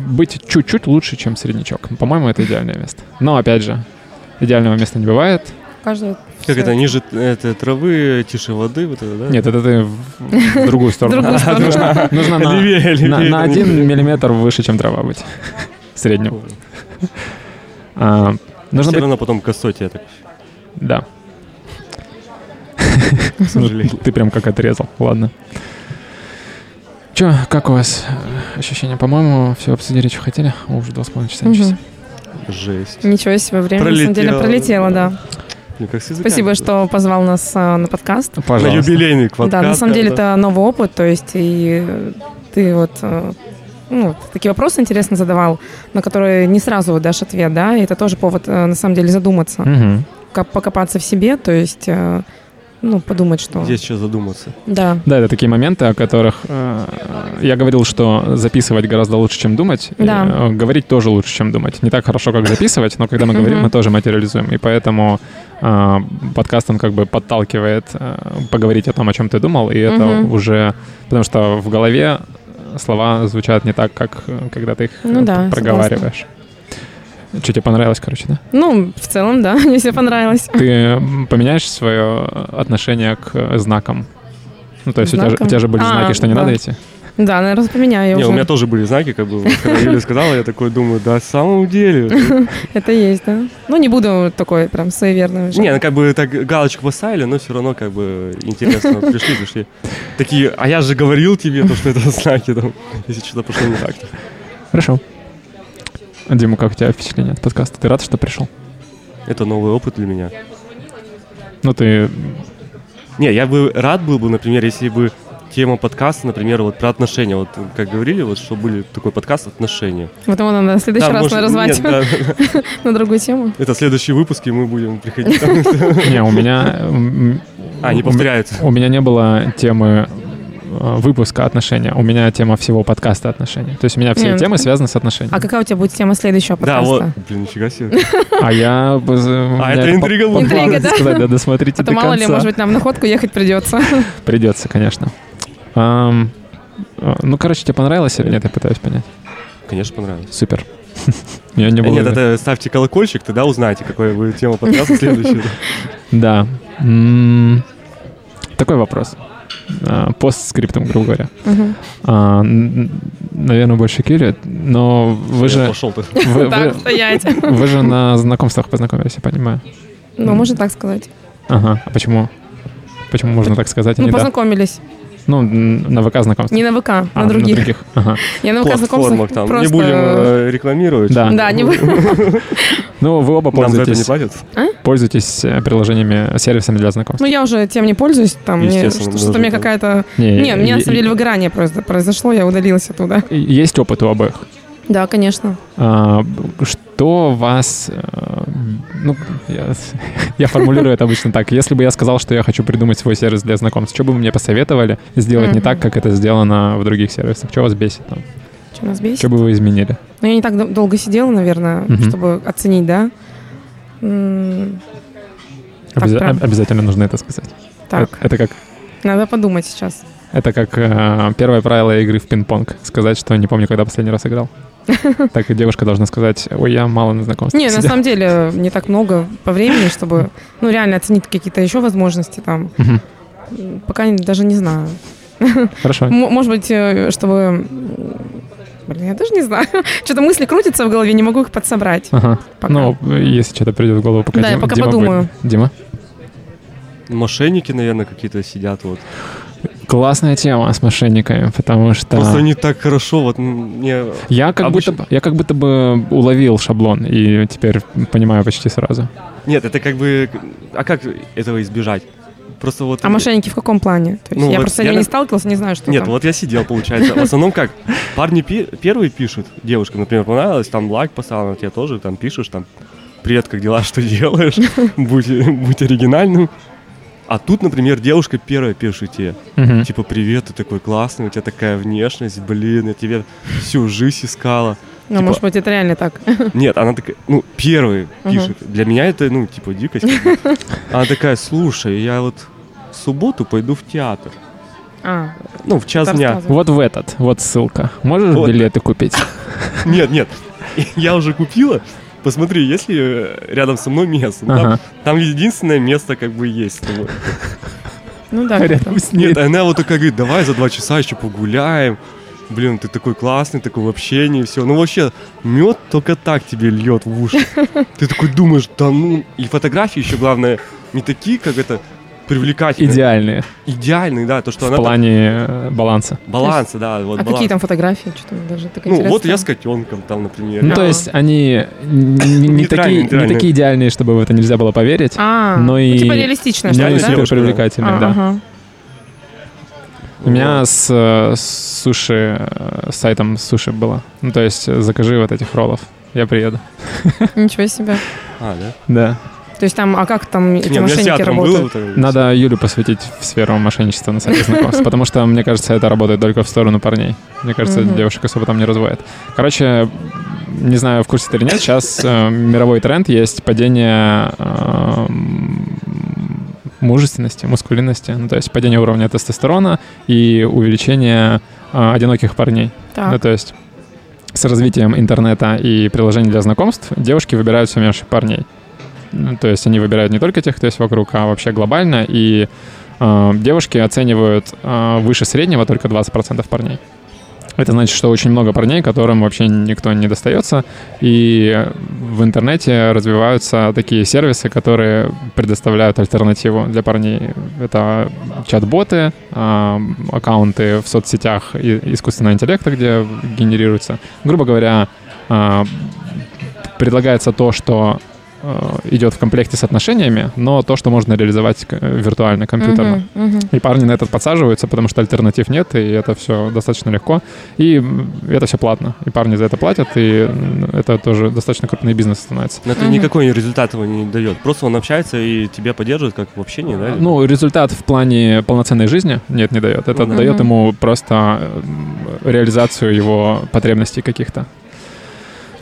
Speaker 1: быть чуть-чуть лучше, чем среднячок. По-моему, это идеальное место. Но, опять же, идеального места не бывает.
Speaker 3: Каждый
Speaker 2: Как это, ниже это, травы, тише воды, вот это, да?
Speaker 1: Нет, это ты в, <laughs> в другую сторону. Нужно, на, один миллиметр выше, чем трава быть. <laughs> В среднем. А, нужно
Speaker 2: Все равно потом косой тебе так,
Speaker 1: Да. <laughs> Ты прям как отрезал. Ладно. Че, как у вас э, ощущения? По-моему, все обсудили, что хотели. О, уже два с половиной часа. себе.
Speaker 2: Жесть.
Speaker 3: Ничего себе, время на самом деле
Speaker 2: Пролетело.
Speaker 3: пролетело, да.
Speaker 2: Ну, как.
Speaker 3: Спасибо, что позвал нас а, на подкаст.
Speaker 2: На
Speaker 1: Пожалуйста.
Speaker 2: юбилейный подкаст.
Speaker 3: да, на самом деле это новый опыт, то есть и э, ты вот ну, вот такие вопросы интересно задавал, на которые не сразу дашь ответ, да, и это тоже повод на самом деле задуматься, как покопаться в себе, то есть ну, подумать, что...
Speaker 2: Здесь еще задуматься.
Speaker 3: Да,
Speaker 1: Да, это такие моменты, о которых э, я говорил, что записывать гораздо лучше, чем думать. И,
Speaker 3: Да.
Speaker 1: э, говорить тоже лучше, чем думать. Не так хорошо, как записывать, но когда мы говорим, мы тоже материализуем. И поэтому э, подкаст, он как бы подталкивает э, поговорить о том, о чем ты думал, и это уже... Потому что в голове слова звучат не так, как э, когда ты их
Speaker 3: Ну
Speaker 1: э,
Speaker 3: да,
Speaker 1: проговариваешь. Что тебе понравилось, короче, да?
Speaker 3: ну, в целом, да, <laughs> мне все понравилось.
Speaker 1: Ты поменяешь свое отношение к э, знакам? Ну, то есть у тебя, же- у тебя же были
Speaker 3: А,
Speaker 1: знаки, что не
Speaker 3: да.
Speaker 1: надо идти?
Speaker 3: Да, наверное, поменяю
Speaker 2: Не,
Speaker 3: уже.
Speaker 2: у меня тоже были знаки, как бы, вот когда Юля сказала, я такой думаю, да, в самом деле. <laughs>
Speaker 3: Это есть, да. Ну, не буду такой прям суеверный уже.
Speaker 2: Не, ну как бы так галочку поставили, но все равно как бы интересно пришли, пришли. Такие, а я же говорил тебе, то, что это знаки, там, если что-то пошло не так.
Speaker 1: Хорошо. Дима, как у тебя впечатление от подкаста? Ты рад, что пришел?
Speaker 2: Это новый опыт для меня.
Speaker 1: Ну, ты...
Speaker 2: Не, я бы рад был бы, например, если бы тема подкаста, например, вот про отношения, вот как говорили, вот что были такой подкаст отношения.
Speaker 3: Вот его надо в следующий
Speaker 2: Да,
Speaker 3: раз
Speaker 2: может,
Speaker 3: назвать
Speaker 2: нет, да, <laughs>
Speaker 3: на другую тему.
Speaker 2: это следующий выпуск, и мы будем приходить.
Speaker 1: Не, у меня...
Speaker 2: А, не повторяется.
Speaker 1: У меня не было темы выпуска отношения. У меня тема всего подкаста отношения. То есть у меня все
Speaker 3: Не, ну
Speaker 1: темы связаны с отношениями.
Speaker 3: А какая у тебя будет тема следующего
Speaker 2: Да,
Speaker 3: подкаста?
Speaker 2: вот, блин, нифига себе.
Speaker 1: А я...
Speaker 2: А это интрига была.
Speaker 3: Интрига, да?
Speaker 1: сказать, да, досмотрите
Speaker 3: А
Speaker 1: до
Speaker 3: мало ли,
Speaker 1: конца.
Speaker 3: может быть, нам на ходку ехать придется. <laughs>
Speaker 1: Придется, конечно. Э, ну, короче, тебе понравилось или нет? Я пытаюсь понять.
Speaker 2: Конечно, понравилось.
Speaker 1: Супер. <laughs> Я не был...
Speaker 2: Нет, это ставьте колокольчик, тогда узнаете, какая будет тема подкаста следующая. <laughs>
Speaker 1: Да. Такой вопрос. А, Постскриптум, грубо говоря. А, Наверное, больше Кири, но вы же,
Speaker 2: Пошел ты.
Speaker 1: вы,
Speaker 3: Так,
Speaker 1: вы-
Speaker 3: стоять.
Speaker 1: вы же на знакомствах познакомились, я понимаю.
Speaker 3: Ну, можно так сказать.
Speaker 1: Ага, а почему? Почему можно так сказать? а
Speaker 3: Ну,
Speaker 1: да? Ну, на ВК знакомство.
Speaker 3: Не на ВК,
Speaker 1: А,
Speaker 3: на других.
Speaker 1: Ага.
Speaker 3: Я на ВК знакомствах
Speaker 2: там.
Speaker 3: просто...
Speaker 2: Не будем э, рекламировать.
Speaker 1: Да.
Speaker 3: Да, не будем. <laughs>
Speaker 1: Ну, вы оба
Speaker 2: Нам за это не
Speaker 1: пользуетесь,
Speaker 2: платят?
Speaker 1: пользуетесь э, приложениями, сервисами для знакомств.
Speaker 3: Ну, я уже тем не пользуюсь, там, мне что-то мне какая-то...
Speaker 1: Не,
Speaker 3: Не, меня, на самом деле, выгорание просто произошло, я удалилась оттуда.
Speaker 1: Есть опыт у обоих.
Speaker 3: Да, конечно.
Speaker 1: А, Что вас... э, Ну, я, <laughs> я формулирую это обычно так. Если бы я сказал, что я хочу придумать свой сервис для знакомств, что бы вы мне посоветовали сделать не
Speaker 3: Мгм.
Speaker 1: так, как это сделано в других сервисах? Что вас бесит там?
Speaker 3: Что нас бесит?
Speaker 1: Что бы вы изменили?
Speaker 3: Ну, я не так дол- долго сидела, наверное,
Speaker 1: Мгм.
Speaker 3: чтобы оценить, да. М, Так,
Speaker 1: Обяза-
Speaker 3: прям.
Speaker 1: об- обязательно нужно это сказать.
Speaker 3: Так,
Speaker 1: Это, это как
Speaker 3: надо подумать сейчас.
Speaker 1: Это как э, первое правило игры в пинг-понг. Сказать, что не помню, когда последний раз играл. Так и девушка должна сказать, ой, я мало на знакомствах
Speaker 3: Не, на
Speaker 1: сидел».
Speaker 3: самом деле, не так много по времени, чтобы, ну, реально оценить какие-то еще возможности там. Пока даже не знаю.
Speaker 1: Хорошо.
Speaker 3: Может быть, э, чтобы... Блин, я даже не знаю. <laughs> Что-то мысли крутятся в голове, не могу их подсобрать.
Speaker 1: Ага.
Speaker 3: Пока.
Speaker 1: Ну, если что-то придет в голову, пока
Speaker 3: Да, я пока
Speaker 1: Дима будет.
Speaker 3: подумаю.
Speaker 1: Дима?
Speaker 2: Мошенники, наверное, какие-то сидят вот.
Speaker 1: Классная тема с мошенниками, потому что
Speaker 2: Просто они так хорошо, вот мне...
Speaker 1: я как,
Speaker 2: Обычно-
Speaker 1: будто, бы- я как будто бы уловил шаблон и теперь понимаю почти сразу.
Speaker 2: Нет, это как бы... А как этого избежать? Просто вот...
Speaker 3: А мошенники в каком плане? То есть
Speaker 2: Ну,
Speaker 3: я
Speaker 2: вот
Speaker 3: просто
Speaker 2: я
Speaker 3: не сталкивался, не знаю, что
Speaker 2: Нет,
Speaker 3: там.
Speaker 2: вот я сидел, получается. <laughs> В основном как? Парни пи- первые пишут, девушка, например, понравилась, там лайк поставила, на тебе тоже там пишешь, там, привет, как дела, <laughs> что делаешь, будь, будь оригинальным. А тут, например, девушка первая пишет тебе,
Speaker 1: Мгм.
Speaker 2: типа, привет, ты такой классный, у тебя такая внешность, блин, я тебе всю жизнь искала.
Speaker 3: Ну,
Speaker 2: типа-
Speaker 3: может быть, это реально так. <laughs>
Speaker 2: Нет, она такая, ну, первый пишет. Для меня это, ну, типа, дикость. Она такая, слушай, я вот в субботу пойду в театр.
Speaker 3: А,
Speaker 2: Ну, в час дня.
Speaker 1: Вот в этот, вот ссылка. Можешь
Speaker 2: Вот.
Speaker 1: билеты купить?
Speaker 2: Нет, нет, я уже купила. Посмотри, есть ли э, рядом со мной место. Ну, Там,
Speaker 1: Ага.
Speaker 2: там единственное место как бы есть. Ну,
Speaker 3: Ну да.
Speaker 1: Рядом с ней.
Speaker 2: Нет, она вот такая говорит, давай за два часа еще погуляем. Блин, ты такой классный, такой в общении, все. Ну вообще, мед только так тебе льет в уши. <laughs> Ты такой думаешь, да ну... И фотографии еще, главное, не такие, как это, привлекательные.
Speaker 1: Идеальные
Speaker 2: Идеальные, да, то, что
Speaker 1: в
Speaker 2: она... там-
Speaker 1: плане э, баланса.
Speaker 2: Баланса, да, вот
Speaker 3: А
Speaker 2: баланс.
Speaker 3: какие там фотографии? Что-то даже так
Speaker 2: Ну,
Speaker 3: интересно.
Speaker 2: вот я с котенком там, например.
Speaker 1: Ну,
Speaker 2: Я-
Speaker 1: то есть они не такие, не такие идеальные, чтобы в это нельзя было поверить,
Speaker 3: А,
Speaker 1: но
Speaker 3: ну,
Speaker 1: и-
Speaker 3: типа реалистично,
Speaker 1: но
Speaker 3: что ли,
Speaker 2: да?
Speaker 1: привлекательные,
Speaker 3: А,
Speaker 1: да. У меня с э, с суши, э, с сайтом суши было. Ну, то есть закажи вот этих роллов, я приеду.
Speaker 3: Ничего себе.
Speaker 2: А, да?
Speaker 1: Да.
Speaker 3: То есть там, а как там эти
Speaker 2: Не, у меня с
Speaker 3: мошенники работают?
Speaker 2: это.
Speaker 1: Надо Юлю посвятить в сферу мошенничества на сайте знакомств, <laughs> потому что, мне кажется, это работает только в сторону парней. Мне кажется, девушек особо там не разводят. Короче, не знаю, в курсе ты или нет, сейчас э, мировой тренд есть падение э, м, мужественности, мускулинности, ну, то есть падение уровня тестостерона и увеличение э, одиноких парней.
Speaker 3: Так.
Speaker 1: Ну, то есть с развитием интернета и приложений для знакомств девушки выбирают все меньше парней. Ну, То есть они выбирают не только тех, кто есть вокруг, а вообще глобально. И э, девушки оценивают э, выше среднего только 20% парней. Это значит, что очень много парней, которым вообще никто не достается. И в интернете развиваются такие сервисы, которые предоставляют альтернативу для парней. Это чат-боты, а, аккаунты в соцсетях искусственного интеллекта, где генерируется. Грубо говоря, предлагается то, что идет в комплекте с отношениями, но то, что можно реализовать к- виртуально, компьютерно.
Speaker 3: Мгм, мгм.
Speaker 1: И парни на этот подсаживаются, потому что альтернатив нет, и это все достаточно легко. И это все платно. И парни за это платят, и это тоже достаточно крупный бизнес становится.
Speaker 2: Но это
Speaker 3: Мгм.
Speaker 2: никакой результат его не дает. Просто он общается и тебя поддерживает как в общении, да?
Speaker 1: Ну, результат в плане полноценной жизни нет, не дает. Это
Speaker 2: Мгм.
Speaker 1: дает ему просто реализацию его потребностей каких-то.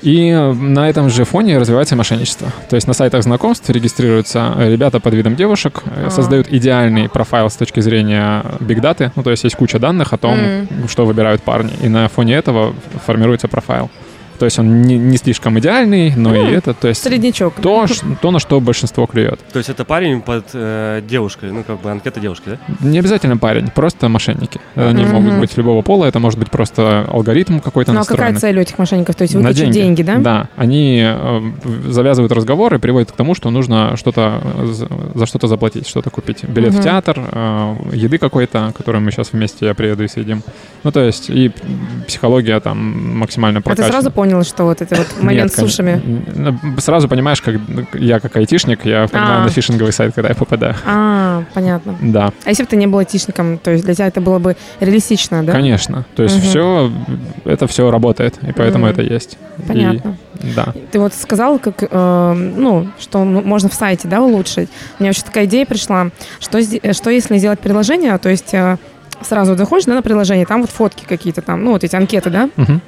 Speaker 1: И на этом же фоне развивается мошенничество. То есть на сайтах знакомств регистрируются э, ребята под видом девушек, э,
Speaker 3: А.
Speaker 1: создают идеальный профайл с точки зрения бигдаты, ну то есть есть куча данных о том,
Speaker 3: Мгм.
Speaker 1: что выбирают парни, и на фоне этого формируется профайл. То есть он не, не слишком идеальный, но и
Speaker 3: М,
Speaker 1: это, то есть
Speaker 3: Среднячок.
Speaker 1: то, ш- то, на что большинство клюет.
Speaker 2: То есть это парень под э, девушкой, ну как бы анкета девушки, да?
Speaker 1: Не обязательно парень, просто мошенники. Они
Speaker 3: Мгм.
Speaker 1: могут быть любого пола, это может быть просто алгоритм какой-то
Speaker 3: Ну а какая цель у этих мошенников? То есть
Speaker 1: На
Speaker 3: выкачать деньги. да?
Speaker 1: Да, они э, завязывают разговоры, приводят к тому, что нужно что-то за, что-то заплатить, что-то купить. Билет
Speaker 3: Мгм.
Speaker 1: в театр, э, еды какой-то, которую мы сейчас вместе, я приеду и съедим. Ну, то есть и психология там максимально
Speaker 3: А ты
Speaker 1: прокачана.
Speaker 3: сразу понял, что вот это вот момент
Speaker 1: Нет,
Speaker 3: с сушами?
Speaker 1: кон- н- Сразу понимаешь, как я как айтишник, я понимаю
Speaker 3: А.
Speaker 1: на фишинговый сайт, когда я попадаю.
Speaker 3: А, понятно.
Speaker 1: Да.
Speaker 3: А если бы ты не был айтишником, то есть для тебя это было бы реалистично, да?
Speaker 1: Конечно. То есть
Speaker 3: Мгм.
Speaker 1: все, это все работает, и поэтому
Speaker 3: Мгм.
Speaker 1: это есть. И-
Speaker 3: Понятно.
Speaker 1: да.
Speaker 3: Ты вот сказал, как, э, ну, что можно в сайте, да, улучшить. У меня вообще такая идея пришла, что, э, что если сделать приложение, то есть э, сразу заходишь да, на приложение, там вот фотки какие-то там, ну, вот эти анкеты, да,
Speaker 1: Мгм.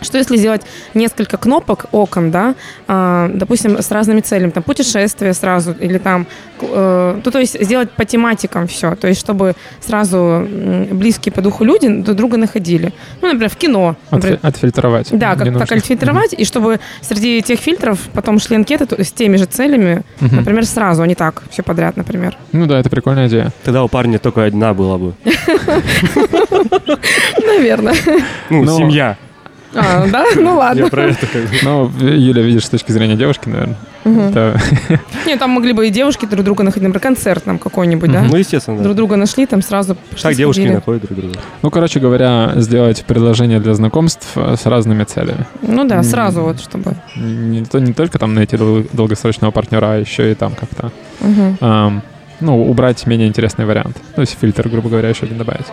Speaker 3: Что если сделать несколько кнопок, окон, да, а, допустим, с разными целями, там путешествие сразу, или там, э, ну, то есть сделать по тематикам все, то есть чтобы сразу близкие по духу люди друг друга находили. Ну, например, в кино. например,
Speaker 1: Отфи- отфильтровать.
Speaker 3: да, как так отфильтровать, и чтобы среди тех фильтров потом шли анкеты то- с теми же целями,
Speaker 1: Мгм.
Speaker 3: например, сразу, а не так, все подряд, например.
Speaker 1: Ну да, это прикольная идея.
Speaker 2: Тогда у парня только одна была бы. <laughs>
Speaker 3: Наверное.
Speaker 2: Ну, семья.
Speaker 3: А, да? <laughs> Ну ладно.
Speaker 2: Я про это как.
Speaker 1: Ну, Юля, видишь, с точки зрения девушки, наверное.
Speaker 3: Нет, там могли бы и девушки друг друга находить, например, концерт нам какой-нибудь, да?
Speaker 2: Ну, естественно,
Speaker 3: Друг друга нашли, там сразу пошли,
Speaker 2: Так девушки находят друг друга.
Speaker 1: Ну, короче говоря, сделать предложение для знакомств э, с разными целями.
Speaker 3: Ну да, сразу вот, чтобы...
Speaker 1: Не, то, не только там найти дол- долгосрочного партнера, а еще и там как-то ну, убрать менее интересный вариант. То есть фильтр, грубо говоря, еще один добавить.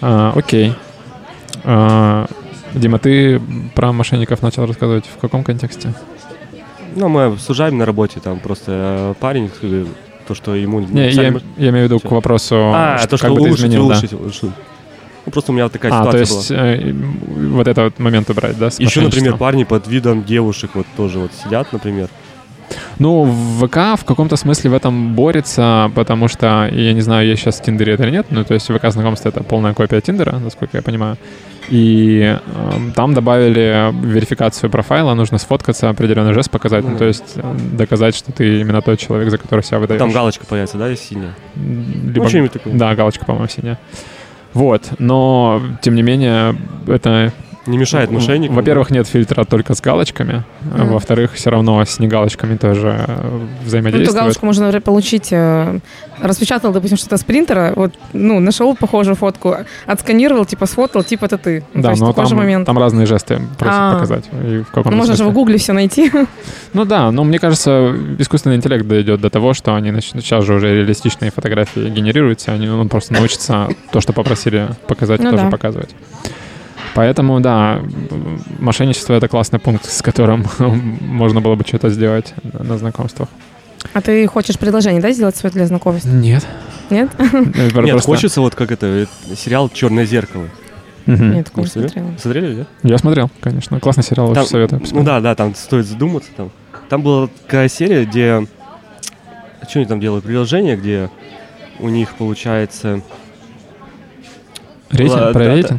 Speaker 1: А, окей. А, Дима, ты про мошенников начал рассказывать в каком контексте?
Speaker 2: Ну, мы обсуждаем на работе, там просто э, парень, э, то, что ему...
Speaker 1: Не, я,
Speaker 2: написали-
Speaker 1: я имею в виду к вопросу,
Speaker 2: А, то,
Speaker 1: как
Speaker 2: что
Speaker 1: бы ты
Speaker 2: улучшить,
Speaker 1: изменил, да.
Speaker 2: улучшить, улучшить. Ну, просто у меня вот такая
Speaker 1: А, то
Speaker 2: ситуация
Speaker 1: есть
Speaker 2: была.
Speaker 1: э, вот это вот момент убрать, да?
Speaker 2: Еще, например, парни под видом девушек вот тоже вот сидят, например.
Speaker 1: Ну, ВК в каком-то смысле в этом борется, потому что, я не знаю, есть сейчас в Тиндере это или нет, ну, то есть ВК знакомство — это полная копия Тиндера, насколько я понимаю. И эм, там добавили верификацию профайла, нужно сфоткаться, определенный жест показать, ну,
Speaker 2: Ну,
Speaker 1: то есть э, доказать, что ты именно тот человек, за который себя выдаешь.
Speaker 2: Там галочка появится, да, синяя?
Speaker 1: Либо-
Speaker 2: Ну, что-нибудь такое.
Speaker 1: Да, галочка, по-моему, синяя. Вот, но, тем не менее, это
Speaker 2: Не мешает мошенникам.
Speaker 1: во-первых, нет фильтра только с галочками. а. Во-вторых, все равно с негалочками тоже э,
Speaker 3: Ну, эту
Speaker 1: взаимодействует.
Speaker 3: галочку можно например, получить, э, распечатал, допустим, что-то с принтера, вот, ну, нашел похожую фотку, отсканировал, типа, сфотал, типа, это ты. Ну, то
Speaker 1: да,
Speaker 3: есть
Speaker 1: но там,
Speaker 3: момент.
Speaker 1: там разные жесты просят
Speaker 3: А.
Speaker 1: показать. И в каком
Speaker 3: Ну, можно же в гугле все найти. <laughs>
Speaker 1: Ну да, но мне кажется, искусственный интеллект дойдет до того, что они нач- сейчас же уже реалистичные фотографии генерируются, они ну, просто научатся то, что попросили показать,
Speaker 3: Ну
Speaker 1: тоже
Speaker 3: да.
Speaker 1: показывать. Поэтому, да, мошенничество — это классный пункт, с которым <laughs> можно было бы что-то сделать на на знакомствах.
Speaker 3: А ты хочешь предложение, да, сделать свое для знакомств?
Speaker 1: Нет.
Speaker 3: Нет? <laughs>
Speaker 2: Нет,
Speaker 1: Просто-
Speaker 2: хочется вот как это, э, сериал «Черное зеркало».
Speaker 3: Нет, такого не смотрела.
Speaker 2: Смотрели, да?
Speaker 1: Я смотрел, конечно. Классный сериал, очень
Speaker 2: Там-
Speaker 1: советую.
Speaker 2: Ну
Speaker 1: посмотреть.
Speaker 2: да, да, там стоит задуматься. Там, там была такая серия, где... Что они там делают? Приложение, где у них получается...
Speaker 1: Рейтинг?
Speaker 2: Ла-
Speaker 1: Про
Speaker 2: да, да.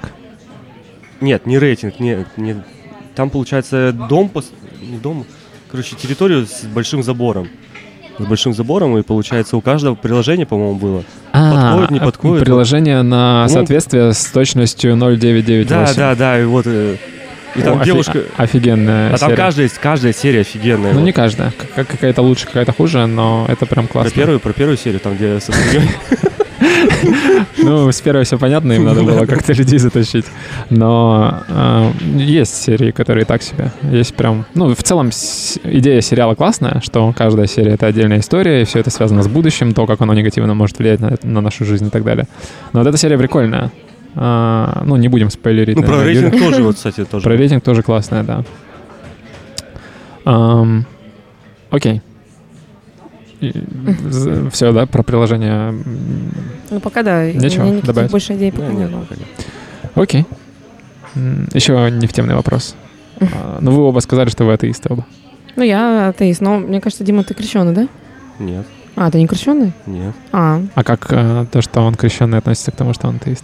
Speaker 2: Нет, не рейтинг, не, не... Там получается дом, пос- не дом, короче, территорию с большим забором. С большим забором, и получается у каждого приложения, по-моему, было. Подходит, не
Speaker 1: а,
Speaker 2: подходит,
Speaker 1: Приложение на
Speaker 2: По-моему-
Speaker 1: соответствие с точностью 0,998.
Speaker 2: Да, да, да, и вот... э, И там
Speaker 1: О,
Speaker 2: девушка...
Speaker 1: Офигенная
Speaker 2: А там
Speaker 1: серия.
Speaker 2: каждая, каждая серия офигенная.
Speaker 1: Ну,
Speaker 2: вот.
Speaker 1: не каждая. Как- Какая-то лучше, какая-то хуже, но это прям
Speaker 2: Про
Speaker 1: классно.
Speaker 2: первую, про первую серию, там, где со. <laughs>
Speaker 1: Ну, с первой все понятно, им надо было как-то людей затащить. Но э, есть серии, которые так себе. Есть прям... Ну, в целом, идея сериала классная, что каждая серия — это отдельная история, и все это связано с будущим, то, как оно негативно может влиять на, на нашу жизнь и так далее. Но вот эта серия прикольная. А, ну, не будем спойлерить.
Speaker 2: Ну, про
Speaker 1: наверное, Юля.
Speaker 2: рейтинг тоже, вот, кстати, тоже.
Speaker 1: Про рейтинг тоже классная, да. Ам, окей. Все, да, про приложение.
Speaker 3: Ну, пока да. у
Speaker 1: Нечего
Speaker 3: меня никаких
Speaker 1: добавить?
Speaker 3: больше идей пока не
Speaker 2: нет,
Speaker 3: было.
Speaker 1: Окей. Еще не в темный вопрос. А, Ну, вы оба сказали, что вы атеисты оба.
Speaker 3: Ну, я атеист, но мне кажется, Дима, ты крещеный, да?
Speaker 2: Нет,
Speaker 3: А, ты не крещеный?
Speaker 2: нет.
Speaker 3: А,
Speaker 1: А как э, то, что он крещенный, относится к тому, что он атеист?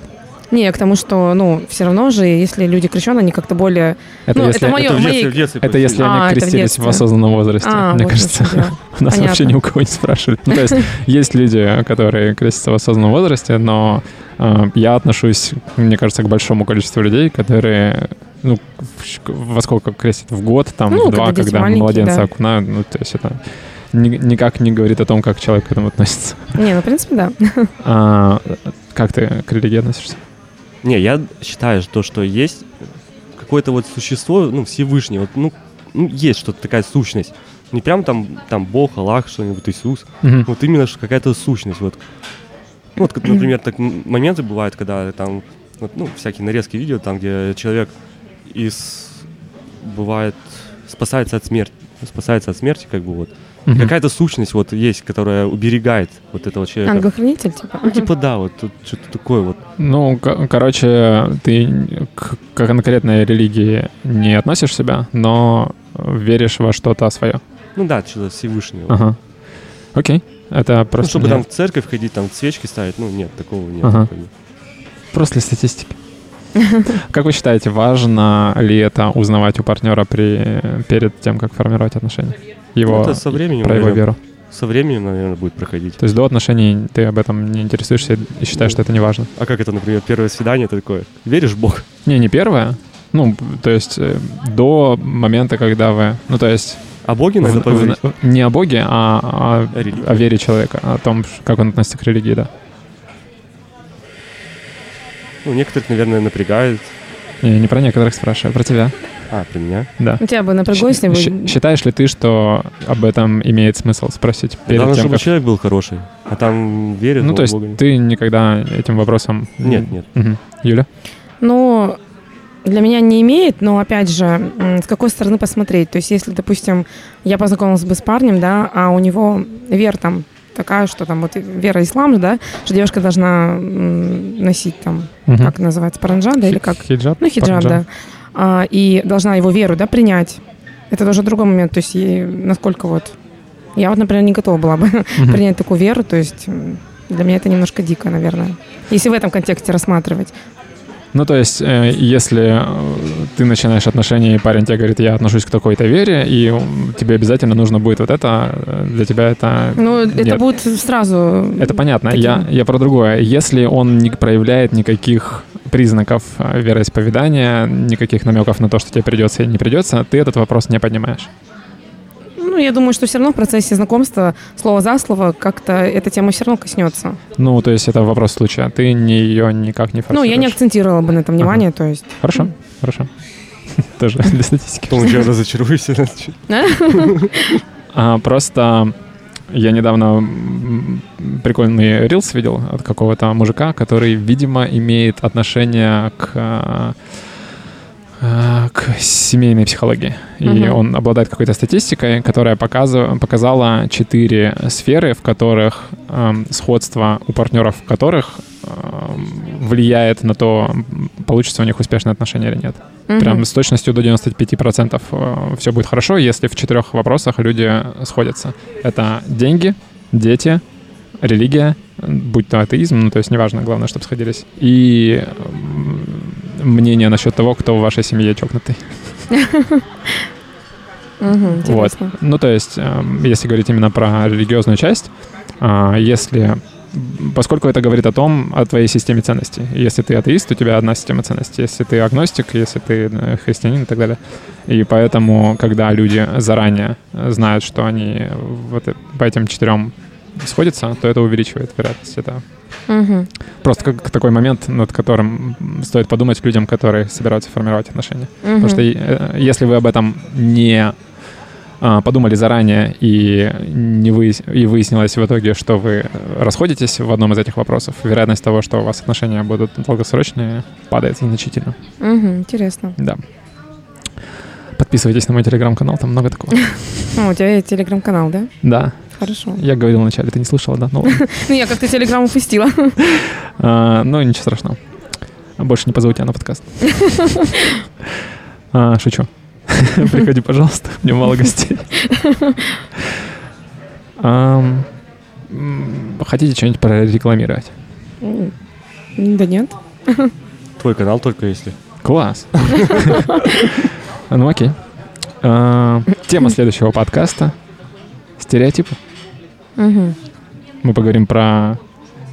Speaker 3: Не, к тому, что, ну, все равно же, если люди крещеные, они как-то более...
Speaker 1: Это
Speaker 3: Ну,
Speaker 1: если,
Speaker 3: это моё-
Speaker 2: Это в детстве, в детстве
Speaker 1: это если
Speaker 3: А,
Speaker 1: они
Speaker 3: это в
Speaker 1: крестились в,
Speaker 3: детстве.
Speaker 1: осознанном возрасте.
Speaker 3: А,
Speaker 1: Мне
Speaker 3: вот
Speaker 1: кажется,
Speaker 3: в
Speaker 1: у <laughs> нас вообще
Speaker 3: Понятно.
Speaker 1: ни у кого не спрашивали. Ну, то есть <laughs> есть люди, которые крестятся в осознанном возрасте, но э, я отношусь, мне кажется, к большому количеству людей, которые ну, в- во сколько крестят? В год, там,
Speaker 3: Ну,
Speaker 1: в два,
Speaker 3: когда
Speaker 1: когда младенца
Speaker 3: да.
Speaker 1: окунают. Ну, то есть это ни- никак не говорит о том, как человек к этому относится.
Speaker 3: Не, ну, в принципе, да. <laughs>
Speaker 1: А, как ты к религии относишься?
Speaker 2: Не, я считаю, что, что есть какое-то вот существо, ну, Всевышний, вот, ну, ну, есть что-то такая сущность. Не прям там, там Бог, Аллах, что-нибудь, Иисус.
Speaker 1: Мгм.
Speaker 2: Вот именно что какая-то сущность. Вот, ну, вот, например, так моменты бывают, когда там, вот, ну, всякие нарезки видео, там, где человек из, бывает, спасается от смерти, спасается от смерти, как бы вот.
Speaker 1: Мгм.
Speaker 2: Какая-то сущность вот есть, которая уберегает вот этого человека.
Speaker 3: Ангел-хранитель, типа.
Speaker 2: Ну, типа, да, вот тут что-то такое вот.
Speaker 1: Ну, к- короче, ты к к конкретной религии не относишь себя, но веришь во что-то свое.
Speaker 2: Ну да, что-то Всевышнего.
Speaker 1: Ага. Окей. Это
Speaker 2: Ну,
Speaker 1: просто,
Speaker 2: чтобы
Speaker 1: для-
Speaker 2: там в церковь ходить, там свечки ставить, ну нет, такого нет.
Speaker 1: Ага. просто для статистики. <laughs> Как вы считаете, важно ли это узнавать у партнера при, перед тем, как формировать отношения? Его,
Speaker 2: Ну, это со временем,
Speaker 1: про его веру.
Speaker 2: со временем, наверное, будет проходить.
Speaker 1: То есть до отношений ты об этом не интересуешься и считаешь, что это не важно?
Speaker 2: А как это, например, первое свидание такое? Веришь в Бога?
Speaker 1: Не, не первое. Ну, то есть э, до момента, когда вы... Ну, то есть
Speaker 2: О Боге надо
Speaker 1: в-
Speaker 2: поговорить?
Speaker 1: в- не о Боге, а о,
Speaker 2: О
Speaker 1: о вере человека, о том, как он относится к религии, да.
Speaker 2: Ну, некоторых, наверное, напрягает.
Speaker 1: Не, не про некоторых спрашиваю, а про тебя.
Speaker 2: А, про меня?
Speaker 1: Да.
Speaker 3: У тебя бы напряглось,
Speaker 1: Щ-
Speaker 3: бы...
Speaker 1: Считаешь ли ты, что об этом имеет смысл спросить перед
Speaker 2: Главное,
Speaker 1: тем,
Speaker 2: чтобы
Speaker 1: как...
Speaker 2: человек был хороший. А там верят
Speaker 1: Ну, то есть
Speaker 2: Бога?
Speaker 1: ты никогда этим вопросом...
Speaker 2: Нет, нет.
Speaker 1: Мгм. Юля?
Speaker 3: Ну, для меня не имеет, но опять же, с какой стороны посмотреть. То есть, если, допустим, я познакомилась бы с парнем, да, а у него вера там такая, что там вот вера ислам, да, что девушка должна носить там,
Speaker 1: Мгм.
Speaker 3: как называется, паранджан, да, или как?
Speaker 1: Хиджаб?
Speaker 3: Ну, хиджаб,
Speaker 1: Паранджан.
Speaker 3: да. А, и должна его веру, да, принять. Это тоже другой момент. То есть, насколько вот... Я вот, например, не готова была бы <laughs>
Speaker 1: Мгм.
Speaker 3: принять такую веру. То есть, для меня это немножко дико, наверное. Если в этом контексте рассматривать.
Speaker 1: Ну, то есть, э, если э, ты начинаешь отношения, и парень тебе говорит, я отношусь к такой-то вере, и тебе обязательно нужно будет вот это, э, для тебя это...
Speaker 3: Ну, это
Speaker 1: Нет.
Speaker 3: будет сразу...
Speaker 1: Это понятно.
Speaker 3: таким.
Speaker 1: Я, я про другое. Если он не проявляет никаких признаков вероисповедания, никаких намеков на то, что тебе придется или не придется, ты этот вопрос не поднимаешь.
Speaker 3: Ну, я думаю, что все равно в процессе знакомства, слово за слово, как-то эта тема все равно коснется.
Speaker 1: Ну, то есть это вопрос случая. Ты не, ее никак не
Speaker 3: Ну,
Speaker 1: форсируешь.
Speaker 3: я не акцентировала бы на этом внимание, то есть...
Speaker 1: Хорошо, хорошо. <laughs> Тоже для статистики.
Speaker 2: Потом уже разочаруешься.
Speaker 1: А, просто я недавно прикольный рилс видел от какого-то мужика, который, видимо, имеет отношение к а, к семейной психологии. И
Speaker 3: Мгм.
Speaker 1: он обладает какой-то статистикой, которая показыв- показала четыре сферы, в которых эм, сходство у партнеров, в которых эм, влияет на то, получится у них успешные отношения или нет.
Speaker 3: Мгм.
Speaker 1: Прям с точностью до 95% все будет хорошо, если в четырех вопросах люди сходятся. Это деньги, дети, религия, будь то атеизм, ну то есть неважно, главное, чтобы сходились. И м, мнение насчет того, кто в вашей семье чокнутый. Вот. Ну то есть, эм, если говорить именно про религиозную часть, а, если поскольку это говорит о том, о твоей системе ценностей. Если ты атеист, у тебя одна система ценностей. Если ты агностик, если ты э, христианин и так далее. И поэтому, когда люди заранее знают, что они вот э- по этим четырем сходятся, то это увеличивает вероятность. Это
Speaker 3: Мгм.
Speaker 1: просто как такой момент, над которым стоит подумать людям, которые собираются формировать отношения. Потому
Speaker 3: Мгм.
Speaker 1: что э, если вы об этом не а, подумали заранее и не выяс- и выяснилось в итоге, что вы расходитесь в одном из этих вопросов, вероятность того, что у вас отношения будут долгосрочные, падает значительно.
Speaker 3: Мгм, Интересно.
Speaker 1: Да. Подписывайтесь на мой телеграм-канал, там много такого.
Speaker 3: Ну, <laughs> у тебя есть телеграм-канал, да?
Speaker 1: Да,
Speaker 3: Хорошо.
Speaker 1: я говорил вначале, ты не слышала, да? Ну. <laughs>
Speaker 3: Ну, я как-то телеграм упустила. <laughs>
Speaker 1: А, ну, ничего страшного. Больше не позову тебя на подкаст. <laughs> А, Шучу. Приходи, пожалуйста, мне мало гостей. Хотите что-нибудь прорекламировать?
Speaker 3: Да нет.
Speaker 2: Твой канал только если.
Speaker 1: Класс. Ну окей. А, Тема следующего подкаста — стереотипы.
Speaker 3: Мгм.
Speaker 1: Мы поговорим про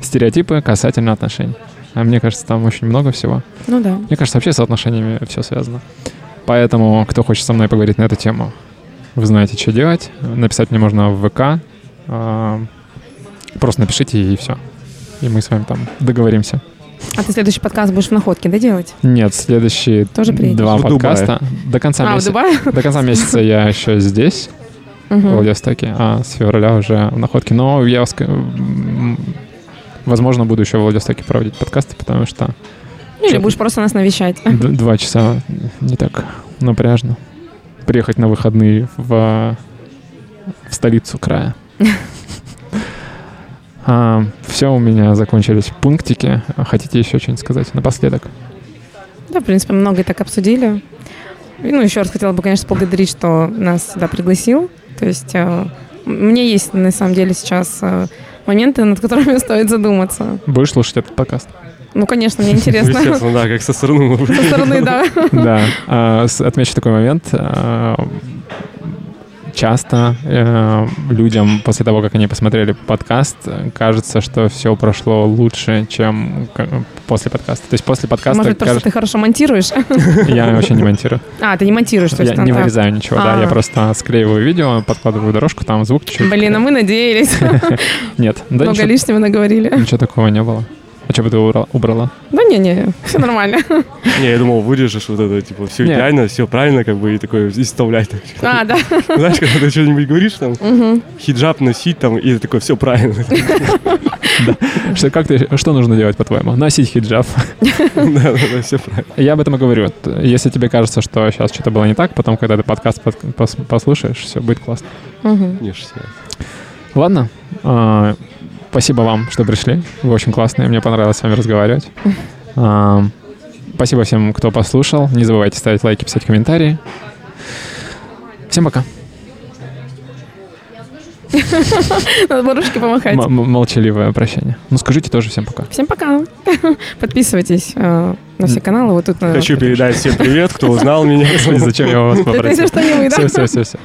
Speaker 1: стереотипы касательно отношений. А мне кажется, там очень много всего.
Speaker 3: Ну да.
Speaker 1: Мне кажется, вообще с отношениями все связано. Поэтому, кто хочет со мной поговорить на эту тему, вы знаете, что делать. Написать мне можно в ВК. А, Просто напишите и все. И мы с вами там договоримся.
Speaker 3: А ты следующий подкаст будешь в находке, да, делать?
Speaker 1: Нет, следующие
Speaker 3: Тоже приедешь?
Speaker 1: два
Speaker 2: В Дубае.
Speaker 1: подкаста. До конца,
Speaker 3: А,
Speaker 1: месяца,
Speaker 3: Дубае?
Speaker 1: до конца месяца я еще здесь, в. Владивостоке, а с февраля уже в находке. Но я, возможно, буду еще в Владивостоке проводить подкасты, потому что
Speaker 3: Ну, Или будешь просто нас навещать.
Speaker 1: Два часа не так напряжно. Приехать на выходные в, в столицу края. <laughs> все у меня закончились пунктики. Хотите еще что-нибудь сказать напоследок?
Speaker 3: Да, в принципе, много и так обсудили. И, Ну, еще раз хотела бы, конечно, поблагодарить, что нас сюда пригласил. То есть э, мне есть, на самом деле, сейчас э, моменты, над которыми <laughs> стоит задуматься.
Speaker 1: Будешь слушать этот подкаст?
Speaker 3: Ну, конечно, мне интересно.
Speaker 2: Естественно, да, как со стороны.
Speaker 3: Со стороны, да. <laughs>
Speaker 1: Да. А, Отмечу такой момент. Часто э, людям после того, как они посмотрели подкаст, кажется, что все прошло лучше, чем после подкаста. То есть после подкаста
Speaker 3: Может быть, просто
Speaker 1: кажется-
Speaker 3: ты хорошо монтируешь? <laughs>
Speaker 1: я вообще не монтирую.
Speaker 3: А, ты не монтируешь, то есть
Speaker 1: Я
Speaker 3: там
Speaker 1: не
Speaker 3: так.
Speaker 1: вырезаю ничего, да, я
Speaker 3: А.
Speaker 1: просто склеиваю видео, подкладываю дорожку, там звук чуть-чуть.
Speaker 3: Блин, а мы надеялись. <laughs>
Speaker 1: Нет,
Speaker 3: Много лишнего наговорили.
Speaker 1: ничего такого не было. А что бы ты убрала?
Speaker 3: Да не-не, все нормально. <laughs>
Speaker 2: Не, я думал, вырежешь вот это, типа, все идеально, все правильно, как бы, и такое, и вставлять.
Speaker 3: А, <laughs> да.
Speaker 2: Знаешь, когда ты что-нибудь говоришь, там, хиджаб носить, там, и такое, все правильно. <laughs>
Speaker 1: Что, как ты, что нужно делать, по-твоему? Носить хиджаб.
Speaker 2: Да, да, да, все правильно.
Speaker 1: Я об этом и говорю. Если тебе кажется, что сейчас что-то было не так, потом, когда ты подкаст под- пос- послушаешь, все будет классно. Ладно. Спасибо вам, что пришли. Вы очень классные. Мне понравилось с вами разговаривать. А, Спасибо всем, кто послушал. Не забывайте ставить лайки, писать комментарии. Всем пока.
Speaker 3: Надо было ручки помахать.
Speaker 1: М- м- молчаливое прощание. Ну, скажите тоже всем пока.
Speaker 3: Всем пока. <laughs> Подписывайтесь э, на все каналы. Вот тут на-
Speaker 2: Хочу передать всем привет, кто узнал меня.
Speaker 1: Зачем я вас попросил?
Speaker 3: что не вы, да?
Speaker 1: Все, все, все, все.